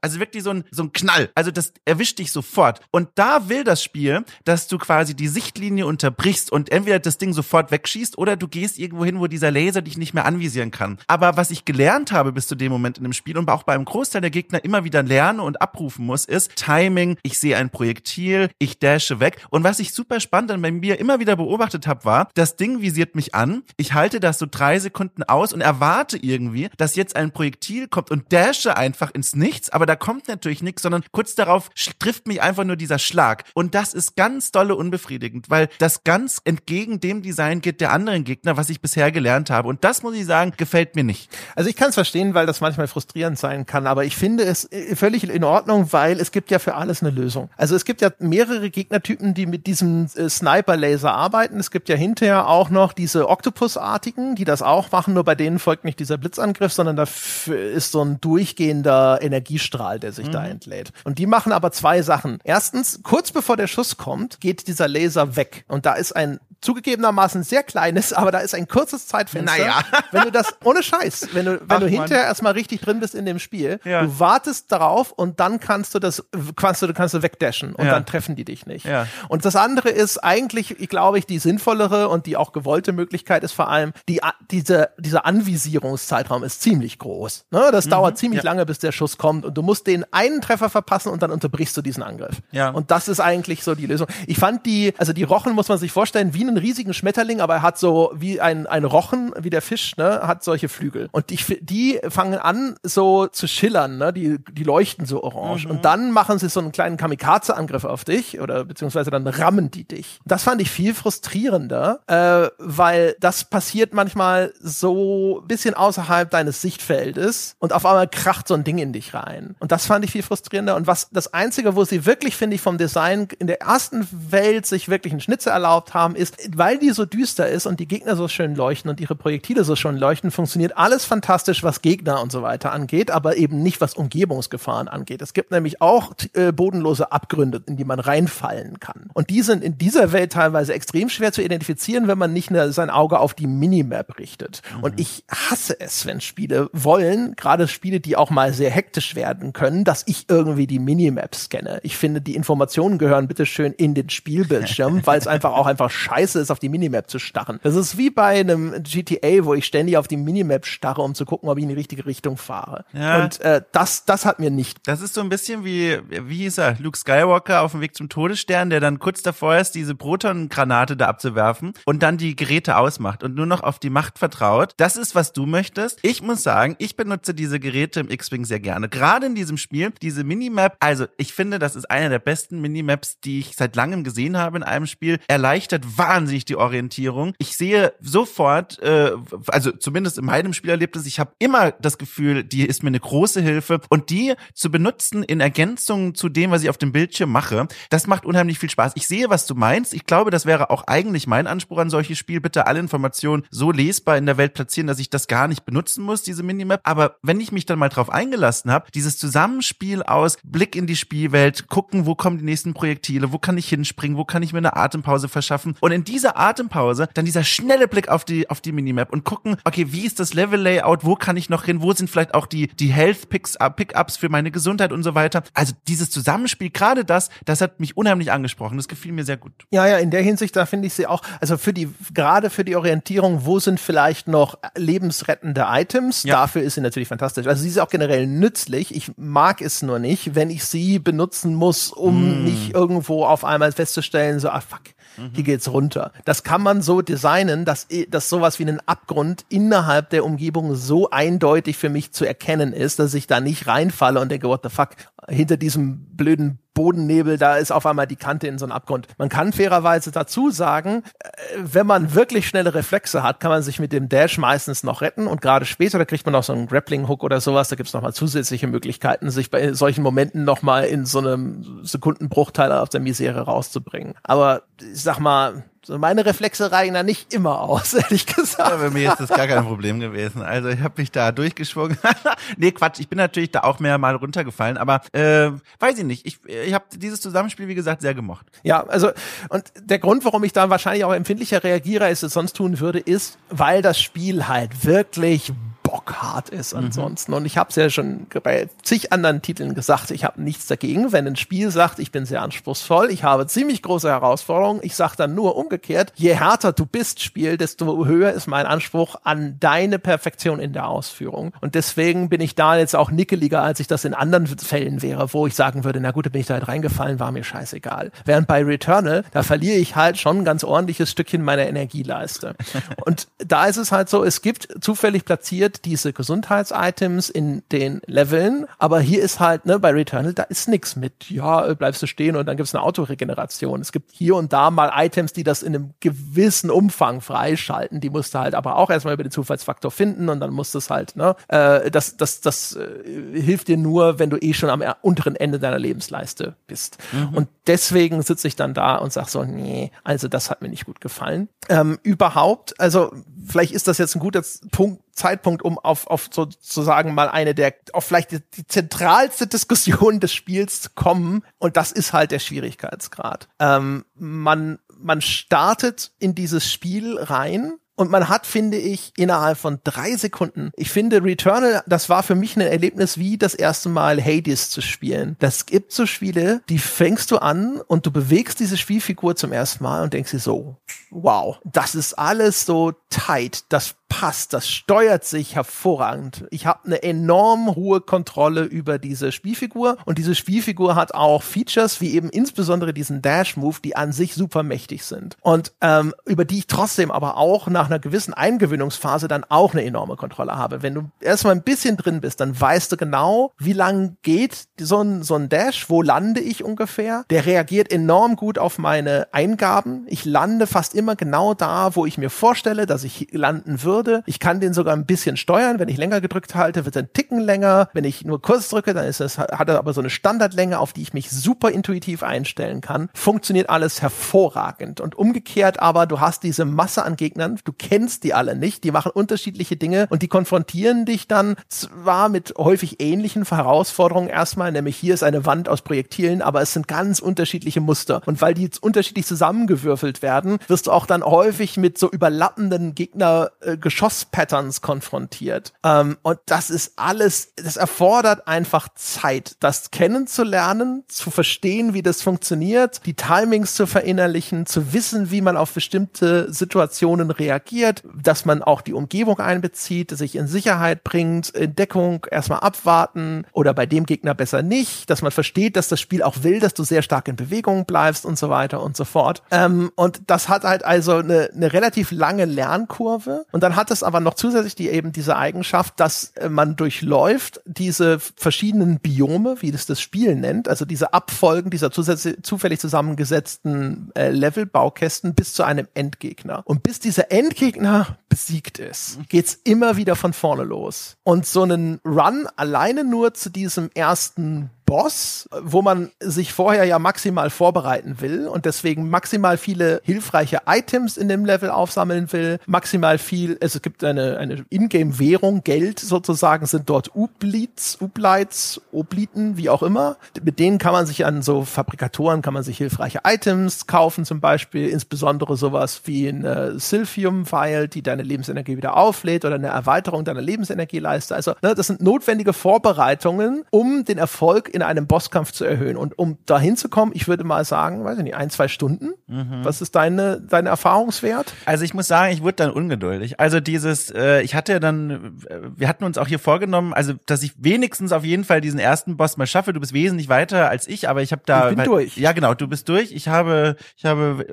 [SPEAKER 2] also wirklich so ein so ein Knall. Also das erwischt dich sofort und da will das Spiel, dass du quasi die Sichtlinie unterbrichst und entweder das Ding sofort wegschießt oder du gehst irgendwo hin, wo dieser Laser dich nicht mehr anvisieren kann. Aber was ich gelernt habe bis zu dem Moment in dem Spiel und auch beim Großteil der Gegner immer wieder lerne und abrufen muss, ist Timing. Ich sehe ein Projektil, ich dashe weg. Und was ich super spannend dann mir immer wieder beobachtet habe, war, das Ding visiert mich an. Ich halte das so drei Sekunden aus und erwarte irgendwie, dass jetzt ein Projektil kommt und dashe einfach ins Nichts. Aber da kommt natürlich nichts, sondern kurz darauf trifft mich einfach nur dieser Schlag. Und das ist ganz dolle unbefriedigend, weil das ganz entgegen dem Design geht der anderen Gegner, was ich bisher gelernt habe. Und das muss ich sagen, gefällt mir nicht.
[SPEAKER 1] Also ich kann es verstehen, weil das manchmal frustrierend sein kann, aber ich finde es äh, völlig in Ordnung, weil es gibt ja für alles eine Lösung. Also es gibt ja mehrere Gegnertypen, die mit diesem äh, Sniper-Laser arbeiten. Es gibt ja hinterher auch noch diese Octopus-artigen, die das auch machen, nur bei denen folgt nicht dieser Blitzangriff, sondern da ist so ein durchgehender Energiestrahl, der sich mhm. da entlädt. Und die machen aber zwei Sachen. Erstens, kurz bevor der Schuss kommt, geht dieser Laser weg. Und da ist ein zugegebenermaßen sehr kleines, aber da ist ein kurzes Zeitfenster.
[SPEAKER 2] Naja. (laughs)
[SPEAKER 1] wenn du das, ohne Scheiß, wenn du, wenn
[SPEAKER 2] Ach,
[SPEAKER 1] du
[SPEAKER 2] Mann.
[SPEAKER 1] hinterher erstmal richtig drin bist in dem Spiel,
[SPEAKER 2] Ja.
[SPEAKER 1] du wartest darauf und dann kannst du das, kannst du, kannst du wegdashen und
[SPEAKER 2] Ja.
[SPEAKER 1] dann treffen die dich nicht.
[SPEAKER 2] Ja.
[SPEAKER 1] Und das andere ist eigentlich, ich glaube ich, die sinnvollere und die auch gewollte Möglichkeit ist vor allem, die, diese, dieser Anvisierungszeitraum ist ziemlich groß. Ne? Das dauert ziemlich
[SPEAKER 2] Mhm.
[SPEAKER 1] lange, bis der Schuss kommt und du musst den einen Treffer verpassen und dann unterbrichst du diesen Angriff.
[SPEAKER 2] Ja.
[SPEAKER 1] Und das ist eigentlich so die Lösung. Ich fand die, also die Rochen muss man sich vorstellen, wie einen riesigen Schmetterling, aber er hat so wie ein, ein Rochen, wie der Fisch, ne, hat solche Flügel. Und die, die fangen an, so zu schillern, ne, die, die leuchten so orange. Und dann machen sie so einen kleinen Kamikaze-Angriff auf dich oder beziehungsweise dann rammen die dich. Das fand ich viel frustrierender, äh, weil das passiert manchmal so ein bisschen außerhalb deines Sichtfeldes und auf einmal kracht so ein Ding in dich rein. Und das fand ich viel frustrierender. Und was das Einzige, wo sie wirklich, finde ich, vom Design in der ersten Welt sich wirklich einen Schnitzer erlaubt haben, ist, weil die so düster ist und die Gegner so schön leuchten und ihre Projektile so schön leuchten, funktioniert alles fantastisch, was Gegner und so weiter angeht, aber eben nicht, was Umgebungsgefahren angeht. Es gibt nämlich auch äh, bodenlose Abgründe, in die man reinfallen kann. Und die sind in dieser Welt teilweise extrem schwer zu identifizieren, wenn man nicht ne, sein Auge auf die Minimap richtet. Und ich hasse es, wenn Spiele wollen, gerade Spiele, die auch mal sehr hektisch werden können, dass ich irgendwie die Minimap scanne. Ich finde, die Informationen gehören bitteschön in den Spielbildschirm, (laughs) weil es einfach auch einfach scheiße ist, auf die Minimap zu starren. Das ist wie bei einem GTA, wo ich ständig auf die Minimap starre, um zu gucken, ob ich in die richtige Richtung fahre.
[SPEAKER 2] Ja.
[SPEAKER 1] Und äh, das, das hat mir nicht
[SPEAKER 2] Das ist so ein bisschen wie, wie hieß er, Luke Skywalker auf dem Weg zum Todesstern, der dann kurz davor ist, diese Protongranate da abzuwerfen und dann die Geräte ausmacht und nur noch auf die Macht vertraut. Das ist, was du möchtest. Ich muss sagen, ich benutze diese Geräte im X-Wing sehr gerne. Gerade in diesem Spiel, diese Minimap, also ich finde, das ist eine der besten Minimaps, die ich seit langem gesehen habe in einem Spiel. Erleichtert wahnsinnig die Orientierung. Ich sehe sofort, äh, also zumindest in meinem Spielerlebnis, ich habe immer das Gefühl, die ist mir eine große Hilfe und die zu benutzen in Ergänzung zu dem, was ich auf dem Bildschirm mache, das macht unheimlich viel Spaß. Ich sehe, was du meinst. Ich glaube, das wäre auch eigentlich mein Anspruch an solches Spiel. Bitte alle Informationen so lesbar in der Welt platzieren, dass ich das gar nicht benutzen muss, diese Minimap. Aber wenn ich mich dann mal drauf eingelassen habe, dieses Zusammenspiel aus Blick in die Spielwelt, gucken, wo kommen die nächsten Projektile, wo kann ich hinspringen, wo kann ich mir eine Atempause verschaffen und in in dieser Atempause dann dieser schnelle Blick auf die, auf die Minimap und gucken, okay, wie ist das Level-Layout, wo kann ich noch hin, wo sind vielleicht auch die, die Health-Pickups für meine Gesundheit und so weiter. Also dieses Zusammenspiel, gerade das, das hat mich unheimlich angesprochen. Das gefiel mir sehr gut.
[SPEAKER 1] Ja, ja, in der Hinsicht, da finde ich sie auch, also für die, gerade für die Orientierung, wo sind vielleicht noch lebensrettende Items, ja. dafür ist sie natürlich fantastisch. Also sie ist auch generell nützlich. Ich mag es nur nicht, wenn ich sie benutzen muss, um mm. nicht irgendwo auf einmal festzustellen, so, ah fuck, hier geht's runter. Das kann man so designen, dass, dass sowas wie ein Abgrund innerhalb der Umgebung so eindeutig für mich zu erkennen ist, dass ich da nicht reinfalle und denke, what the fuck, hinter diesem blöden Bodennebel, da ist auf einmal die Kante in so einen Abgrund. Man kann fairerweise dazu sagen, äh, wenn man wirklich schnelle Reflexe hat, kann man sich mit dem Dash meistens noch retten und gerade später, da kriegt man noch so einen Grappling-Hook oder sowas, da gibt's noch mal zusätzliche Möglichkeiten, sich bei solchen Momenten noch mal in so einem Sekundenbruchteil aus der Misere rauszubringen. Aber ich sag mal, so meine Reflexe reichen da nicht immer aus, (laughs) ehrlich gesagt. Ja,
[SPEAKER 2] bei mir ist das gar kein Problem gewesen. Also ich habe mich da durchgeschwungen. (laughs) nee, Quatsch, ich bin natürlich da auch mehr mal runtergefallen, aber äh, weiß ich nicht. Ich, ich habe dieses Zusammenspiel, wie gesagt, sehr gemocht.
[SPEAKER 1] Ja, also und der Grund, warum ich da wahrscheinlich auch empfindlicher reagiere, als es sonst tun würde, ist, weil das Spiel halt wirklich bockhart ist mhm. ansonsten. Mhm. Und ich habe es ja schon bei zig anderen Titeln gesagt, ich habe nichts dagegen, wenn ein Spiel sagt, ich bin sehr anspruchsvoll, ich habe ziemlich große Herausforderungen. Ich sage dann nur umgekehrt, je härter du bist, Spiel, desto höher ist mein Anspruch an deine Perfektion in der Ausführung. Und deswegen bin ich da jetzt auch nickeliger, als ich das in anderen Fällen wäre, wo ich sagen würde, na gut, da bin ich da halt reingefallen, war mir scheißegal. Während bei Returnal, da verliere ich halt schon ein ganz ordentliches Stückchen meiner Energieleiste. (laughs) Und da ist es halt so, es gibt zufällig platziert diese Gesundheitsitems in den Leveln, aber hier ist halt, ne, bei Returnal, da ist nix mit, ja, bleibst du stehen und dann gibt's eine Autoregeneration. Es gibt hier und da mal Items, die das in einem gewissen Umfang freischalten. Die musst du halt aber auch erstmal über den Zufallsfaktor finden und dann musst du es halt, ne, äh, das, das, das äh, hilft dir nur, wenn du eh schon am unteren Ende deiner Lebensleiste bist. Mhm. Und deswegen sitze ich dann da und sag so, nee, also das hat mir nicht gut gefallen. Ähm, überhaupt, also vielleicht ist das jetzt ein guter Punkt, Zeitpunkt, um auf, auf sozusagen mal eine der, auf vielleicht die, die zentralste Diskussion des Spiels zu kommen. Und das ist halt der Schwierigkeitsgrad. Ähm, man, man startet in dieses Spiel rein und man hat, finde ich, innerhalb von drei Sekunden, ich finde Returnal, das war für mich ein Erlebnis wie das erste Mal Hades zu spielen. Das gibt so Spiele, die fängst du an und du bewegst diese Spielfigur zum ersten Mal und denkst dir so, wow, das ist alles so tight, das passt, das steuert sich hervorragend. Ich habe eine enorm hohe Kontrolle über diese Spielfigur und diese Spielfigur hat auch Features wie eben insbesondere diesen Dash-Move, die an sich super mächtig sind und ähm, über die ich trotzdem aber auch nach einer gewissen Eingewöhnungsphase dann auch eine enorme Kontrolle habe. Wenn du erstmal ein bisschen drin bist, dann weißt du genau, wie lang geht so ein, so ein Dash, wo lande ich ungefähr. Der reagiert enorm gut auf meine Eingaben. Ich lande fast immer genau da, wo ich mir vorstelle, dass ich landen würde würde. Ich kann den sogar ein bisschen steuern. Wenn ich länger gedrückt halte, wird er ein Ticken länger. Wenn ich nur kurz drücke, dann ist es, hat er aber so eine Standardlänge, auf die ich mich super intuitiv einstellen kann. Funktioniert alles hervorragend. Und umgekehrt aber, du hast diese Masse an Gegnern, du kennst die alle nicht, die machen unterschiedliche Dinge und die konfrontieren dich dann zwar mit häufig ähnlichen Herausforderungen erstmal, nämlich hier ist eine Wand aus Projektilen, aber es sind ganz unterschiedliche Muster. Und weil die jetzt unterschiedlich zusammengewürfelt werden, wirst du auch dann häufig mit so überlappenden Gegner äh, Geschosspatterns konfrontiert. Ähm, und das ist alles, das erfordert einfach Zeit, das kennenzulernen, zu verstehen, wie das funktioniert, die Timings zu verinnerlichen, zu wissen, wie man auf bestimmte Situationen reagiert, dass man auch die Umgebung einbezieht, sich in Sicherheit bringt, in Deckung erstmal abwarten oder bei dem Gegner besser nicht, dass man versteht, dass das Spiel auch will, dass du sehr stark in Bewegung bleibst und so weiter und so fort. Ähm, und das hat halt also eine, eine relativ lange Lernkurve und dann hat hat es aber noch zusätzlich die eben diese Eigenschaft, dass äh, man durchläuft diese verschiedenen Biome, wie das das Spiel nennt, also diese Abfolgen dieser zufällig zusammengesetzten äh, Level-Baukästen bis zu einem Endgegner. Und bis dieser Endgegner besiegt ist, geht's immer wieder von vorne los. Und so einen Run alleine nur zu diesem ersten Boss, wo man sich vorher ja maximal vorbereiten will und deswegen maximal viele hilfreiche Items in dem Level aufsammeln will, maximal viel, es gibt eine, eine Ingame-Währung, Geld sozusagen, sind dort Ublits, Ublites, Obliten, wie auch immer. Mit denen kann man sich an so Fabrikatoren, kann man sich hilfreiche Items kaufen zum Beispiel, insbesondere sowas wie eine Silphium-File, die deine Lebensenergie wieder auflädt oder eine Erweiterung deiner Lebensenergieleiste. Also ne, das sind notwendige Vorbereitungen, um den Erfolg in einem Bosskampf zu erhöhen. Und um dahin zu kommen, ich würde mal sagen, weiß ich nicht, ein, zwei Stunden. Mhm. Was ist deine, deine Erfahrungswert?
[SPEAKER 2] Also ich muss sagen, ich wurde dann ungeduldig. Also dieses, äh, ich hatte ja dann, äh, wir hatten uns auch hier vorgenommen, also dass ich wenigstens auf jeden Fall diesen ersten Boss mal schaffe. Du bist wesentlich weiter als ich, aber ich habe da.
[SPEAKER 1] Ich bin weil, durch.
[SPEAKER 2] Ja, genau, du bist durch. Ich habe, ich habe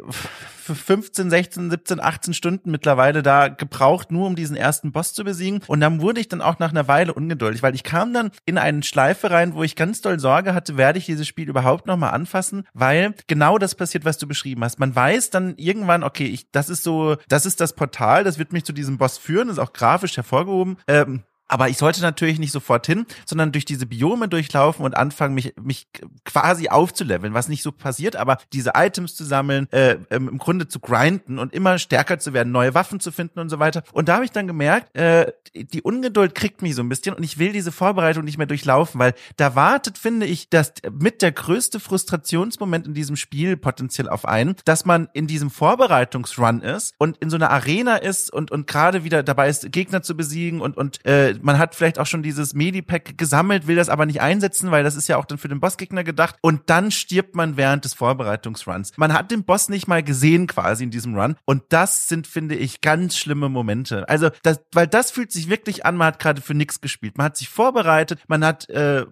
[SPEAKER 2] 15, 16, 17, 18 Stunden mittlerweile da gebraucht, nur um diesen ersten Boss zu besiegen. Und dann wurde ich dann auch nach einer Weile ungeduldig, weil ich kam dann in eine Schleife rein, wo ich ganz doll Sorge hatte, werde ich dieses Spiel überhaupt nochmal anfassen, weil genau das passiert, was du beschrieben hast. Man weiß dann irgendwann, okay, ich, das ist so, das ist das Portal, das wird mich zu diesem Boss führen, ist auch grafisch hervorgehoben. Ähm, aber ich sollte natürlich nicht sofort hin, sondern durch diese Biome durchlaufen und anfangen, mich, mich quasi aufzuleveln, was nicht so passiert, aber diese Items zu sammeln, äh, im Grunde zu grinden und immer stärker zu werden, neue Waffen zu finden und so weiter. Und da habe ich dann gemerkt, äh, die Ungeduld kriegt mich so ein bisschen und ich will diese Vorbereitung nicht mehr durchlaufen, weil da wartet, finde ich, dass mit der größte Frustrationsmoment in diesem Spiel potenziell auf einen, dass man in diesem Vorbereitungsrun ist und in so einer Arena ist und, und gerade wieder dabei ist, Gegner zu besiegen und, und äh, man hat vielleicht auch schon dieses Medipack gesammelt, will das aber nicht einsetzen, weil das ist ja auch dann für den Bossgegner gedacht. Und dann stirbt man während des Vorbereitungsruns. Man hat den Boss nicht mal gesehen quasi in diesem Run. Und das sind, finde ich, ganz schlimme Momente. Also, das, weil das fühlt sich wirklich an, man hat gerade für nichts gespielt. Man hat sich vorbereitet, man hat äh,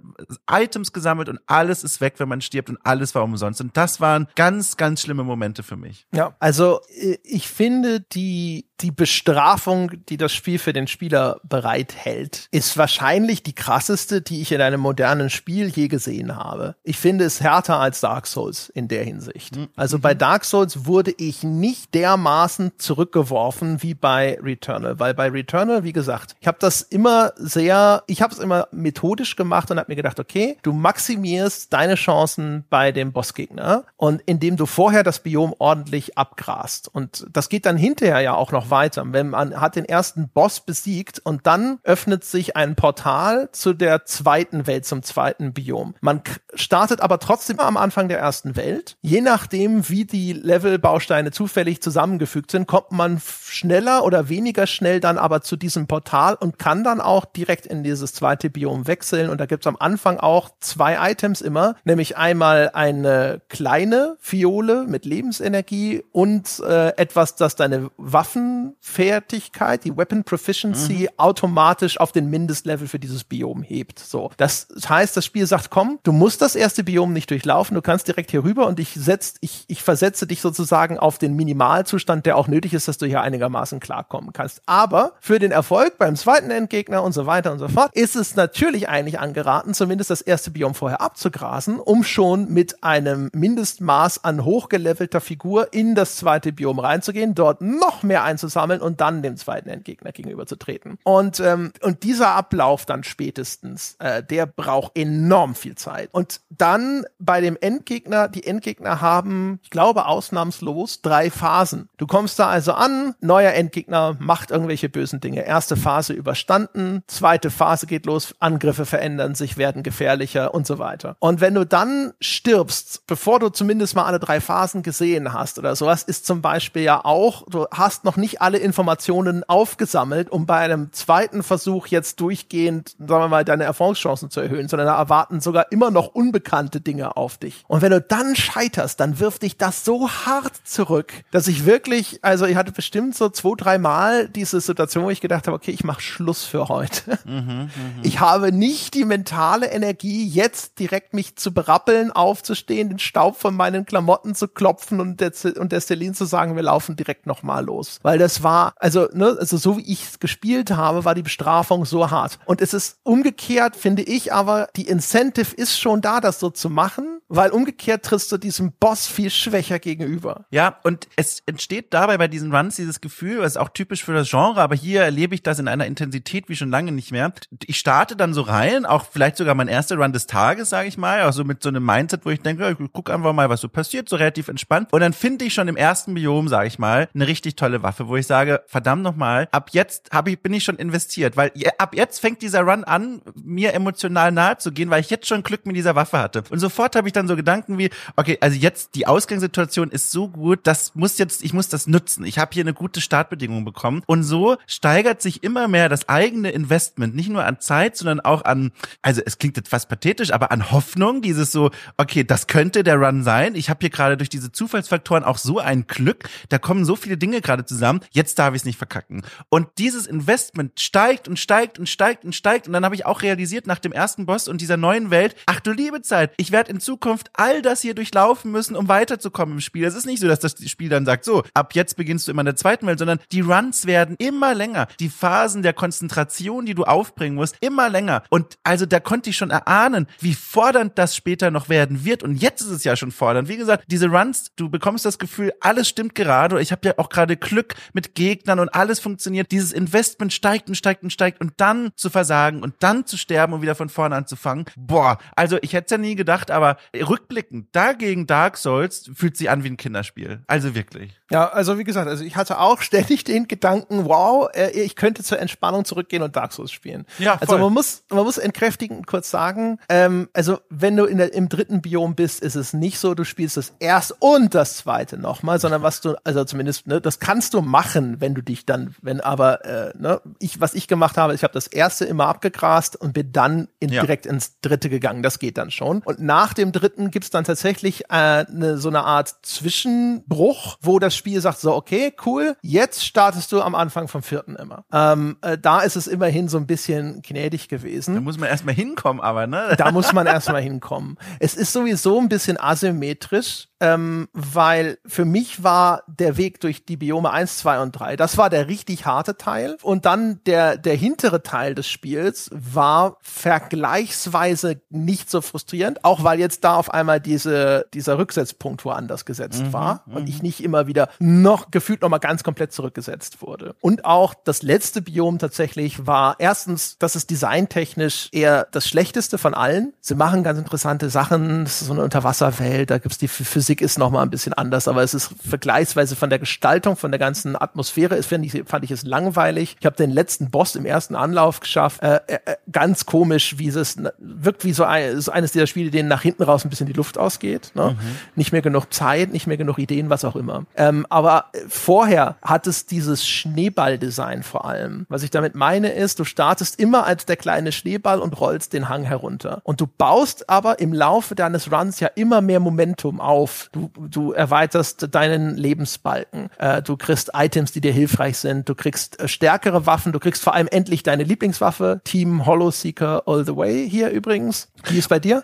[SPEAKER 2] Items gesammelt und alles ist weg, wenn man stirbt und alles war umsonst. Und das waren ganz, ganz schlimme Momente für mich.
[SPEAKER 1] Ja, also äh, ich finde die die Bestrafung, die das Spiel für den Spieler bereithält, ist wahrscheinlich die krasseste, die ich in einem modernen Spiel je gesehen habe. Ich finde es härter als Dark Souls in der Hinsicht. Mhm. Also bei Dark Souls wurde ich nicht dermaßen zurückgeworfen wie bei Returnal, weil bei Returnal, wie gesagt, ich habe das immer sehr, ich habe es immer methodisch gemacht und habe mir gedacht, okay, du maximierst deine Chancen bei dem Bossgegner und indem du vorher das Biom ordentlich abgrast und das geht dann hinterher ja auch noch weiter. Wenn man hat den ersten Boss besiegt und dann öffnet sich ein Portal zu der zweiten Welt, zum zweiten Biom. Man startet aber trotzdem am Anfang der ersten Welt. Je nachdem, wie die Levelbausteine zufällig zusammengefügt sind, kommt man schneller oder weniger schnell dann aber zu diesem Portal und kann dann auch direkt in dieses zweite Biom wechseln. Und da gibt's am Anfang auch zwei Items immer, nämlich einmal eine kleine Fiole mit Lebensenergie und äh, etwas, das deine Waffen Waffenfertigkeit, die Weapon Proficiency, mhm. automatisch auf den Mindestlevel für dieses Biom hebt. So. Das heißt, das Spiel sagt, komm, du musst das erste Biom nicht durchlaufen, du kannst direkt hier rüber und ich setz, ich, ich versetze dich sozusagen auf den Minimalzustand, der auch nötig ist, dass du hier einigermaßen klarkommen kannst. Aber für den Erfolg beim zweiten Endgegner und so weiter und so fort, ist es natürlich eigentlich angeraten, zumindest das erste Biom vorher abzugrasen, um schon mit einem Mindestmaß an hochgelevelter Figur in das zweite Biom reinzugehen, dort noch mehr einzusetzen sammeln und dann dem zweiten Endgegner gegenüberzutreten. Und, ähm, und dieser Ablauf dann spätestens, äh, der braucht enorm viel Zeit. Und dann bei dem Endgegner, die Endgegner haben, ich glaube, ausnahmslos drei Phasen. Du kommst da also an, neuer Endgegner macht irgendwelche bösen Dinge. Erste Phase überstanden, zweite Phase geht los, Angriffe verändern sich, werden gefährlicher und so weiter. Und wenn du dann stirbst, bevor du zumindest mal alle drei Phasen gesehen hast oder sowas, ist zum Beispiel ja auch, du hast noch nicht alle Informationen aufgesammelt, um bei einem zweiten Versuch jetzt durchgehend, sagen wir mal, deine Erfolgschancen zu erhöhen, sondern da erwarten sogar immer noch unbekannte Dinge auf dich. Und wenn du dann scheiterst, dann wirft dich das so hart zurück, dass ich wirklich, also ich hatte bestimmt so zwei, drei Mal diese Situation, wo ich gedacht habe, okay, ich mache Schluss für heute. Mhm, mh. Ich habe nicht die mentale Energie, jetzt direkt mich zu berappeln, aufzustehen, den Staub von meinen Klamotten zu klopfen und der, und der Celine zu sagen, wir laufen direkt nochmal los. Weil das das war, also, ne, also so wie ich es gespielt habe, war die Bestrafung Bestrafung so hart. Und es ist umgekehrt, finde ich, aber die Incentive ist schon da, das so zu machen, weil umgekehrt trittst du diesem Boss viel schwächer gegenüber.
[SPEAKER 2] Ja, und es entsteht dabei bei diesen Runs dieses Gefühl, was ist auch typisch für das Genre, aber hier erlebe ich das in einer Intensität wie schon lange nicht mehr. Ich starte dann so rein, auch vielleicht sogar mein erster Run des Tages, sage ich mal, also mit so einem Mindset, wo ich denke, ich guck einfach mal, was so passiert, so relativ entspannt. Und dann finde ich schon im ersten Biom, sage ich mal, eine richtig tolle Waffe, wo ich sage, verdammt nochmal, ab jetzt hab ich, bin ich schon investiert, weil ab jetzt fängt dieser Run an, mir emotional nahe zu gehen, weil ich jetzt schon Glück mit dieser Waffe hatte. Und sofort habe ich dann so Gedanken wie, okay, also jetzt die Ausgangssituation ist so gut, das muss jetzt, ich muss das nutzen. Ich habe hier eine gute Startbedingung bekommen. Und so steigert sich immer mehr das eigene Investment, nicht nur an Zeit, sondern auch an, also es klingt jetzt pathetisch, aber an Hoffnung, dieses so, okay, das könnte der Run sein. Ich habe hier gerade durch diese Zufallsfaktoren auch so ein Glück, da kommen so viele Dinge gerade zusammen, jetzt darf ich es nicht verkacken. Und dieses Investment steigt und steigt und steigt und steigt. Und dann habe ich auch realisiert nach dem ersten Boss und dieser neuen Welt, ach du liebe Zeit, ich werde in Zukunft all das hier durchlaufen müssen, um weiterzukommen im Spiel. Es ist nicht so, dass das Spiel dann sagt, so, ab jetzt beginnst du immer in der zweiten Welt, sondern die Runs werden immer länger. Die Phasen der Konzentration, die du aufbringen musst, immer länger. Und also da konnte ich schon erahnen, wie fordernd das später noch werden wird. Und jetzt ist es ja schon fordernd. Wie gesagt, diese Runs, du bekommst das Gefühl, alles stimmt gerade. Ich habe ja auch gerade Glück mit Gegnern und alles funktioniert. Dieses Investment steigt und steigt und steigt und dann zu versagen und dann zu sterben und wieder von vorne anzufangen. Boah, also ich hätte es ja nie gedacht, aber rückblickend dagegen Dark Souls fühlt sich an wie ein Kinderspiel. Also wirklich.
[SPEAKER 1] Ja, also wie gesagt, also ich hatte auch ständig den Gedanken, wow, äh, ich könnte zur Entspannung zurückgehen und Dark Souls spielen. Ja, also voll. Also man muss, man muss entkräftigend kurz sagen, ähm, also wenn du in der, im dritten Biom bist, ist es nicht so, du spielst das erste und das zweite nochmal, sondern was du, also zumindest, ne, das kannst du machen, wenn du dich dann, wenn aber, äh, ne, ich, was ich gemacht habe, ich habe das erste immer abgegrast und bin dann in, ja. direkt ins dritte gegangen. Das geht dann schon. Und nach dem dritten gibt's dann tatsächlich äh, ne, so eine Art Zwischenbruch, wo das Spiel sagt so, okay, cool, jetzt startest du am Anfang vom vierten immer. Ähm, äh, da ist es immerhin so ein bisschen gnädig gewesen.
[SPEAKER 2] Da muss man erstmal hinkommen, aber ne?
[SPEAKER 1] Da muss man erstmal hinkommen. Es ist sowieso ein bisschen asymmetrisch, ähm, weil für mich war der Weg durch die Biome 1, 2 und 3, das war der richtig harte Teil. Und dann der, der hintere Teil des Spiels war vergleichsweise nicht so frustrierend, auch weil jetzt da auf einmal diese, dieser Rücksetzpunkt woanders gesetzt mhm, war und ich mhm. nicht immer wieder noch gefühlt noch mal ganz komplett zurückgesetzt wurde. Und auch das letzte Biom tatsächlich war erstens, das ist designtechnisch eher das schlechteste von allen. Sie machen ganz interessante Sachen, das ist so eine Unterwasserwelt, da gibt's die Physik ist noch mal ein bisschen anders, aber es ist vergleichsweise von der Gestaltung, von der ganzen Atmosphäre, ist, ich, fand ich es langweilig. Ich habe den letzten Boss im ersten Anlauf geschafft. Äh, äh, äh ganz komisch, wie es wirkt wie so, ein, so eines dieser Spiele, denen nach hinten raus ein bisschen die Luft ausgeht. Ne? Mhm. Nicht mehr genug Zeit, nicht mehr genug Ideen, was auch immer. Ähm, aber vorher hat es dieses Schneeballdesign vor allem. Was ich damit meine ist, du startest immer als der kleine Schneeball und rollst den Hang herunter. Und du baust aber im Laufe deines Runs ja immer mehr Momentum auf Du, du erweiterst deinen Lebensbalken. Äh, du kriegst Items, die dir hilfreich sind. Du kriegst äh, stärkere Waffen. Du kriegst vor allem endlich deine Lieblingswaffe. Team Hollow Seeker All the Way hier übrigens. Wie ist bei dir?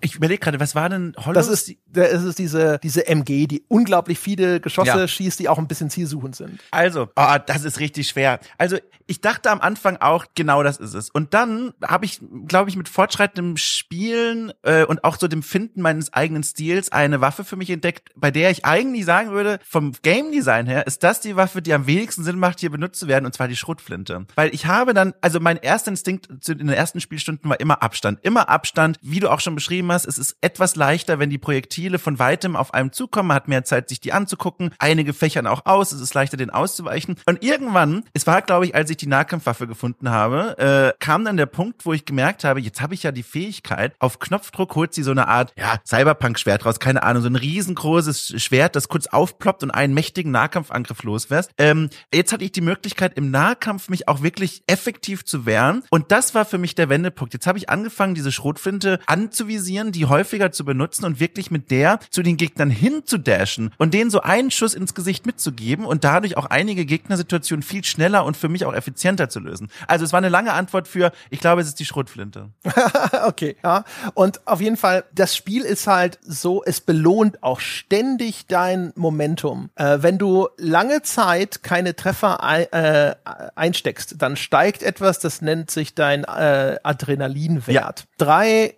[SPEAKER 2] Ich überlege gerade, was war denn
[SPEAKER 1] Hollow? Das ist, das ist diese, diese MG, die unglaublich viele Geschosse ja. schießt, die auch ein bisschen zielsuchend sind.
[SPEAKER 2] Also, oh, das ist richtig schwer. Also, ich dachte am Anfang auch, genau das ist es. Und dann habe ich, glaube ich, mit fortschreitendem Spielen äh, und auch so dem Finden meines eigenen Stils eine Waffe für mich entdeckt, bei der ich eigentlich sagen würde, vom Game Design her ist das die Waffe, die am wenigsten Sinn macht, hier benutzt zu werden, und zwar die Schrotflinte. Weil ich habe dann, also mein erster Instinkt in den ersten Spielstunden war immer Abstand. Immer Abstand, wie du auch schon beschrieben hast, es ist etwas leichter, wenn die Projektile von weitem auf einem zukommen, man hat mehr Zeit, sich die anzugucken, einige fächern auch aus, es ist leichter, den auszuweichen. Und irgendwann, es war, glaube ich, als ich die Nahkampfwaffe gefunden habe, äh, kam dann der Punkt, wo ich gemerkt habe, jetzt habe ich ja die Fähigkeit, auf Knopfdruck holt sie so eine Art, ja, Cyberpunk-Schwert raus, keine Ahnung, so ein riesengroßes Schwert, das kurz aufploppt und einen mächtigen Nahkampfangriff loswärst. Ähm, jetzt hatte ich die Möglichkeit, im Nahkampf mich auch wirklich effektiv zu wehren. Und das war für mich der Wendepunkt. Jetzt habe ich angefangen, diese Schrotflinte anzuwählen anzuvisieren, die häufiger zu benutzen und wirklich mit der zu den Gegnern hinzudashen und denen so einen Schuss ins Gesicht mitzugeben und dadurch auch einige Gegnersituationen viel schneller und für mich auch effizienter zu lösen. Also es war eine lange Antwort für, ich glaube, es ist die Schrotflinte. (laughs)
[SPEAKER 1] okay, ja. Und auf jeden Fall, das Spiel ist halt so, es belohnt auch ständig dein Momentum. Äh, wenn du lange Zeit keine Treffer ein, äh, einsteckst, dann steigt etwas, das nennt sich dein äh, Adrenalinwert. Ja. Drei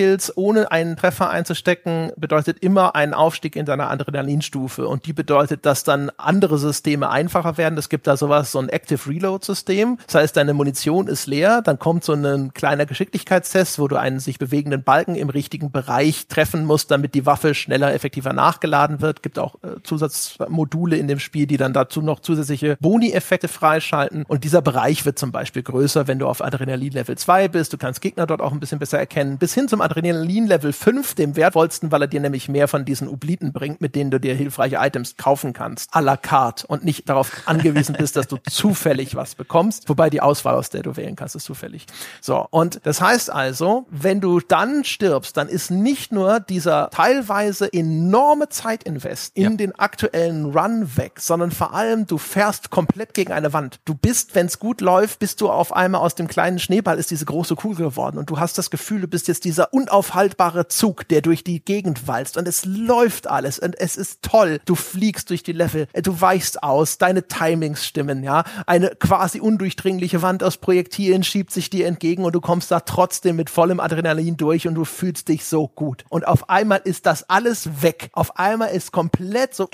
[SPEAKER 1] Gegnerkills ohne einen Treffer einzustecken bedeutet immer einen Aufstieg in deiner Adrenalinstufe und die bedeutet, dass dann andere Systeme einfacher werden. Es gibt da sowas, so ein Active Reload System. Das heißt, deine Munition ist leer, dann kommt so ein kleiner Geschicklichkeitstest, wo du einen sich bewegenden Balken im richtigen Bereich treffen musst, damit die Waffe schneller, effektiver nachgeladen wird. Gibt auch äh, Zusatzmodule in dem Spiel, die dann dazu noch zusätzliche Boni-Effekte freischalten. Und dieser Bereich wird zum Beispiel größer, wenn du auf Adrenalin Level 2 bist. Du kannst Gegner dort auch ein bisschen besser erkennen. Bis hin zum Adrenalin Level 5, dem wertvollsten, weil er dir nämlich mehr von diesen Obliten bringt, mit denen du dir hilfreiche Items kaufen kannst. à la carte und nicht darauf angewiesen bist, dass du (laughs) zufällig was bekommst. Wobei die Auswahl, aus der du wählen kannst, ist zufällig. So. Und das heißt also, wenn du dann stirbst, dann ist nicht nur dieser teilweise enorme Zeitinvest in ja. den aktuellen Run weg, sondern vor allem du fährst komplett gegen eine Wand. Du bist, wenn es gut läuft, bist du auf einmal aus dem kleinen Schneeball ist diese große Kugel geworden und du hast das Gefühl, du bist jetzt dieser unaufhaltbare Zug, der durch die Gegend walzt und es läuft alles und es ist toll. Du fliegst durch die Level, äh, du weichst aus, deine Timings stimmen, ja. Eine quasi undurchdringliche Wand aus Projektilen schiebt sich dir entgegen und du kommst da trotzdem mit vollem Adrenalin durch und du fühlst dich so gut. Und auf einmal ist das alles weg. Auf einmal ist komplett so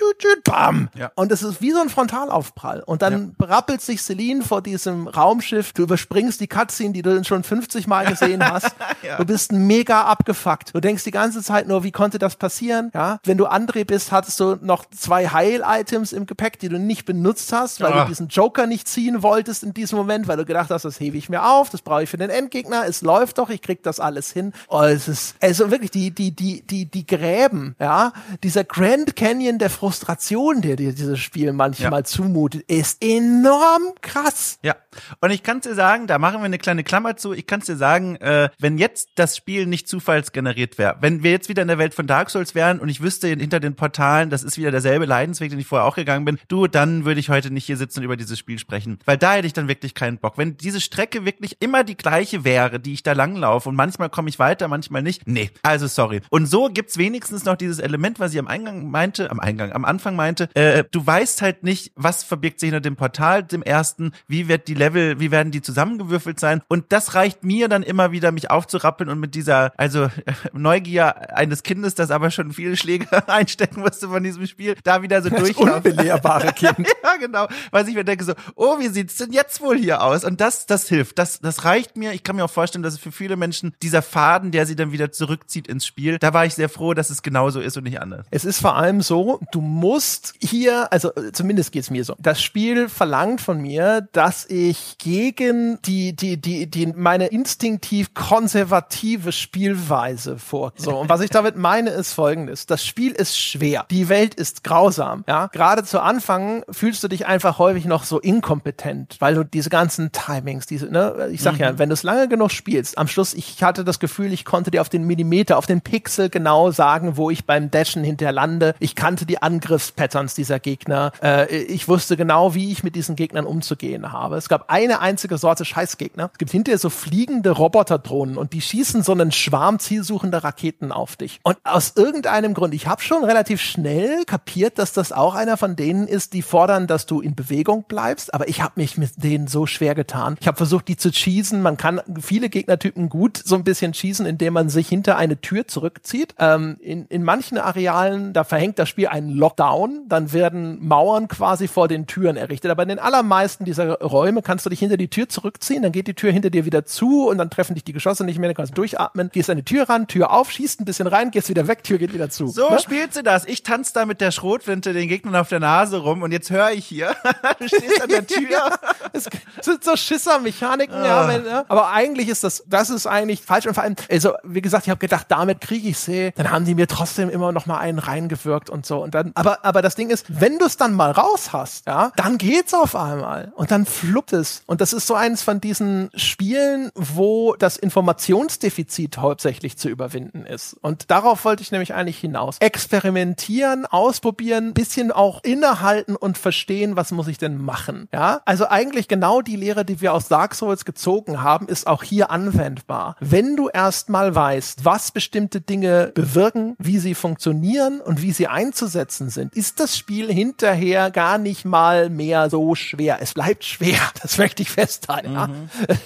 [SPEAKER 1] bam. Ja. Und es ist wie so ein Frontalaufprall. Und dann ja. berappelt sich Celine vor diesem Raumschiff. Du überspringst die Cutscene, die du schon 50 Mal gesehen hast. (laughs) ja. Du bist mega abgefuckt. Du denkst die ganze Zeit nur, wie konnte das passieren? Ja. Wenn du André bist, hattest du noch zwei Heil-Items im Gepäck, die du nicht benutzt hast, weil oh. du diesen Joker nicht ziehen wolltest in diesem Moment, weil du gedacht hast, das hebe ich mir auf, das brauche ich für den Endgegner. Es läuft doch, ich krieg das alles hin. Oh, es ist also wirklich die die die die die Gräben, ja, dieser Grand Canyon der Frustration, der dir dieses Spiel manchmal ja. zumutet, ist enorm krass.
[SPEAKER 2] Ja. Und ich kann dir sagen, da machen wir eine kleine Klammer zu. Ich kann dir sagen, äh, wenn jetzt das Spiel nicht zufallsgeneriert wäre, wenn wir jetzt wieder in der Welt von Dark Souls wären und ich wüsste hinter den Portalen, das ist wieder derselbe Leidensweg, den ich vorher auch gegangen bin, du, dann würde ich heute nicht hier sitzen und über dieses Spiel sprechen, weil da hätte ich dann wirklich keinen Bock. Wenn diese Strecke wirklich immer die gleiche wäre, die ich da langlaufe und manchmal komme ich weiter, manchmal nicht, nee, also sorry. Und so gibt's wenigstens noch dieses Element, was ich am Eingang meinte, am Eingang, am Anfang meinte, äh, du weißt halt nicht, was verbirgt sich hinter dem Portal, dem ersten, wie wird die Level, wie werden die zusammengewürfelt sein. Und das reicht mir dann immer wieder, mich aufzurappeln und mit dieser, also (laughs) Neugier eines Kindes, das aber schon viele Schläge (laughs) einstecken musste von diesem Spiel, da wieder so durch.
[SPEAKER 1] Unbelehrbare (laughs) Kind.
[SPEAKER 2] ja, genau. Weil ich mir denke so, oh, wie sieht's denn jetzt wohl hier aus? Und das, das hilft. Das, das reicht mir. Ich kann mir auch vorstellen, dass es für viele Menschen dieser Faden, der sie dann wieder zurückzieht ins Spiel, da war ich sehr froh, dass es genauso ist und nicht anders.
[SPEAKER 1] Es ist vor allem so, du musst hier, also zumindest geht's mir so, das Spiel verlangt von mir, dass ich gegen die, die, die, die, meine instinktiv konservative Spielweise vor. So. Und was ich damit meine, ist folgendes. Das Spiel ist schwer. Die Welt ist grausam. Ja. Gerade zu Anfang fühlst du dich einfach häufig noch so inkompetent, weil du diese ganzen Timings, diese, ne, ich sag mhm. ja, wenn du es lange genug spielst, am Schluss, ich hatte das Gefühl, ich konnte dir auf den Millimeter, auf den Pixel genau sagen, wo ich beim Dashen hinterher lande. Ich kannte die Angriffspatterns dieser Gegner. Äh, ich wusste genau, wie ich mit diesen Gegnern umzugehen habe. Es gab eine einzige Sorte Scheißgegner. Es gibt hinterher so fliegende Roboterdrohnen und die schießen so einen Schwarm zielsuchender Raketen auf dich. Und aus irgendeinem Grund, ich habe schon relativ schnell kapiert, dass das auch einer von denen ist, die fordern, dass du in Bewegung bleibst, aber ich habe mich mit denen so schwer getan. Ich habe versucht, die zu cheesen. Man kann viele Gegnertypen gut so ein bisschen cheesen, indem man sich hinter eine Tür zurückzieht. Ähm, in, in manchen Arealen, da verhängt das Spiel einen Lockdown, dann werden Mauern quasi vor den Türen errichtet. Aber in den allermeisten dieser Räume kannst du dich hinter die Tür zurückziehen, dann geht die Tür hinter dir wieder zu und dann treffen dich die Geschosse nicht mehr, dann kannst du durchatmen, gehst an die Tür ran, Tür auf, schießt ein bisschen rein, gehst wieder weg, Tür geht wieder zu.
[SPEAKER 2] So ne? spielt sie das. Ich tanze da mit der Schrotflinte den Gegnern auf der Nase rum und jetzt höre ich hier, (laughs) du stehst an der (laughs) Tür
[SPEAKER 1] es sind so Schisser-Mechaniken, ja,
[SPEAKER 2] Ah.
[SPEAKER 1] wenn, ja. Aber eigentlich ist das, das ist eigentlich falsch. Und vor allem, also, wie gesagt, ich habe gedacht, damit kriege ich sie. Dann haben die mir trotzdem immer noch mal einen reingewirkt und so. Und dann, aber, aber das Ding ist, wenn du es dann mal raus hast, ja, dann geht's auf einmal. Und dann fluppt es. Und das ist so eins von diesen Spielen, wo das Informationsdefizit hauptsächlich zu überwinden ist. Und darauf wollte ich nämlich eigentlich hinaus. Experimentieren, ausprobieren, bisschen auch innehalten und verstehen, was muss ich denn machen. Ja, also eigentlich genau die Lehre, die wir aus Dark Souls gezogen haben, ist auch hier anwendbar. Wenn du erstmal weißt, was bestimmte Dinge bewirken, wie sie funktionieren und wie sie einzusetzen sind, ist das Spiel hinterher gar nicht mal mehr so schwer. Es bleibt schwer, das möchte ich festhalten. Ja?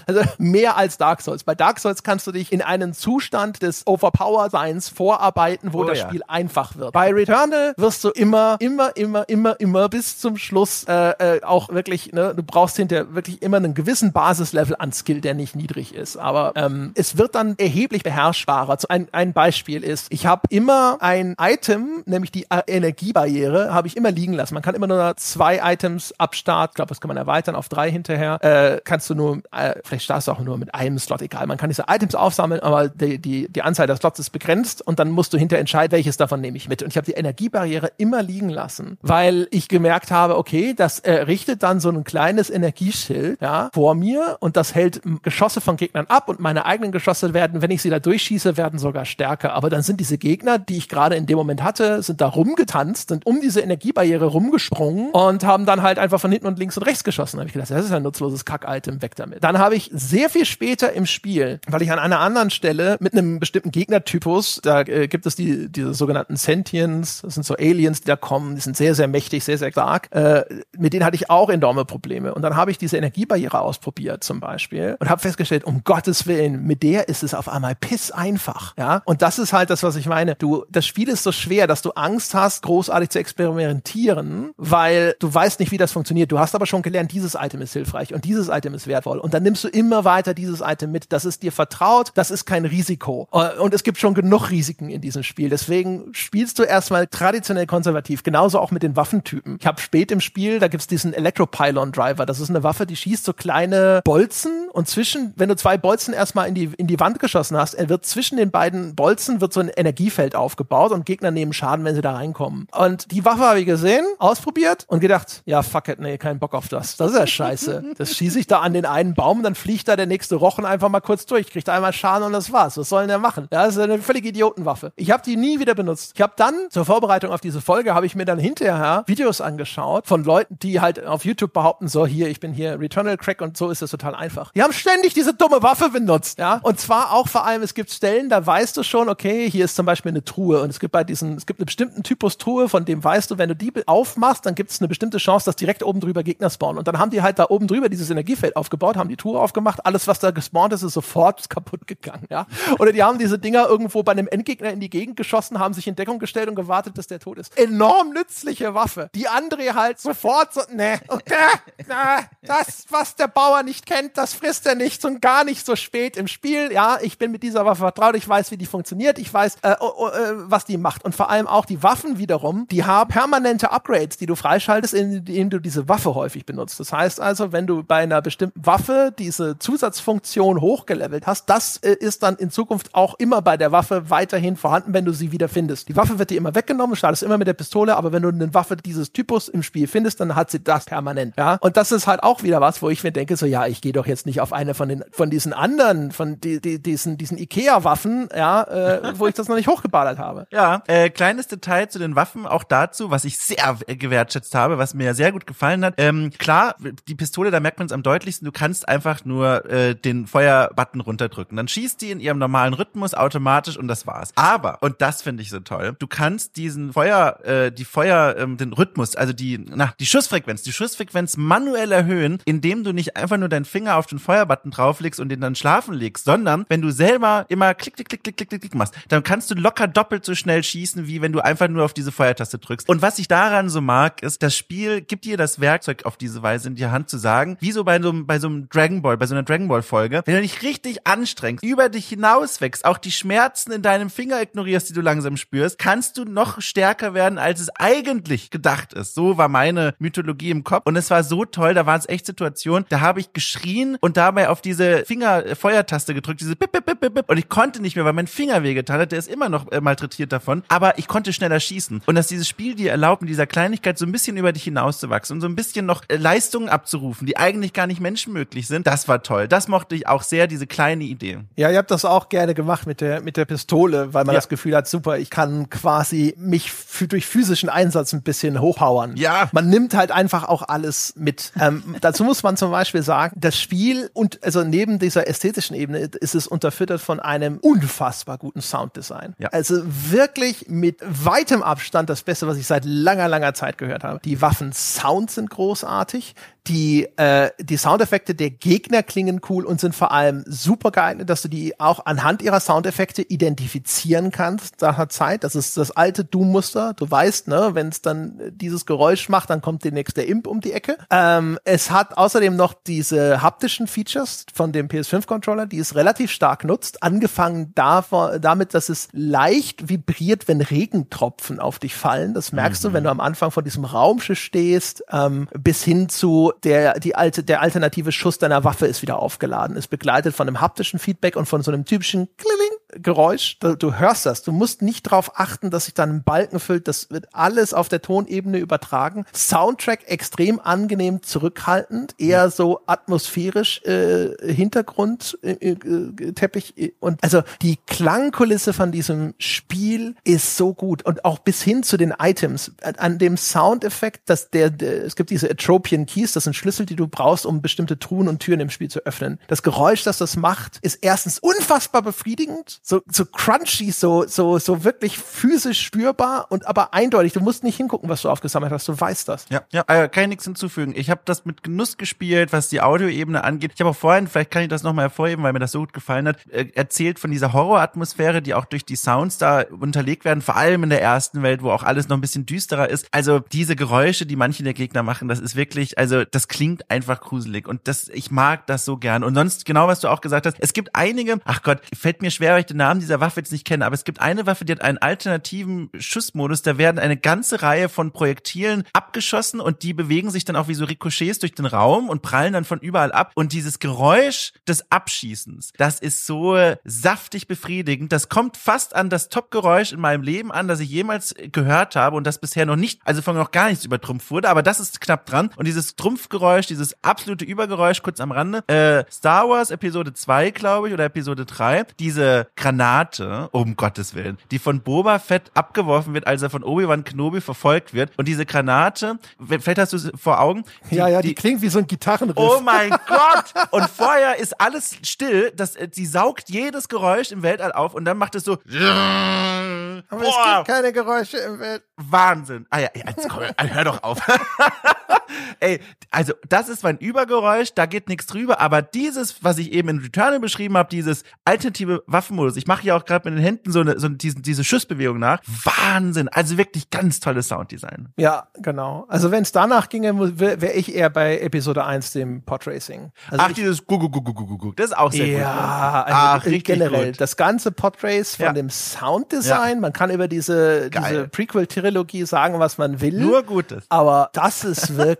[SPEAKER 1] Also mehr als Dark Souls. Bei Dark Souls kannst du dich in einen Zustand des Overpower-Seins vorarbeiten, wo
[SPEAKER 2] Oh
[SPEAKER 1] das
[SPEAKER 2] ja.
[SPEAKER 1] Spiel einfach wird. Bei Returnal wirst du immer, immer, immer, immer, immer bis zum Schluss äh, äh, auch wirklich, ne, du brauchst hinterher wirklich immer einen gewissen Basislevel an Skill, der nicht niedrig ist. Aber ähm, es wird dann erheblich beherrschbarer. So ein, ein Beispiel ist, ich habe immer ein Item, nämlich die äh, Energiebarriere, habe ich immer liegen lassen. Man kann immer nur zwei Items ab Start, ich glaube, das kann man erweitern auf drei hinterher, äh, kannst du nur, äh, vielleicht startest du auch nur mit einem Slot, egal. Man kann diese Items aufsammeln, aber die, die, die Anzahl der Slots ist begrenzt und dann musst du hinterher entscheiden, welches davon nehme ich mit. Und ich habe die Energiebarriere immer liegen lassen, weil ich gemerkt habe, okay, das errichtet dann so ein kleines Energieschild ja, vor mir und das hält Geschosse von Gegnern ab und meine eigenen Geschosse werden, wenn ich sie da durchschieße, werden sogar stärker. Aber dann sind diese Gegner, die ich gerade in dem Moment hatte, sind da rumgetanzt, sind um diese Energiebarriere rumgesprungen und haben dann halt einfach von hinten und links und rechts geschossen. Da habe ich gedacht, das ist ein nutzloses Kack-Item, weg damit. Dann habe ich sehr viel später im Spiel, weil ich an einer anderen Stelle mit einem bestimmten Gegnertypus, da äh, gibt es die, diese sogenannten Sentients, das sind so Aliens, die da kommen, die sind sehr, sehr mächtig, sehr, sehr stark. Äh, mit denen hatte ich auch enorme Probleme. Und dann habe ich diese Energiebarriere ausprobiert zum Beispiel und habe festgestellt, um Gottes Willen, mit der ist es auf einmal piss einfach. Ja, und das ist halt das, was ich meine. Du, das Spiel ist so schwer, dass du Angst hast, großartig zu experimentieren, weil du weißt nicht, wie das funktioniert. Du hast aber schon gelernt, dieses Item ist hilfreich und dieses Item ist wertvoll. Und dann nimmst du immer weiter dieses Item mit. Das ist dir vertraut, das ist kein Risiko. Äh, Und es gibt schon genug Risiken in diesem Spiel. Deswegen spielst du erstmal traditionell konservativ. Genauso auch mit den Waffentypen. Ich habe spät im Spiel, da gibt's diesen Electropylon-Driver. Das ist eine Waffe, die schießt so kleine Bolzen und zwischen, wenn du zwei Bolzen erstmal in die, in die Wand geschossen hast, wird zwischen den beiden Bolzen wird so ein Energiefeld aufgebaut und Gegner nehmen Schaden, wenn sie da reinkommen. Und die Waffe habe ich gesehen, ausprobiert und gedacht, ja, fuck it, nee, kein Bock auf das. Das ist ja (laughs) scheiße. Das schieße ich da an den einen Baum, dann fliegt da der nächste Rochen einfach mal kurz durch, kriegt einmal Schaden und das war's. Was soll denn der machen? Ja, das ist eine völlige Idiotenwaffe. Ich habe die nie wieder benutzt. Ich habe dann zur Vorbereitung auf diese Folge habe ich mir dann hinterher Videos angeschaut von Leuten, die halt auf YouTube behaupten, so hier, ich bin hier Returnal Crack und so ist das total einfach. Die haben ständig diese dumme Waffe benutzt, ja. Und zwar auch vor allem, es gibt Stellen, da weißt du schon, okay, hier ist zum Beispiel eine Truhe und es gibt bei diesen, es gibt einen bestimmten Typus Truhe, von dem weißt du, wenn du die aufmachst, dann gibt es eine bestimmte Chance, dass direkt oben drüber Gegner spawnen. Und dann haben die halt da oben drüber dieses Energiefeld aufgebaut, haben die Truhe aufgemacht, alles, was da gespawnt ist, ist sofort (laughs) kaputt gegangen, ja. Oder die haben diese Dinger irgendwo bei einem Endgegner in die Gegend geschossen, haben sich in Deckung gestellt und gewartet, bis der tot ist. Enorm nützliche Waffe. Die andere halt sofort so, ne, okay, (laughs) na, das, was der Bauer nicht kennt, das frisst er nicht und gar nicht so spät im Spiel. Ja, ich bin mit dieser Waffe vertraut, ich weiß, wie die funktioniert, ich weiß, äh, oh, oh, äh, was die macht. Und vor allem auch die Waffen wiederum, die haben permanente Upgrades, die du freischaltest, indem du diese Waffe häufig benutzt. Das heißt also, wenn du bei einer bestimmten Waffe diese Zusatzfunktion hochgelevelt hast, das äh, ist dann in Zukunft auch immer bei der Waffe weiterhin vorhanden, wenn du sie wieder findest. Die Waffe wird dir immer weggenommen, startest immer mit der Pistole, aber wenn du eine Waffe dieses Typus im Spiel findest, dann hat sie das permanent. Ja, und das ist halt auch wieder was, wo ich mir denke, so ja, ich gehe doch jetzt nicht auf eine von den von diesen anderen, von die, die, diesen diesen Ikea-Waffen, ja, äh, wo ich das noch nicht hochgeballert habe.
[SPEAKER 2] Ja, äh, kleines Detail zu den Waffen, auch dazu, was ich sehr äh, gewertschätzt habe, was mir sehr gut gefallen hat. Ähm, klar, die Pistole, da merkt man es am deutlichsten, du kannst einfach nur äh, den Feuerbutton runterdrücken. Dann schießt die in ihrem normalen Rhythmus automatisch und das war's. Aber, und das finde ich so toll, du kannst diesen Feuer, äh, die Feuer, ähm, den Rhythmus, also die, na, die Schussfrequenz, die Schussfrequenz manuell erhöhen, indem du nicht einfach nur deinen Finger auf den Feuerbutton drauflegst und den dann schlafen legst, sondern wenn du selber immer klick, klick, klick, klick, klick, klick machst, dann kannst du locker doppelt so schnell schießen, wie wenn du einfach nur auf diese Feuertaste drückst. Und was ich daran so mag, ist, das Spiel gibt dir das Werkzeug auf diese Weise in die Hand zu sagen, wie so bei so, bei so einem Dragon Ball, bei so einer Dragon Ball Folge, wenn du dich richtig anstrengst, über dich hinauswächst, auch die Schmerzen in deinem Finger ignorierst, die du langsam spürst, kannst du noch stärker werden, als es eigentlich gedacht ist. So war meine Mythologie im Kopf. Und es war so toll, da waren es echt Situationen, da habe ich geschrien und dabei auf diese Finger-Feuertaste gedrückt, diese Bip, Bip, Bip, Bip, und ich konnte nicht mehr, weil mein Finger wehgetan hat, der ist immer noch äh, malträtiert davon, aber ich konnte schneller schießen. Und dass dieses Spiel dir erlaubt, mit dieser Kleinigkeit so ein bisschen über dich hinauszuwachsen und so ein bisschen noch äh, Leistungen abzurufen, die eigentlich gar nicht menschenmöglich sind, das war toll. Das mochte ich auch sehr, diese kleine Idee.
[SPEAKER 1] Ja, ihr habt das auch gerne gemacht mit der, mit der Pistole, weil man
[SPEAKER 2] Ja.
[SPEAKER 1] das Gefühl hat, super, ich kann quasi mich für, durch physischen Einsatz ein bisschen hochpowern.
[SPEAKER 2] Ja.
[SPEAKER 1] Man nimmt halt einfach auch alles mit. Ähm, (laughs) dazu muss man zum Beispiel sagen, das Spiel und also neben dieser ästhetischen Ebene ist es unterfüttert von einem unfassbar guten Sounddesign.
[SPEAKER 2] Ja.
[SPEAKER 1] Also wirklich mit weitem Abstand das Beste, was ich seit langer, langer Zeit gehört habe. Die Waffen-Sounds sind großartig. Die, äh, die Soundeffekte der Gegner klingen cool und sind vor allem super geeignet, dass du die auch anhand ihrer Soundeffekte identifizieren kannst nach einer Zeit. Das ist das alte Doom-Muster. Du weißt, ne, wenn es dann äh, dieses Geräusch macht, dann kommt demnächst der Imp um die Ecke. Ähm, es hat außerdem noch diese haptischen Features von dem PS5-Controller, die es relativ stark nutzt. Angefangen davon, damit, dass es leicht vibriert, wenn Regentropfen auf dich fallen. Das merkst du, wenn du am Anfang von diesem Raumschiff stehst, ähm, bis hin zu der, die alte, der alternative Schuss deiner Waffe ist wieder aufgeladen. Ist begleitet von einem haptischen Feedback und von so einem typischen Kling Geräusch. Du, hörst das. Du musst nicht darauf achten, dass sich dann ein Balken füllt. Das wird alles auf der Tonebene übertragen. Soundtrack extrem angenehm zurückhaltend, eher so atmosphärisch äh, Hintergrund äh, äh, Teppich und also die Klangkulisse von diesem Spiel ist so gut und auch bis hin zu den Items an- an dem Soundeffekt, dass der, der es gibt diese Atropian Keys, das sind Schlüssel, die du brauchst, um bestimmte Truhen und Türen im Spiel zu öffnen. Das Geräusch, das das macht, ist erstens unfassbar befriedigend, so so crunchy, so so so wirklich physisch spürbar und aber eindeutig. Du musst nicht hingucken, was du aufgesammelt hast, du weißt das.
[SPEAKER 2] Ja, ja, äh, kann ich nichts hinzufügen. Ich habe das mit Genuss gespielt, was die Audioebene angeht. Ich habe auch vorhin, vielleicht kann ich das nochmal hervorheben, weil mir das so gut gefallen hat, äh, erzählt von dieser Horroratmosphäre, die auch durch die Sounds da unterlegt werden, vor allem in der ersten Welt, wo auch alles noch ein bisschen düsterer ist. Also diese Geräusche, die manche der Gegner machen, das ist wirklich, also das klingt einfach gruselig und das, ich mag das so gern. Und sonst, genau was du auch gesagt hast, es gibt einige, ach Gott, fällt mir schwer, weil den Namen dieser Waffe jetzt nicht kenne, aber es gibt eine Waffe, die hat einen alternativen Schussmodus, da werden eine ganze Reihe von Projektilen abgeschossen und die bewegen sich dann auch wie so Ricochets durch den Raum und prallen dann von überall ab. Und dieses Geräusch des Abschießens, das ist so saftig befriedigend. Das kommt fast an das Top-Geräusch in meinem Leben an, das ich jemals gehört habe und das bisher noch nicht, also von noch gar nichts übertrumpft wurde, aber das ist knapp dran. Und dieses Trumpfgeräusch, dieses absolute Übergeräusch, kurz am Rande, äh, Star Wars Episode 2, glaube ich, oder Episode 3, diese Granate, um Gottes Willen, die von Boba Fett abgeworfen wird, als er von Obi-Wan Kenobi verfolgt wird. Und diese Granate, vielleicht hast du es vor Augen. Die,
[SPEAKER 1] ja, ja, die, klingt wie so ein Gitarrenriff.
[SPEAKER 2] Oh mein (laughs) Gott! Und vorher ist alles still, das, äh, sie saugt jedes Geräusch im Weltall auf und dann macht es so.
[SPEAKER 1] aber es
[SPEAKER 2] Boah,
[SPEAKER 1] gibt keine Geräusche im Welt.
[SPEAKER 2] Wahnsinn. Ah ja, ja, jetzt komm, hör doch auf. (laughs) Ey, also das ist mein Übergeräusch, da geht nichts drüber, aber dieses, was ich eben in Returnal beschrieben habe, dieses alternative Waffenmodus, ich mache ja auch gerade mit den Händen so eine so diesen, diese Schussbewegung nach. Wahnsinn, also wirklich ganz tolles Sounddesign.
[SPEAKER 1] Ja, genau. Also wenn es danach ginge, wäre wär ich eher bei Episode 1, dem Podracing. Also
[SPEAKER 2] Ach, dieses Gugu Gugu Gugu Gugu, das ist auch sehr gut. ne?
[SPEAKER 1] ja, also
[SPEAKER 2] Ach,
[SPEAKER 1] äh,
[SPEAKER 2] richtig
[SPEAKER 1] generell.
[SPEAKER 2] gut.
[SPEAKER 1] Das ganze Podrace von
[SPEAKER 2] Ja.
[SPEAKER 1] dem Sounddesign, man kann über diese,
[SPEAKER 2] Geil.
[SPEAKER 1] diese Prequel-Trilogie sagen, was man will.
[SPEAKER 2] Nur Gutes.
[SPEAKER 1] Aber das ist wirklich, (laughs)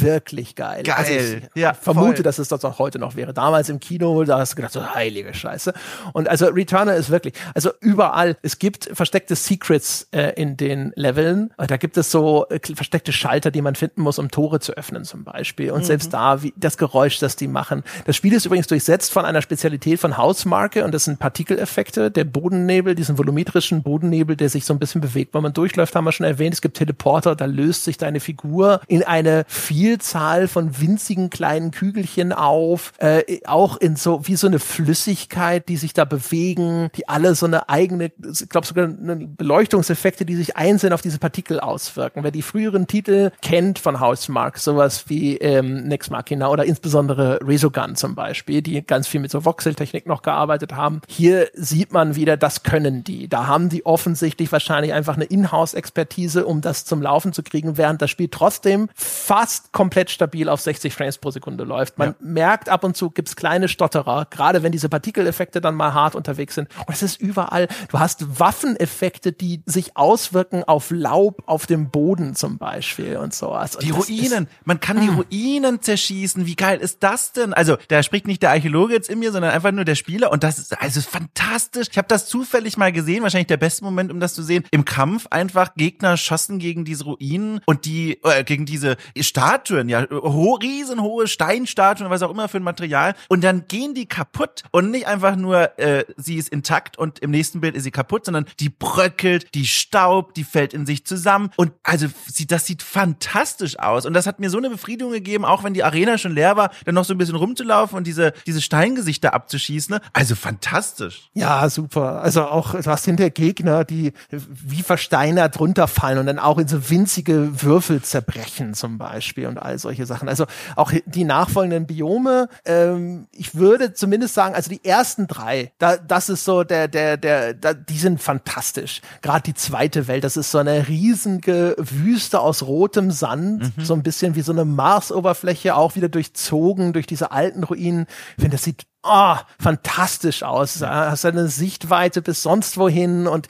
[SPEAKER 1] wirklich geil.
[SPEAKER 2] Geil.
[SPEAKER 1] Also ich
[SPEAKER 2] Ja,
[SPEAKER 1] vermute,
[SPEAKER 2] voll.
[SPEAKER 1] dass es das auch heute noch wäre. Damals im Kino, da hast du gedacht, so heilige Scheiße. Und also Returner ist wirklich, also überall, es gibt versteckte Secrets äh, in den Leveln. Da gibt es so äh, versteckte Schalter, die man finden muss, um Tore zu öffnen zum Beispiel. Und selbst da, wie das Geräusch, das die machen. Das Spiel ist übrigens durchsetzt von einer Spezialität von Hausmarke und das sind Partikeleffekte. Der Bodennebel, diesen volumetrischen Bodennebel, der sich so ein bisschen bewegt, wenn man durchläuft, haben wir schon erwähnt. Es gibt Teleporter, da löst sich deine Figur in eine Vielzahl von winzigen kleinen Kügelchen auf, äh, auch in so wie so eine Flüssigkeit, die sich da bewegen, die alle so eine eigene, ich glaube sogar eine Beleuchtungseffekte, die sich einzeln auf diese Partikel auswirken. Wer die früheren Titel kennt von Housemark, sowas wie ähm, Nex Machina oder insbesondere Resogun zum Beispiel, die ganz viel mit so Voxeltechnik noch gearbeitet haben. Hier sieht man wieder, das können die. Da haben die offensichtlich wahrscheinlich einfach eine Inhouse-Expertise, um das zum Laufen zu kriegen, während das Spiel trotzdem fast komplett stabil auf 60 Frames pro Sekunde läuft. Man ja. merkt ab und zu gibt's kleine Stotterer, gerade wenn diese Partikeleffekte dann mal hart unterwegs sind. Und es ist überall. Du hast Waffeneffekte, die sich auswirken auf Laub auf dem Boden zum Beispiel und sowas.
[SPEAKER 2] Und die Ruinen. Man kann die hm. Ruinen zerschießen. Wie geil ist das denn? Also, da spricht nicht der Archäologe jetzt in mir, sondern einfach nur der Spieler. Und das ist also fantastisch. Ich habe das zufällig mal gesehen. Wahrscheinlich der beste Moment, um das zu sehen. Im Kampf einfach Gegner schossen gegen diese Ruinen und die, äh, gegen diese Statuen, ja, ho riesenhohe Steinstatuen, was auch immer für ein Material. Und dann gehen die kaputt und nicht einfach nur, äh, sie ist intakt und im nächsten Bild ist sie kaputt, sondern die bröckelt, die staubt, die fällt in sich zusammen. Und also sie, das sieht fantastisch aus. Und das hat mir so eine Befriedigung gegeben, auch wenn die Arena schon leer war, dann noch so ein bisschen rumzulaufen und diese, diese Steingesichter abzuschießen. Also fantastisch.
[SPEAKER 1] Ja, super. Also auch, du hast hinter Gegner, die wie versteinert runterfallen und dann auch in so winzige Würfel zerbrechen zum Beispiel und all solche Sachen. Also auch die nachfolgenden Biome, ähm, ich würde zumindest sagen, also die ersten drei, da, das ist so der, der, der, da, die sind fantastisch. Gerade die zweite Welt, das ist so eine riesige Wüste aus rotem Sand, mhm. so ein bisschen wie so eine Marsoberfläche, auch wieder durchzogen durch diese alten Ruinen. Ich finde, das sieht oh, fantastisch aus. Hast eine Sichtweite bis sonst wohin und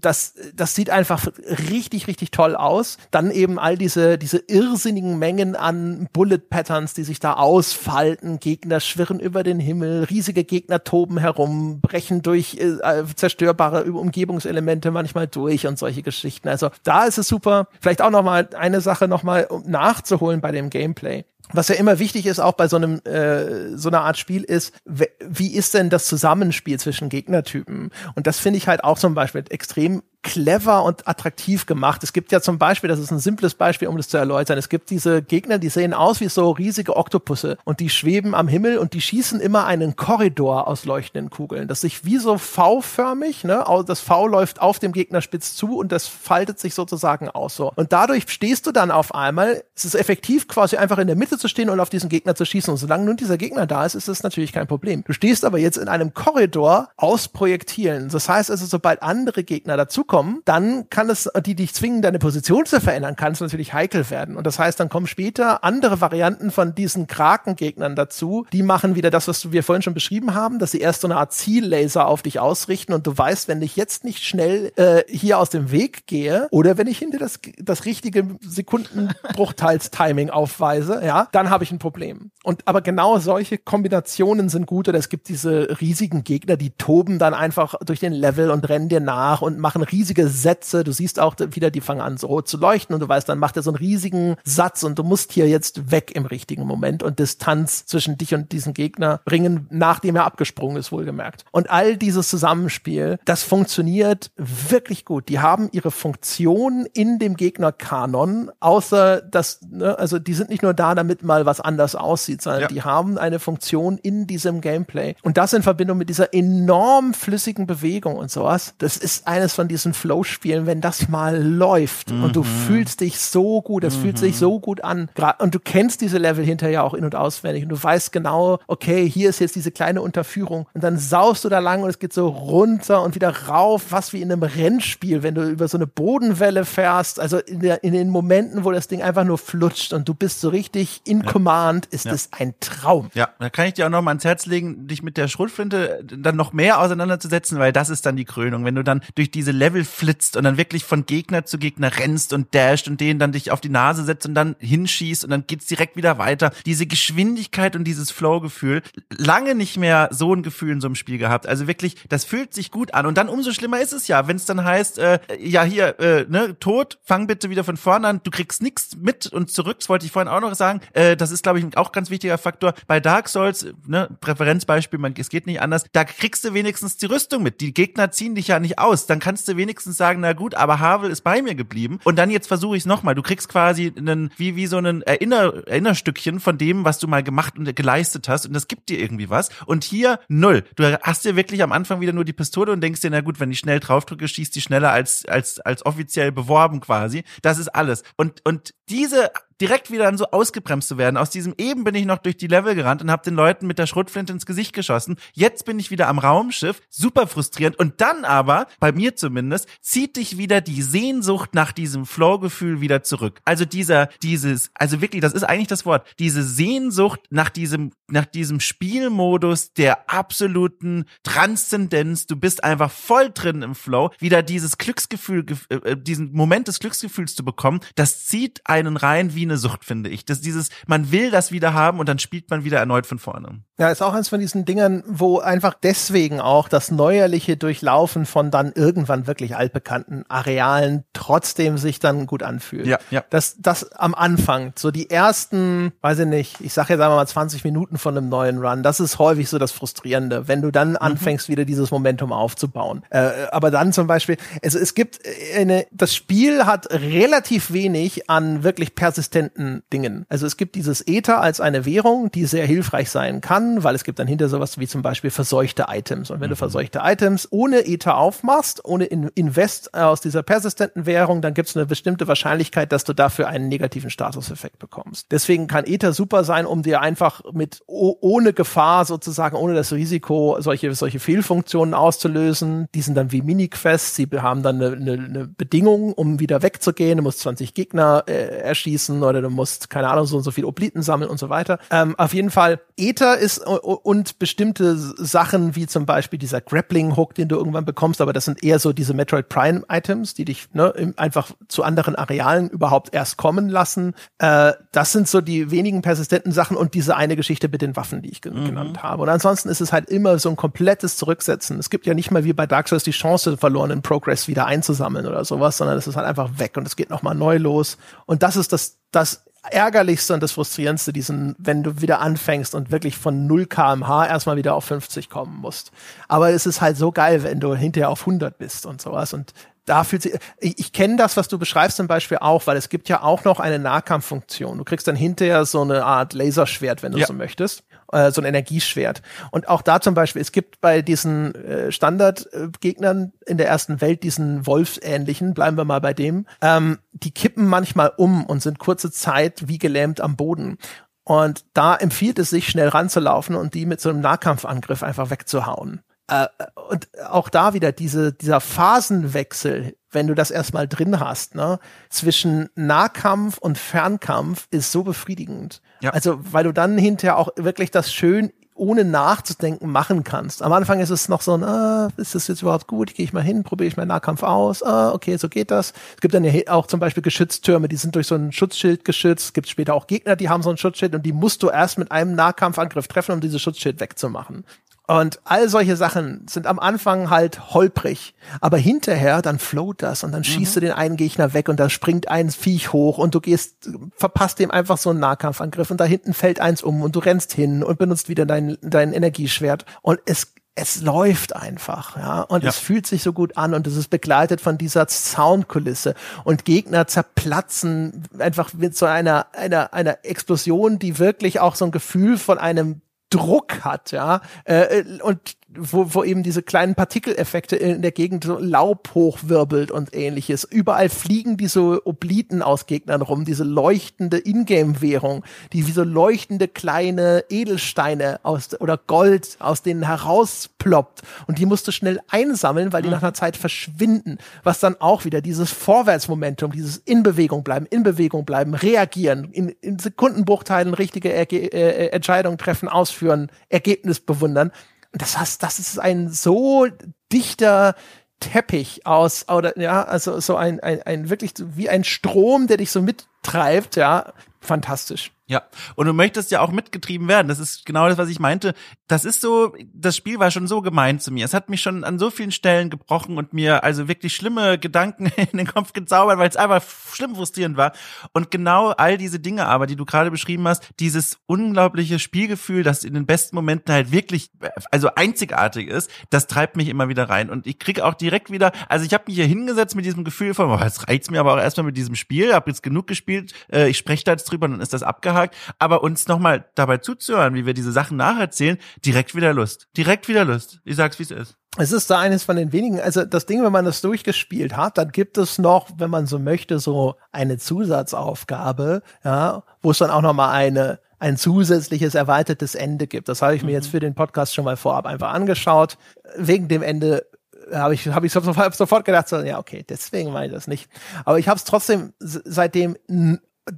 [SPEAKER 1] das, das sieht einfach richtig, richtig toll aus. Dann eben all diese, diese irrsinnigen Mengen an Bullet Patterns, die sich da ausfalten. Gegner schwirren über den Himmel, riesige Gegner toben herum, brechen durch äh, äh zerstörbare Umgebungselemente manchmal durch und solche Geschichten. Also da ist es super. Vielleicht auch noch mal eine Sache noch mal um nachzuholen bei dem Gameplay was ja immer wichtig ist, auch bei so einem äh, so einer Art Spiel, ist, wie ist denn das Zusammenspiel zwischen Gegnertypen? Und das finde ich halt auch zum Beispiel extrem clever und attraktiv gemacht. Es gibt ja zum Beispiel, das ist ein simples Beispiel, um das zu erläutern, es gibt diese Gegner, die sehen aus wie so riesige Oktopusse und die schweben am Himmel und die schießen immer einen Korridor aus leuchtenden Kugeln, das sich wie so V-förmig, ne, das V läuft auf dem Gegner spitz zu und das faltet sich sozusagen aus so. Und dadurch stehst du dann auf einmal, es ist effektiv quasi einfach in der Mitte zu stehen und auf diesen Gegner zu schießen und solange nun dieser Gegner da ist, ist das natürlich kein Problem. Du stehst aber jetzt in einem Korridor aus Projektilen. Das heißt also, sobald andere Gegner dazu dazukommen, dann kann es, die dich zwingen, deine Position zu verändern, kann es natürlich heikel werden. Und das heißt, dann kommen später andere Varianten von diesen Krakengegnern dazu. Die machen wieder das, was wir vorhin schon beschrieben haben, dass sie erst so eine Art Ziellaser auf dich ausrichten und du weißt, wenn ich jetzt nicht schnell äh, hier aus dem Weg gehe oder wenn ich hinter das, das richtige Sekundenbruchteils-Timing aufweise, ja, dann habe ich ein Problem. Und aber genau solche Kombinationen sind gut oder es gibt diese riesigen Gegner, die toben dann einfach durch den Level und rennen dir nach und machen riesige riesige Sätze. Du siehst auch wieder, die fangen an so rot zu leuchten und du weißt, dann macht er so einen riesigen Satz und du musst hier jetzt weg im richtigen Moment und Distanz zwischen dich und diesen Gegner bringen, nachdem er abgesprungen ist, wohlgemerkt. Und all dieses Zusammenspiel, das funktioniert wirklich gut. Die haben ihre Funktion in dem Gegnerkanon, außer dass, ne, also die sind nicht nur da, damit mal was anders aussieht, sondern ja. die haben eine Funktion in diesem Gameplay. Und das in Verbindung mit dieser enorm flüssigen Bewegung und sowas, das ist eines von diesen Flow-Spielen, wenn das mal läuft mhm. und du mhm. fühlst dich so gut, es mhm. fühlt sich so gut an. Und du kennst diese Level hinterher auch in- und auswendig und du weißt genau, okay, hier ist jetzt diese kleine Unterführung und dann saust du da lang und es geht so runter und wieder rauf, was wie in einem Rennspiel, wenn du über so eine Bodenwelle fährst, also in, der, in den Momenten, wo das Ding einfach nur flutscht und du bist so richtig in ja. Command, ist ja. es ein Traum.
[SPEAKER 2] Ja, da kann ich dir auch noch mal ans Herz legen, dich mit der Schrotflinte dann noch mehr auseinanderzusetzen, weil das ist dann die Krönung, wenn du dann durch diese Level flitzt und dann wirklich von Gegner zu Gegner rennst und dasht und denen dann dich auf die Nase setzt und dann hinschießt und dann geht's direkt wieder weiter. Diese Geschwindigkeit und dieses Flow-Gefühl, lange nicht mehr so ein Gefühl in so einem Spiel gehabt. Also wirklich, das fühlt sich gut an und dann umso schlimmer ist es ja, wenn es dann heißt, äh, ja hier, äh, ne, tot, fang bitte wieder von vorne an, du kriegst nichts mit und zurück, das wollte ich vorhin auch noch sagen, äh, das ist glaube ich auch ganz wichtiger Faktor. Bei Dark Souls, ne, Präferenzbeispiel, man, es geht nicht anders, da kriegst du wenigstens die Rüstung mit. Die Gegner ziehen dich ja nicht aus, dann kannst du wenigstens wenigstens sagen, na gut, aber Havel ist bei mir geblieben. Und dann jetzt versuche ich es nochmal. Du kriegst quasi einen, wie, wie so ein Erinner, Erinnerstückchen von dem, was du mal gemacht und geleistet hast. Und das gibt dir irgendwie was. Und hier null. Du hast dir wirklich am Anfang wieder nur die Pistole und denkst dir, na gut, wenn ich schnell draufdrücke, schießt die schneller als, als, als offiziell beworben quasi. Das ist alles. Und, und diese direkt wieder dann so ausgebremst zu werden. Aus diesem eben bin ich noch durch die Level gerannt und habe den Leuten mit der Schrotflinte ins Gesicht geschossen. Jetzt bin ich wieder am Raumschiff, super frustrierend. Und dann aber, bei mir zumindest, zieht dich wieder die Sehnsucht nach diesem Flow-Gefühl wieder zurück. Also dieser, dieses, also wirklich, das ist eigentlich das Wort, diese Sehnsucht nach diesem, nach diesem Spielmodus der absoluten Transzendenz. Du bist einfach voll drin im Flow. Wieder dieses Glücksgefühl, äh, diesen Moment des Glücksgefühls zu bekommen, das zieht einen rein wie eine Sucht, finde ich. Das dieses, man will das wieder haben und dann spielt man wieder erneut von vorne.
[SPEAKER 1] Ja, ist auch eins von diesen Dingern, wo einfach deswegen auch das neuerliche Durchlaufen von dann irgendwann wirklich altbekannten Arealen trotzdem sich dann gut anfühlt.
[SPEAKER 2] Ja, ja.
[SPEAKER 1] Das, das am Anfang, so die ersten, weiß ich nicht, ich sage jetzt einmal mal 20 Minuten von einem neuen Run, das ist häufig so das Frustrierende, wenn du dann mhm. anfängst, wieder dieses Momentum aufzubauen. Äh, aber dann zum Beispiel, also es gibt eine, das Spiel hat relativ wenig an wirklich persistenten Dingen. Also es gibt dieses Ether als eine Währung, die sehr hilfreich sein kann weil es gibt dann hinter sowas wie zum Beispiel verseuchte Items. Und wenn mhm. du verseuchte Items ohne Ether aufmachst, ohne Invest aus dieser persistenten Währung, dann gibt es eine bestimmte Wahrscheinlichkeit, dass du dafür einen negativen Statuseffekt bekommst. Deswegen kann Ether super sein, um dir einfach mit ohne Gefahr sozusagen, ohne das Risiko, solche, solche Fehlfunktionen auszulösen. Die sind dann wie Mini-Quests. Sie haben dann eine, eine, eine Bedingung, um wieder wegzugehen. Du musst 20 Gegner äh, erschießen oder du musst, keine Ahnung, so und so viel Obliten sammeln und so weiter. Ähm, auf jeden Fall, Ether ist und bestimmte Sachen wie zum Beispiel dieser Grappling Hook, den du irgendwann bekommst, aber das sind eher so diese Metroid Prime Items, die dich ne, einfach zu anderen Arealen überhaupt erst kommen lassen. Äh, das sind so die wenigen persistenten Sachen und diese eine Geschichte mit den Waffen, die ich mhm. genannt habe. Und ansonsten ist es halt immer so ein komplettes Zurücksetzen. Es gibt ja nicht mal wie bei Dark Souls die Chance, verlorenen Progress wieder einzusammeln oder sowas, sondern es ist halt einfach weg und es geht nochmal neu los. Und das ist das, das ärgerlichste und das frustrierendste, diesen, wenn du wieder anfängst und wirklich von 0 kmh erstmal wieder auf 50 kommen musst. Aber es ist halt so geil, wenn du hinterher auf 100 bist und sowas und da fühlt sich, ich, ich kenne das, was du beschreibst zum Beispiel auch, weil es gibt ja auch noch eine Nahkampffunktion. Du kriegst dann hinterher so eine Art Laserschwert, wenn du ja. so möchtest äh, so ein Energieschwert. Und auch da zum Beispiel, es gibt bei diesen äh, Standardgegnern in der ersten Welt, diesen Wolfsähnlichen, bleiben wir mal bei dem, ähm, die kippen manchmal um und sind kurze Zeit wie gelähmt am Boden. Und da empfiehlt es sich, schnell ranzulaufen und die mit so einem Nahkampfangriff einfach wegzuhauen. Äh, und auch da wieder diese, dieser Phasenwechsel, wenn du das erstmal drin hast, ne, zwischen Nahkampf und Fernkampf ist so befriedigend. Ja. Also, weil du dann hinterher auch wirklich das schön ohne nachzudenken machen kannst. Am Anfang ist es noch so ein, ah, ist das jetzt überhaupt gut? Gehe ich mal hin, probiere ich meinen Nahkampf aus. Ah, okay, so geht das. Es gibt dann ja auch zum Beispiel Geschütztürme, die sind durch so ein Schutzschild geschützt. Es gibt später auch Gegner, die haben so ein Schutzschild und die musst du erst mit einem Nahkampfangriff treffen, um dieses Schutzschild wegzumachen. Und all solche Sachen sind am Anfang halt holprig, aber hinterher dann float das und dann schießt mhm. du den einen Gegner weg und da springt ein Viech hoch und du gehst, verpasst dem einfach so einen Nahkampfangriff und da hinten fällt eins um und du rennst hin und benutzt wieder dein, dein Energieschwert und es es läuft einfach, ja, und ja. es fühlt sich so gut an und es ist begleitet von dieser Soundkulisse und Gegner zerplatzen einfach mit so einer einer einer Explosion, die wirklich auch so ein Gefühl von einem Druck hat, ja, äh, und wo, wo eben diese kleinen Partikeleffekte in der Gegend so Laub hochwirbelt und ähnliches. Überall fliegen diese Obliten aus Gegnern rum, diese leuchtende Ingame-Währung, die wie so leuchtende kleine Edelsteine aus oder Gold aus denen herausploppt. Und die musst du schnell einsammeln, weil die mhm. nach einer Zeit verschwinden. Was dann auch wieder dieses Vorwärtsmomentum, dieses in Bewegung bleiben, in Bewegung bleiben, reagieren, in, in Sekundenbruchteilen richtige Erge äh, Entscheidungen treffen, ausführen, Ergebnis bewundern das heißt, das ist ein so dichter Teppich aus, oder ja, also so ein, ein, ein wirklich wie ein Strom, der dich so mittreibt, ja, fantastisch.
[SPEAKER 2] Ja, und du möchtest ja auch mitgetrieben werden. Das ist genau das, was ich meinte. Das ist so, das Spiel war schon so gemein zu mir. Es hat mich schon an so vielen Stellen gebrochen und mir also wirklich schlimme Gedanken (laughs) in den Kopf gezaubert, weil es einfach schlimm frustrierend war. Und genau all diese Dinge aber, die du gerade beschrieben hast, dieses unglaubliche Spielgefühl, das in den besten Momenten halt wirklich, also einzigartig ist, das treibt mich immer wieder rein. Und ich kriege auch direkt wieder, also ich habe mich hier hingesetzt mit diesem Gefühl von, oh, jetzt reicht's mir aber auch erstmal mit diesem Spiel, habe jetzt genug gespielt, äh, ich spreche da jetzt drüber, dann ist das abgehakt abgehakt, aber uns nochmal dabei zuzuhören, wie wir diese Sachen nacherzählen, direkt wieder Lust. Direkt wieder Lust. Ich sag's, wie es ist.
[SPEAKER 1] es ist da eines von den wenigen, also das Ding, wenn man das durchgespielt hat, dann gibt es noch, wenn man so möchte, so eine Zusatzaufgabe, ja, wo es dann auch noch mal eine ein zusätzliches erweitertes Ende gibt. Das habe ich mir mhm. jetzt für den Podcast schon mal vorab einfach angeschaut. Wegen dem Ende habe ich habe ich sofort, sofort gedacht so ja okay deswegen meine ich das nicht aber ich habe es trotzdem seitdem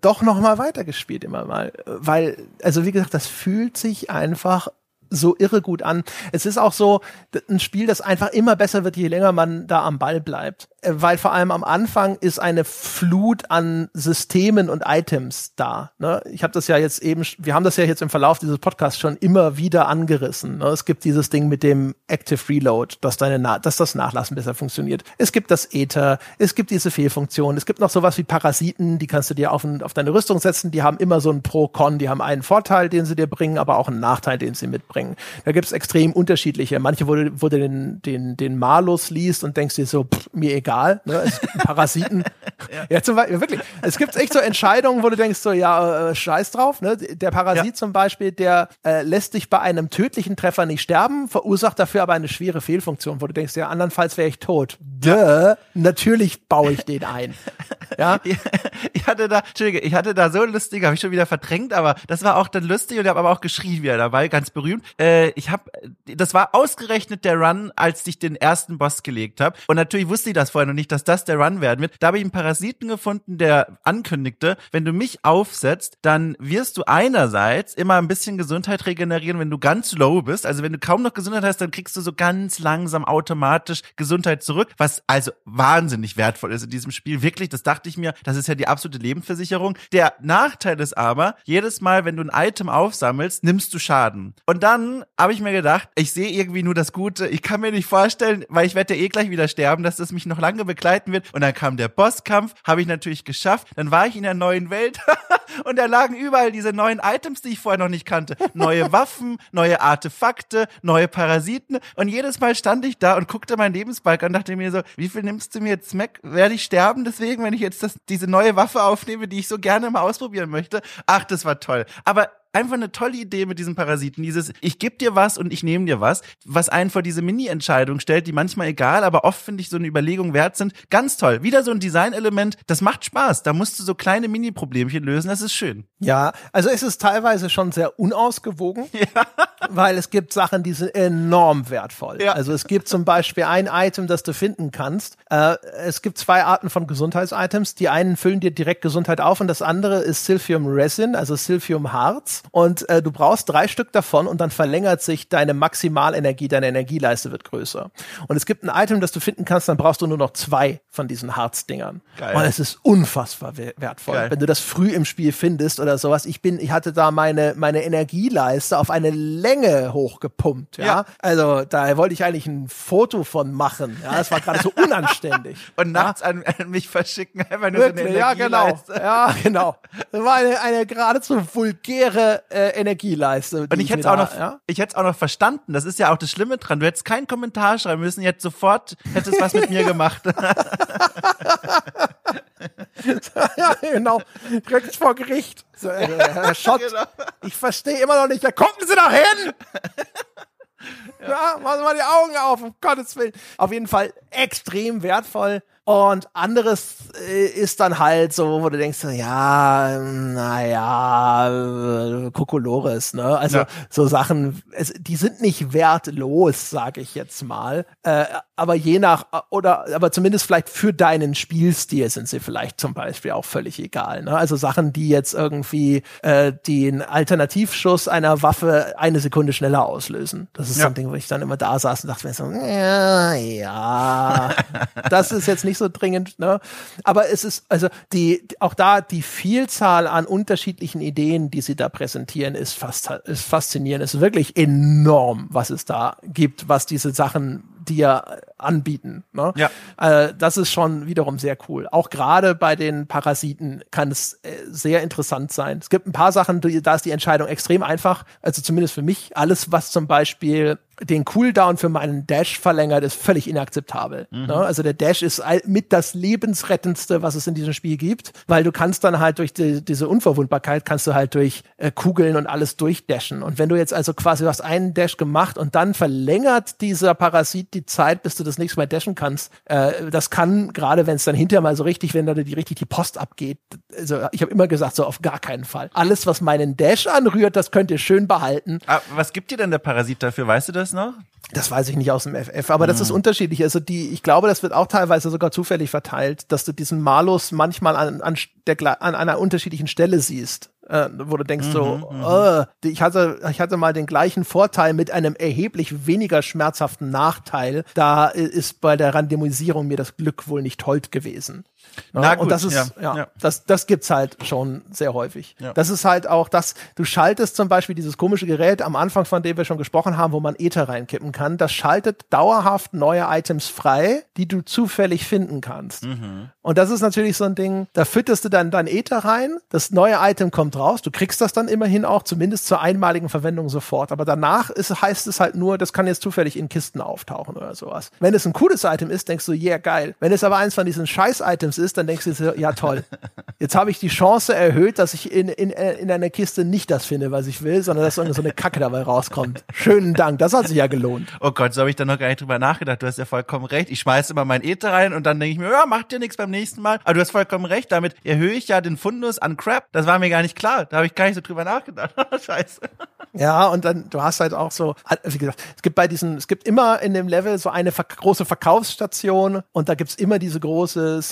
[SPEAKER 1] doch noch mal weitergespielt immer mal weil also wie gesagt das fühlt sich einfach so irre gut an. Es ist auch so ein Spiel, das einfach immer besser wird, je länger man da am Ball bleibt. Äh, weil vor allem am Anfang ist eine Flut an Systemen und Items da. Ne? Ich habe das ja jetzt eben, wir haben das ja jetzt im Verlauf dieses Podcasts schon immer wieder angerissen. Ne? Es gibt dieses Ding mit dem Active Reload, dass deine, Na dass das Nachlassen besser funktioniert. Es gibt das Ether, es gibt diese Fehlfunktion, es gibt noch sowas wie Parasiten, die kannst du dir auf, ein, auf deine Rüstung setzen. Die haben immer so ein Pro-Con, die haben einen Vorteil, den sie dir bringen, aber auch einen Nachteil, den sie mitbringen. Da gibt es extrem unterschiedliche. Manche, wo du, wo du den, den, den Malus liest und denkst dir so, pff, mir egal egal. Ne? Parasiten. (laughs) ja. ja, zum Beispiel, wirklich. Es gibt echt so Entscheidungen, wo du denkst so, ja, äh, scheiß drauf. Ne? Der Parasit ja. zum Beispiel, der äh, lässt dich bei einem tödlichen Treffer nicht sterben, verursacht dafür aber eine schwere Fehlfunktion, wo du denkst, ja, andernfalls wäre ich tot. Duh, natürlich baue ich den ein. (laughs)
[SPEAKER 2] ja. Ich hatte da, Entschuldige, ich hatte da so lustig, habe ich schon wieder verdrängt, aber das war auch dann lustig und ich habe aber auch geschrien wieder dabei, ganz berühmt. Äh, ich habe, das war ausgerechnet der Run, als ich den ersten Boss gelegt habe. Und natürlich wusste ich das vorher noch nicht, dass das der Run werden wird. Da habe ich einen Parasiten gefunden, der ankündigte, wenn du mich aufsetzt, dann wirst du einerseits immer ein bisschen Gesundheit regenerieren, wenn du ganz low bist. Also wenn du kaum noch Gesundheit hast, dann kriegst du so ganz langsam automatisch Gesundheit zurück, was also wahnsinnig wertvoll ist in diesem Spiel. Wirklich, das dachte ich mir, das ist ja die absolute Lebensversicherung. Der Nachteil ist aber, jedes Mal, wenn du ein Item aufsammelst, nimmst du Schaden. Und dann habe ich mir gedacht, ich sehe irgendwie nur das Gute. Ich kann mir nicht vorstellen, weil ich werde ja eh gleich wieder sterben, dass das mich noch lange begleiten wird. Und dann kam der Bosskampf, habe ich natürlich geschafft. Dann war ich in der neuen Welt (laughs) und da lagen überall diese neuen Items, die ich vorher noch nicht kannte. Neue Waffen, neue Artefakte, neue Parasiten. Und jedes Mal stand ich da und guckte meinen Lebensbalken und dachte mir so, wie viel nimmst du mir jetzt, Mac? Werde ich sterben deswegen, wenn ich jetzt das, diese neue Waffe aufnehme, die ich so gerne mal ausprobieren möchte? Ach, das war toll. Aber einfach eine tolle Idee mit diesem Parasiten. Dieses, ich gebe dir was und ich nehme dir was, was einen vor diese Mini-Entscheidung stellt, die manchmal egal, aber oft finde ich so eine Überlegung wert sind. Ganz toll. Wieder so ein Designelement, das macht Spaß. Da musst du so kleine Mini-Problemchen lösen, das ist schön.
[SPEAKER 1] Ja, also es ist teilweise schon sehr unausgewogen, (laughs) ja. weil es gibt Sachen, die sind enorm wertvoll. Ja. Also es gibt zum Beispiel ein Item, das du finden kannst. Äh, es gibt zwei Arten von Gesundheitsitems. Die einen füllen dir direkt Gesundheit auf und das andere ist Silphium Resin, also Silphium Harz und äh, du brauchst drei Stück davon und dann verlängert sich deine Maximalenergie, deine Energieleiste wird größer. Und es gibt ein Item, das du finden kannst, dann brauchst du nur noch zwei von diesen Harzdingern. Geil. Und es ist unfassbar wertvoll, Geil. wenn du das früh im Spiel findest oder sowas. Ich bin, ich hatte da meine meine Energieleiste auf eine Länge hochgepumpt. Ja, ja. also da wollte ich eigentlich ein Foto von machen. Ja, es war gerade so unanständig. (laughs)
[SPEAKER 2] und nachts ja. an, an, mich verschicken,
[SPEAKER 1] einfach nur Wirklich, so eine Ja, genau. Ja, genau. Das war eine, eine geradezu vulgäre äh, Energieleiste.
[SPEAKER 2] Und ich hätte es auch noch, ja? ich hätte auch noch verstanden. Das ist ja auch das Schlimme dran. Du hättest keinen Kommentar schreiben müssen. Jetzt sofort hättest was mit mir gemacht. (laughs)
[SPEAKER 1] ja, genau. Direkt vor Gericht. So, äh, Herr Schott, (laughs) genau. ich verstehe immer noch nicht. Ja, gucken Sie doch hin! (laughs) ja, ja machen Sie mal die Augen auf, um Gottes Willen. Auf jeden Fall extrem wertvoll. Und anderes äh, ist dann halt so, wo du denkst, ja, naja, Kokolores, ne? Also ja. so Sachen, es, die sind nicht wertlos, sag ich jetzt mal. Äh, aber je nach, oder aber zumindest vielleicht für deinen Spielstil sind sie vielleicht zum Beispiel auch völlig egal. Ne? Also Sachen, die jetzt irgendwie äh, den Alternativschuss einer Waffe eine Sekunde schneller auslösen. Das ist ja. so ein Ding, wo ich dann immer da saß und dachte mir so, ja, ja, (laughs) das ist jetzt nicht so dringend. Ne? Aber es ist, also die, auch da die Vielzahl an unterschiedlichen Ideen, die sie da präsentieren, ist fast ist faszinierend. Es ist wirklich enorm, was es da gibt, was diese Sachen dir anbieten. Ne?
[SPEAKER 2] Ja.
[SPEAKER 1] Äh, das ist schon wiederum sehr cool. Auch gerade bei den Parasiten kann es äh, sehr interessant sein. Es gibt ein paar Sachen, da ist die Entscheidung extrem einfach. Also zumindest für mich. Alles, was zum Beispiel den Cooldown für meinen Dash verlängert, ist völlig inakzeptabel. Mhm. Ne? Also der Dash ist mit das lebensrettendste, was es in diesem Spiel gibt, weil du kannst dann halt durch die, diese Unverwundbarkeit kannst du halt durch äh, Kugeln und alles durchdashen. Und wenn du jetzt also quasi du hast einen Dash gemacht und dann verlängert dieser Parasit die Zeit, bis du das nächste Mal dashen kannst, äh, das kann gerade, wenn es dann hinterher mal so richtig, wenn da die richtig die Post abgeht. Also ich habe immer gesagt, so auf gar keinen Fall. Alles, was meinen Dash anrührt, das könnt ihr schön behalten.
[SPEAKER 2] Aber ah, was gibt dir denn der Parasit dafür? Weißt du das? noch?
[SPEAKER 1] Das weiß ich nicht aus dem FF, aber das ist hm. unterschiedlich. Also die, ich glaube, das wird auch teilweise sogar zufällig verteilt, dass du diesen Malus manchmal an, an, der, an einer unterschiedlichen Stelle siehst. Äh, wo du denkst mhm, so, oh, ich hatte, ich hatte mal den gleichen Vorteil mit einem erheblich weniger schmerzhaften Nachteil. Da ist bei der Randomisierung mir das Glück wohl nicht hold gewesen. Na, gut, und das ist, ja, ja, ja, das, das gibt's halt schon sehr häufig. Ja. Das ist halt auch das, du schaltest zum Beispiel dieses komische Gerät am Anfang, von dem wir schon gesprochen haben, wo man Ether reinkippen kann, das schaltet dauerhaft neue Items frei, die du zufällig finden kannst. Mhm. Und das ist natürlich so ein Ding, da fütterst du dann dein Ether rein, das neue Item kommt raus, du kriegst das dann immerhin auch, zumindest zur einmaligen Verwendung sofort. Aber danach ist, heißt es halt nur, das kann jetzt zufällig in Kisten auftauchen oder sowas. Wenn es ein cooles Item ist, denkst du, yeah, geil. Wenn es aber eins von diesen Scheiß-Items ist, dann denkst du dir, ja toll. Jetzt habe ich die Chance erhöht, dass ich in, in, in einer Kiste nicht das finde, was ich will, sondern dass so eine Kacke dabei rauskommt. Schönen Dank, das hat sich ja gelohnt.
[SPEAKER 2] Oh Gott, so habe ich da noch gar nicht drüber nachgedacht. Du hast ja vollkommen recht. Ich schmeiße immer mein Ether rein und dann denke ich mir, ja, macht dir nichts beim nächsten Mal. Aber du hast vollkommen recht, damit erhöhe ich ja den Fundus an Crap. Das war mir gar nicht klar. Da habe ich gar nicht so drüber nachgedacht. (laughs) Scheiße.
[SPEAKER 1] Ja, und dann, du hast halt auch so, wie gesagt, es gibt bei diesen, es gibt immer in dem Level so eine große Verkaufsstation und da gibt's immer diese große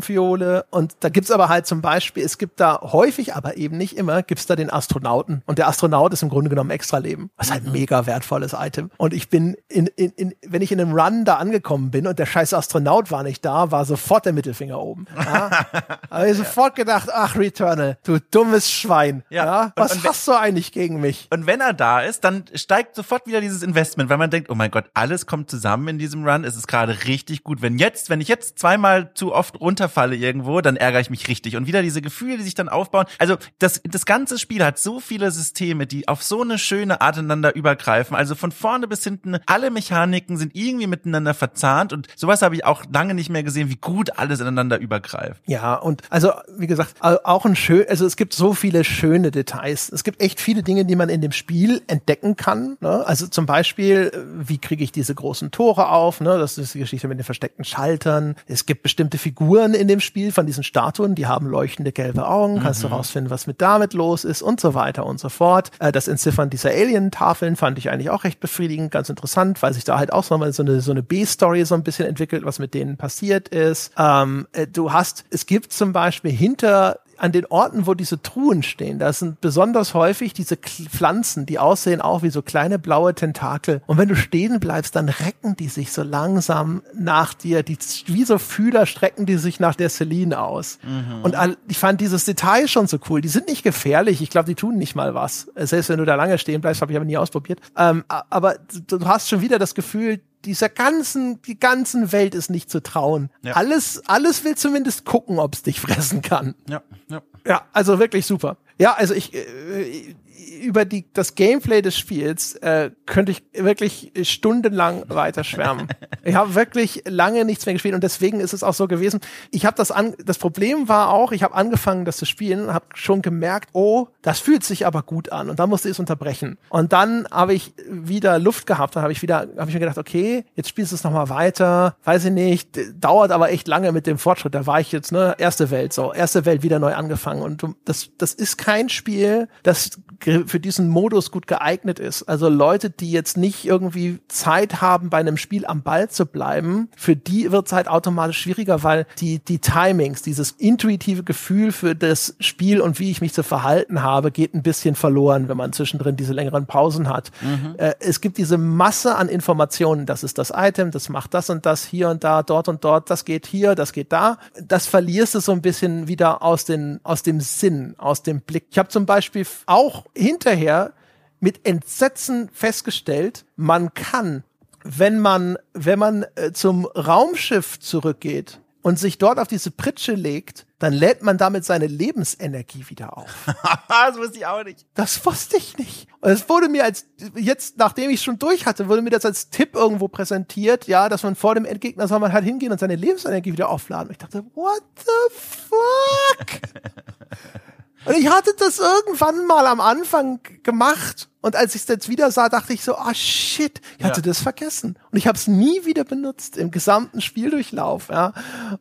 [SPEAKER 1] Silphium-Fiole und da gibt's aber halt zum Beispiel, es gibt da häufig, aber eben nicht immer, gibt's da den Astronauten und der Astronaut ist im Grunde genommen extra Leben. Was halt ein mega wertvolles Item. Und ich bin in, in, in, wenn ich in einem Run da angekommen bin und der scheiß Astronaut war nicht da, war sofort der Mittelfinger oben. Ja? (laughs) habe ich sofort gedacht, ach Returnal, du dummes Schwein. Ja. ja? Was und, und hast du eigentlich gegen mich?
[SPEAKER 2] Und wenn er da ist, dann steigt sofort wieder dieses Investment, weil man denkt, oh mein Gott, alles kommt zusammen in diesem Run. Es ist gerade richtig gut. Wenn jetzt, wenn ich jetzt zweimal zu oft runterfalle irgendwo, dann ärgere ich mich richtig. Und wieder diese Gefühle, die sich dann aufbauen. Also das, das ganze Spiel hat so viele Systeme, die auf so eine schöne Art ineinander übergreifen. Also von vorne bis hinten, alle Mechaniken sind irgendwie miteinander verzahnt und sowas habe ich auch lange nicht mehr gesehen, wie gut alles ineinander übergreift.
[SPEAKER 1] Ja, und also, wie gesagt, auch ein schön, also es gibt so viele schöne Details. Es gibt echt viele Dinge, die man in dem Spiel entdecken kann. Ne? Also zum Beispiel, wie kriege ich diese großen Tore auf? Ne? Das ist die Geschichte mit den versteckten Schaltern. Es gibt bestimmte Figuren in dem Spiel von diesen Statuen, die haben leuchtende gelbe Augen. Mhm. Kannst du rausfinden, was mit damit los ist und so weiter und so fort. Äh, das Entziffern dieser Alien-Tafeln fand ich eigentlich auch recht befriedigend, ganz interessant, weil sich da halt auch so eine, so eine, so eine B-Story so ein bisschen entwickelt, was mit denen passiert ist. Ähm, äh, du hast, es gibt zum Beispiel hinter an den Orten, wo diese Truhen stehen, da sind besonders häufig diese Pflanzen, die aussehen auch wie so kleine blaue Tentakel. Und wenn du stehen bleibst, dann recken die sich so langsam nach dir. Die, wie so Fühler strecken die sich nach der Celine aus. Mhm. Und ich fand dieses Detail schon so cool. Die sind nicht gefährlich. Ich glaube, die tun nicht mal was. Selbst wenn du da lange stehen bleibst, habe ich aber nie ausprobiert. Ähm, aber du hast schon wieder das Gefühl, dieser ganzen, die ganzen Welt ist nicht zu trauen. Ja. Alles, alles will zumindest gucken, ob es dich fressen kann.
[SPEAKER 2] Ja, ja.
[SPEAKER 1] Ja, also wirklich super. Ja, also ich, äh, über die, das Gameplay des Spiels äh, könnte ich wirklich stundenlang weiter schwärmen. (laughs) ich habe wirklich lange nichts mehr gespielt und deswegen ist es auch so gewesen. Ich habe das an, das Problem war auch, ich habe angefangen, das zu spielen habe schon gemerkt, oh, das fühlt sich aber gut an und dann musste ich es unterbrechen. Und dann habe ich wieder Luft gehabt, dann habe ich wieder, habe ich mir gedacht, okay, jetzt spielst du es nochmal weiter, weiß ich nicht, dauert aber echt lange mit dem Fortschritt. Da war ich jetzt, ne, erste Welt, so, erste Welt wieder neu angefangen und das, das ist kein Spiel, das für diesen Modus gut geeignet ist. Also Leute, die jetzt nicht irgendwie Zeit haben, bei einem Spiel am Ball zu bleiben, für die wird es halt automatisch schwieriger, weil die, die Timings, dieses intuitive Gefühl für das Spiel und wie ich mich zu verhalten habe, geht ein bisschen verloren, wenn man zwischendrin diese längeren Pausen hat. Mhm. Äh, es gibt diese Masse an Informationen, das ist das Item, das macht das und das hier und da, dort und dort, das geht hier, das geht da. Das verlierst du so ein bisschen wieder aus, den, aus dem Sinn, aus dem Blick. Ich habe zum Beispiel auch hinterher mit Entsetzen festgestellt, man kann wenn man, wenn man äh, zum Raumschiff zurückgeht und sich dort auf diese Pritsche legt, dann lädt man damit seine Lebensenergie wieder auf. (laughs)
[SPEAKER 2] das wusste ich auch nicht.
[SPEAKER 1] Das wusste ich nicht. Und es wurde mir als, jetzt, nachdem ich schon durch hatte, wurde mir das als Tipp irgendwo präsentiert, ja, dass man vor dem Endgegner soll man halt hingehen und seine Lebensenergie wieder aufladen. Und ich dachte, what the fuck? (laughs) und ich hatte das irgendwann mal am Anfang gemacht und als ich es jetzt wieder sah, dachte ich so, ah shit, ich hatte ja. das vergessen. Und ich habe es nie wieder benutzt im gesamten Spieldurchlauf. Ja.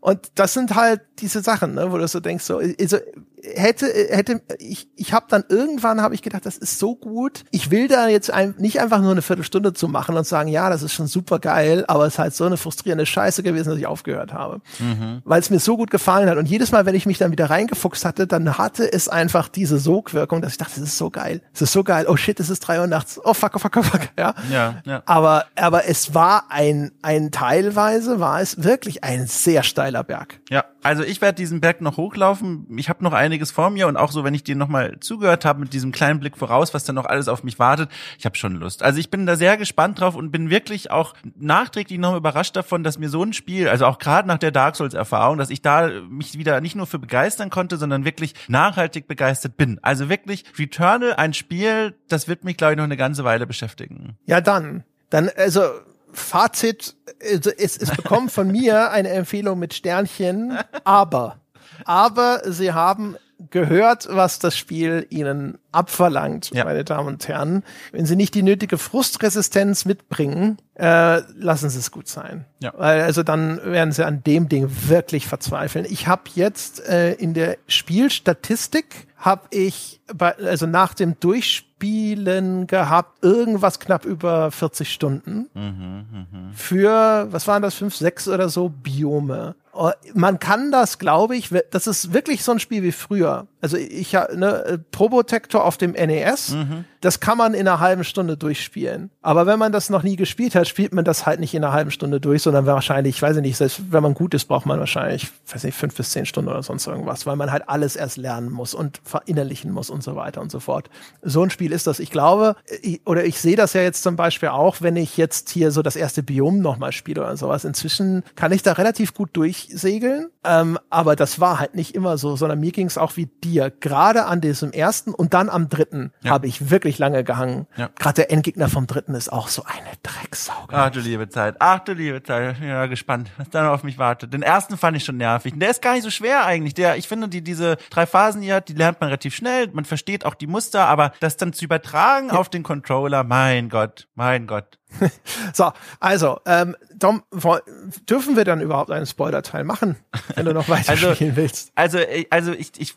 [SPEAKER 1] Und das sind halt diese Sachen, ne, wo du so denkst, so, also hätte hätte ich ich habe dann irgendwann habe ich gedacht, das ist so gut. Ich will da jetzt ein, nicht einfach nur eine Viertelstunde zu machen und sagen, ja, das ist schon super geil, aber es ist halt so eine frustrierende Scheiße gewesen, dass ich aufgehört habe, mhm. weil es mir so gut gefallen hat. Und jedes Mal, wenn ich mich dann wieder reingefuchst hatte, dann hatte es einfach diese Sogwirkung, dass ich dachte, das ist so geil, das ist so geil. Oh shit, das ist drei Uhr nachts. Oh fuck, oh fuck, oh fuck. Ja.
[SPEAKER 2] ja, ja.
[SPEAKER 1] Aber aber es war ein ein teilweise war es wirklich ein sehr steiler Berg.
[SPEAKER 2] Ja, also ich werde diesen Berg noch hochlaufen. Ich habe noch einiges vor mir und auch so, wenn ich dir nochmal zugehört habe mit diesem kleinen Blick voraus, was dann noch alles auf mich wartet, ich habe schon Lust. Also ich bin da sehr gespannt drauf und bin wirklich auch nachträglich noch überrascht davon, dass mir so ein Spiel, also auch gerade nach der Dark Souls Erfahrung, dass ich da mich wieder nicht nur für begeistern konnte, sondern wirklich nachhaltig begeistert bin. Also wirklich Returnal, ein Spiel, das wird mich glaube ich noch eine ganze Weile beschäftigen.
[SPEAKER 1] Ja, dann dann also Fazit, also es, es bekommt von mir eine Empfehlung mit Sternchen, aber, aber sie haben gehört, was das Spiel ihnen abverlangt, ja. meine Damen und Herren. Wenn sie nicht die nötige Frustresistenz mitbringen, äh, lassen sie es gut sein. Ja. Weil also dann werden sie an dem Ding wirklich verzweifeln. Ich habe jetzt äh, in der Spielstatistik habe ich bei, also nach dem Durchspielen gehabt irgendwas knapp über 40 Stunden mhm, mh. für was waren das fünf, sechs oder so Biome. Oh, man kann das, glaube ich, das ist wirklich so ein Spiel wie früher. Also ich habe ne Probotector auf dem NES, mhm. Das kann man in einer halben Stunde durchspielen. Aber wenn man das noch nie gespielt hat, spielt man das halt nicht in einer halben Stunde durch, sondern wahrscheinlich, ich weiß nicht, selbst wenn man gut ist, braucht man wahrscheinlich, weiß nicht, fünf bis zehn Stunden oder sonst irgendwas, weil man halt alles erst lernen muss und verinnerlichen muss und so weiter und so fort. So ein Spiel ist das. Ich glaube, ich, oder ich sehe das ja jetzt zum Beispiel auch, wenn ich jetzt hier so das erste Biom nochmal spiele oder sowas. Inzwischen kann ich da relativ gut durchsegeln, ähm, aber das war halt nicht immer so, sondern mir ging es auch wie dir. Gerade an diesem ersten und dann am dritten ja. habe ich wirklich lange gehangen. Ja. Gerade der Endgegner vom dritten ist auch so eine Drecksau.
[SPEAKER 2] Ach du liebe Zeit. Ach du liebe Zeit. Ja, gespannt, was da noch auf mich wartet. Den ersten fand ich schon nervig. Und der ist gar nicht so schwer eigentlich. Der, ich finde, die, diese drei Phasen hier, die lernt man relativ schnell. Man versteht auch die Muster, aber das dann zu übertragen ja. auf den Controller, mein Gott, mein Gott. (laughs)
[SPEAKER 1] so, also, ähm, Dom, dürfen wir dann überhaupt einen Spoiler-Teil machen, wenn du noch weiter (laughs) also, spielen willst?
[SPEAKER 2] Also, äh, also ich, ich,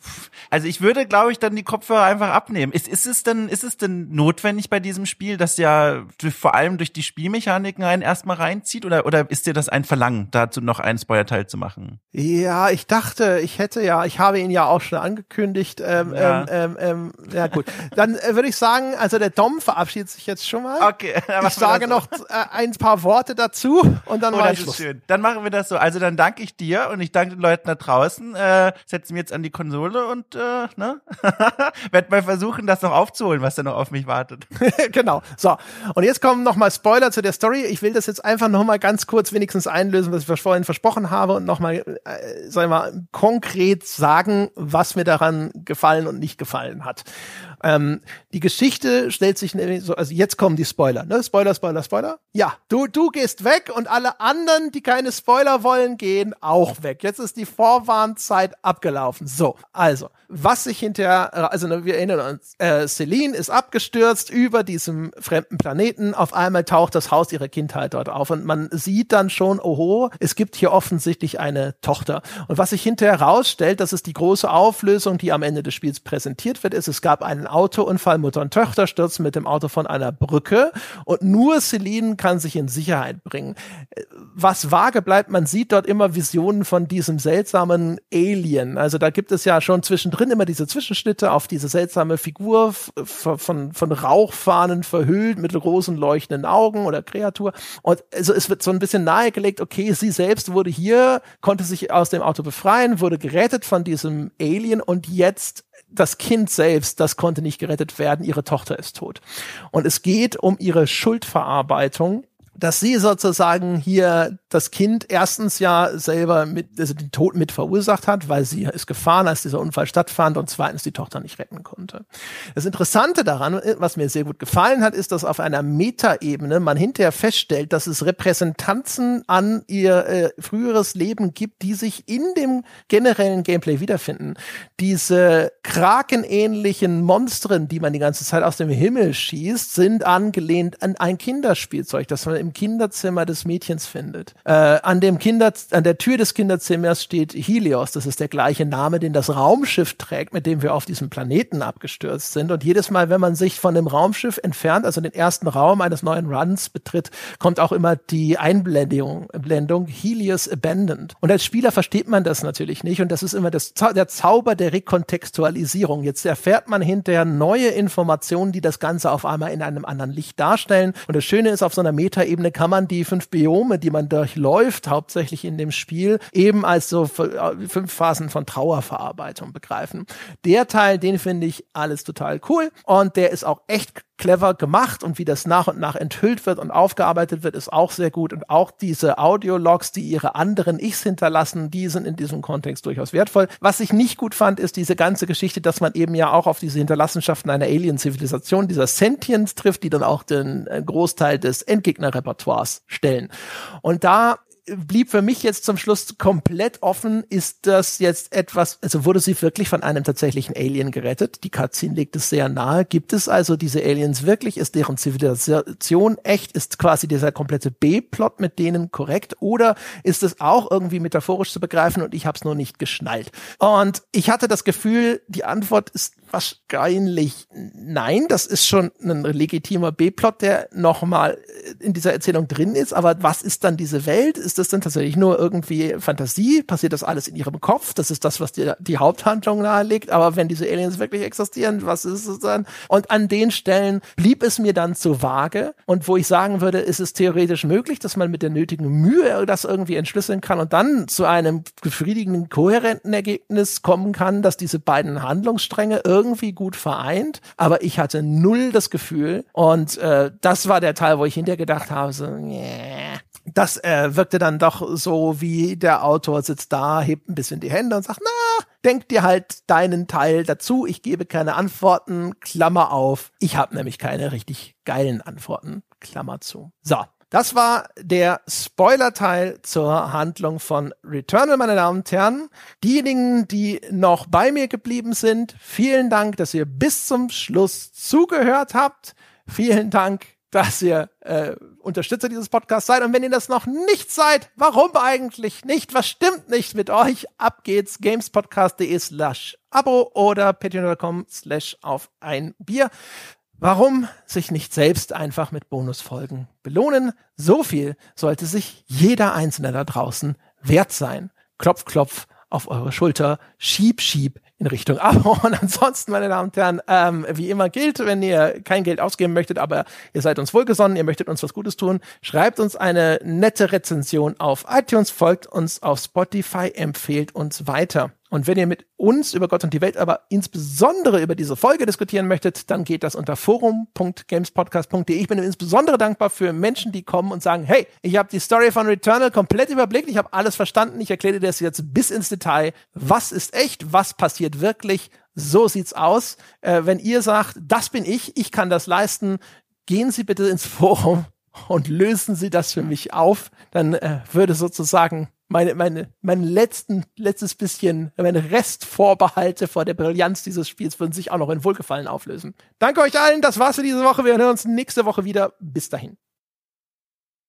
[SPEAKER 2] also ich würde, glaube ich, dann die Kopfhörer einfach abnehmen. Ist, ist es denn, ist es denn notwendig bei diesem Spiel, dass ja vor allem durch die Spielmechaniken einen erstmal reinzieht, oder, oder ist dir das ein Verlangen, dazu noch einen Spoiler-Teil zu machen?
[SPEAKER 1] Ja, ich dachte, ich hätte ja, ich habe ihn ja auch schon angekündigt. Ähm, ja. Ähm, ähm, ähm ja gut, dann äh, würde ich sagen, also der Dom verabschiedet sich jetzt schon mal.
[SPEAKER 2] Okay. (laughs)
[SPEAKER 1] Ich sage noch äh, ein paar Worte dazu und dann oh,
[SPEAKER 2] das ist schön. Dann machen wir das so. Also dann danke ich dir und ich danke den Leuten da draußen. Äh, setzen wir jetzt an die Konsole und äh, ne? (laughs) werd mal versuchen, das noch aufzuholen, was da noch auf mich wartet. (laughs)
[SPEAKER 1] genau. So. Und jetzt kommen noch mal Spoiler zu der Story. Ich will das jetzt einfach noch mal ganz kurz wenigstens einlösen, was ich vorhin versprochen habe und noch mal, äh, sagen wir mal, konkret sagen, was mir daran gefallen und nicht gefallen hat. Ähm, die Geschichte stellt sich nämlich so, also jetzt kommen die Spoiler, ne? Spoiler, Spoiler, Spoiler. Ja, du, du gehst weg und alle anderen, die keine Spoiler wollen, gehen auch weg. Jetzt ist die Vorwarnzeit abgelaufen. So, also, was sich hinterher, also ne, wir erinnern uns, äh, Celine ist abgestürzt über diesem fremden Planeten. Auf einmal taucht das Haus ihrer Kindheit dort auf und man sieht dann schon, oho, es gibt hier offensichtlich eine Tochter. Und was sich hinterher herausstellt, das ist die große Auflösung, die am Ende des Spiels präsentiert wird, ist, es gab einen Autounfall, Mutter und Töchter stürzen mit dem Auto von einer Brücke und nur Celine kann sich in Sicherheit bringen. Was vage bleibt, man sieht dort immer Visionen von diesem seltsamen Alien. Also da gibt es ja schon zwischendrin drin immer diese Zwischenschnitte auf diese seltsame Figur von, von Rauchfahnen verhüllt mit großen leuchtenden Augen oder Kreatur. Und also es wird so ein bisschen nahegelegt, okay, sie selbst wurde hier, konnte sich aus dem Auto befreien, wurde gerettet von diesem Alien und jetzt das Kind selbst, das konnte nicht gerettet werden, ihre Tochter ist tot. Und es geht um ihre Schuldverarbeitung dass sie sozusagen hier das Kind erstens ja selber mit, also den Tod mit verursacht hat, weil sie ist gefahren, als dieser Unfall stattfand und zweitens die Tochter nicht retten konnte. Das Interessante daran, was mir sehr gut gefallen hat, ist, dass auf einer Metaebene man hinterher feststellt, dass es Repräsentanzen an ihr äh, früheres Leben gibt, die sich in dem generellen Gameplay wiederfinden. Diese krakenähnlichen Monstren, die man die ganze Zeit aus dem Himmel schießt, sind angelehnt an ein Kinderspielzeug, das man im Kinderzimmer des Mädchens findet. Äh, an dem Kinder, an der Tür des Kinderzimmers steht Helios. Das ist der gleiche Name, den das Raumschiff trägt, mit dem wir auf diesem Planeten abgestürzt sind. Und jedes Mal, wenn man sich von dem Raumschiff entfernt, also den ersten Raum eines neuen Runs betritt, kommt auch immer die Einblendung, Blendung Helios Abandoned. Und als Spieler versteht man das natürlich nicht. Und das ist immer das, der Zauber der Rekontextualisierung. Jetzt erfährt man hinterher neue Informationen, die das Ganze auf einmal in einem anderen Licht darstellen. Und das Schöne ist, auf so einer Metaebene kann man die fünf Biome, die man durchläuft, hauptsächlich in dem Spiel, eben als so äh, fünf Phasen von Trauerverarbeitung begreifen. Der Teil, den finde ich alles total cool. Und der ist auch echt clever gemacht und wie das nach und nach enthüllt wird und aufgearbeitet wird, ist auch sehr gut. Und auch diese Audiologs, die ihre anderen Ichs hinterlassen, die sind in diesem Kontext durchaus wertvoll. Was ich nicht gut fand, ist diese ganze Geschichte, dass man eben ja auch auf diese Hinterlassenschaften einer Alien-Zivilisation, dieser Sentience trifft, die dann auch den äh, Großteil des Endgegner-Repertoires stellen. Und da blieb für mich jetzt zum Schluss komplett offen, ist das jetzt etwas, also wurde sie wirklich von einem tatsächlichen Alien gerettet? Die Cutscene legt es sehr nahe. Gibt es also diese Aliens wirklich? Ist deren Zivilisation echt? Ist quasi dieser komplette B-Plot mit denen korrekt? Oder ist es auch irgendwie metaphorisch zu begreifen und ich habe es nur nicht geschnallt? Und ich hatte das Gefühl, die Antwort ist wahrscheinlich nein. Das ist schon ein legitimer B-Plot, der nochmal in dieser Erzählung drin ist. Aber was ist dann diese Welt? Das dann tatsächlich nur irgendwie Fantasie? Passiert das alles in ihrem Kopf? Das ist das, was dir die Haupthandlung nahelegt. Aber wenn diese Aliens wirklich existieren, was ist es dann? Und an den Stellen blieb es mir dann zu vage. Und wo ich sagen würde, ist es theoretisch möglich, dass man mit der nötigen Mühe das irgendwie entschlüsseln kann und dann zu einem befriedigenden, kohärenten Ergebnis kommen kann, dass diese beiden Handlungsstränge irgendwie irgendwie gut vereint, aber ich hatte null das Gefühl und äh, das war der Teil, wo ich hinterher gedacht habe, so, yeah. Das äh, wirkte dann doch so, wie der Autor sitzt da, hebt ein bisschen die Hände und sagt, na, denk dir halt deinen Teil dazu, ich gebe keine Antworten, Klammer auf, ich habe nämlich keine richtig geilen Antworten, Klammer zu. So, das war der Spoiler-Teil zur Handlung von Returnal, meine Damen und Herren. Diejenigen, die noch bei mir geblieben sind, vielen Dank, dass ihr bis zum Schluss zugehört habt. Vielen Dank, dass ihr äh, Unterstützer dieses Podcasts seid. Und wenn ihr das noch nicht seid, warum eigentlich nicht? Was stimmt nicht mit euch? Ab geht's, gamespodcast.de slash Abo oder patreon.com slash auf ein Bier. Warum sich nicht selbst einfach mit Bonusfolgen belohnen? So viel sollte sich jeder Einzelne da draußen wert sein. Klopf, klopf auf eure Schulter, schieb, schieb in Richtung Abo. (laughs) Und ansonsten, meine Damen und Herren, ähm, wie immer gilt, wenn ihr kein Geld ausgeben möchtet, aber ihr seid uns wohlgesonnen, ihr möchtet uns was Gutes tun, schreibt uns eine nette Rezension auf iTunes, folgt uns auf Spotify, empfehlt uns weiter. Und wenn ihr mit uns über Gott und die Welt, aber insbesondere über diese Folge diskutieren möchtet, dann geht das unter forum.gamespodcast.de. Ich bin insbesondere dankbar für Menschen, die kommen und sagen, hey, ich habe die Story von Returnal komplett überblickt, ich habe alles verstanden, ich erkläre dir das jetzt bis ins Detail. Was ist echt, was passiert wirklich? So sieht's aus. Äh, wenn ihr sagt, das bin ich, ich kann das leisten, gehen Sie bitte ins (laughs) Forum und lösen Sie das für mich auf. Dann äh, würde sozusagen meine, meine, mein letzten, letztes bisschen, meine Restvorbehalte vor der Brillanz dieses Spiels würden sich auch noch in Wohlgefallen auflösen. Danke euch allen, das war's für diese Woche. Wir hören uns nächste Woche wieder. Bis dahin.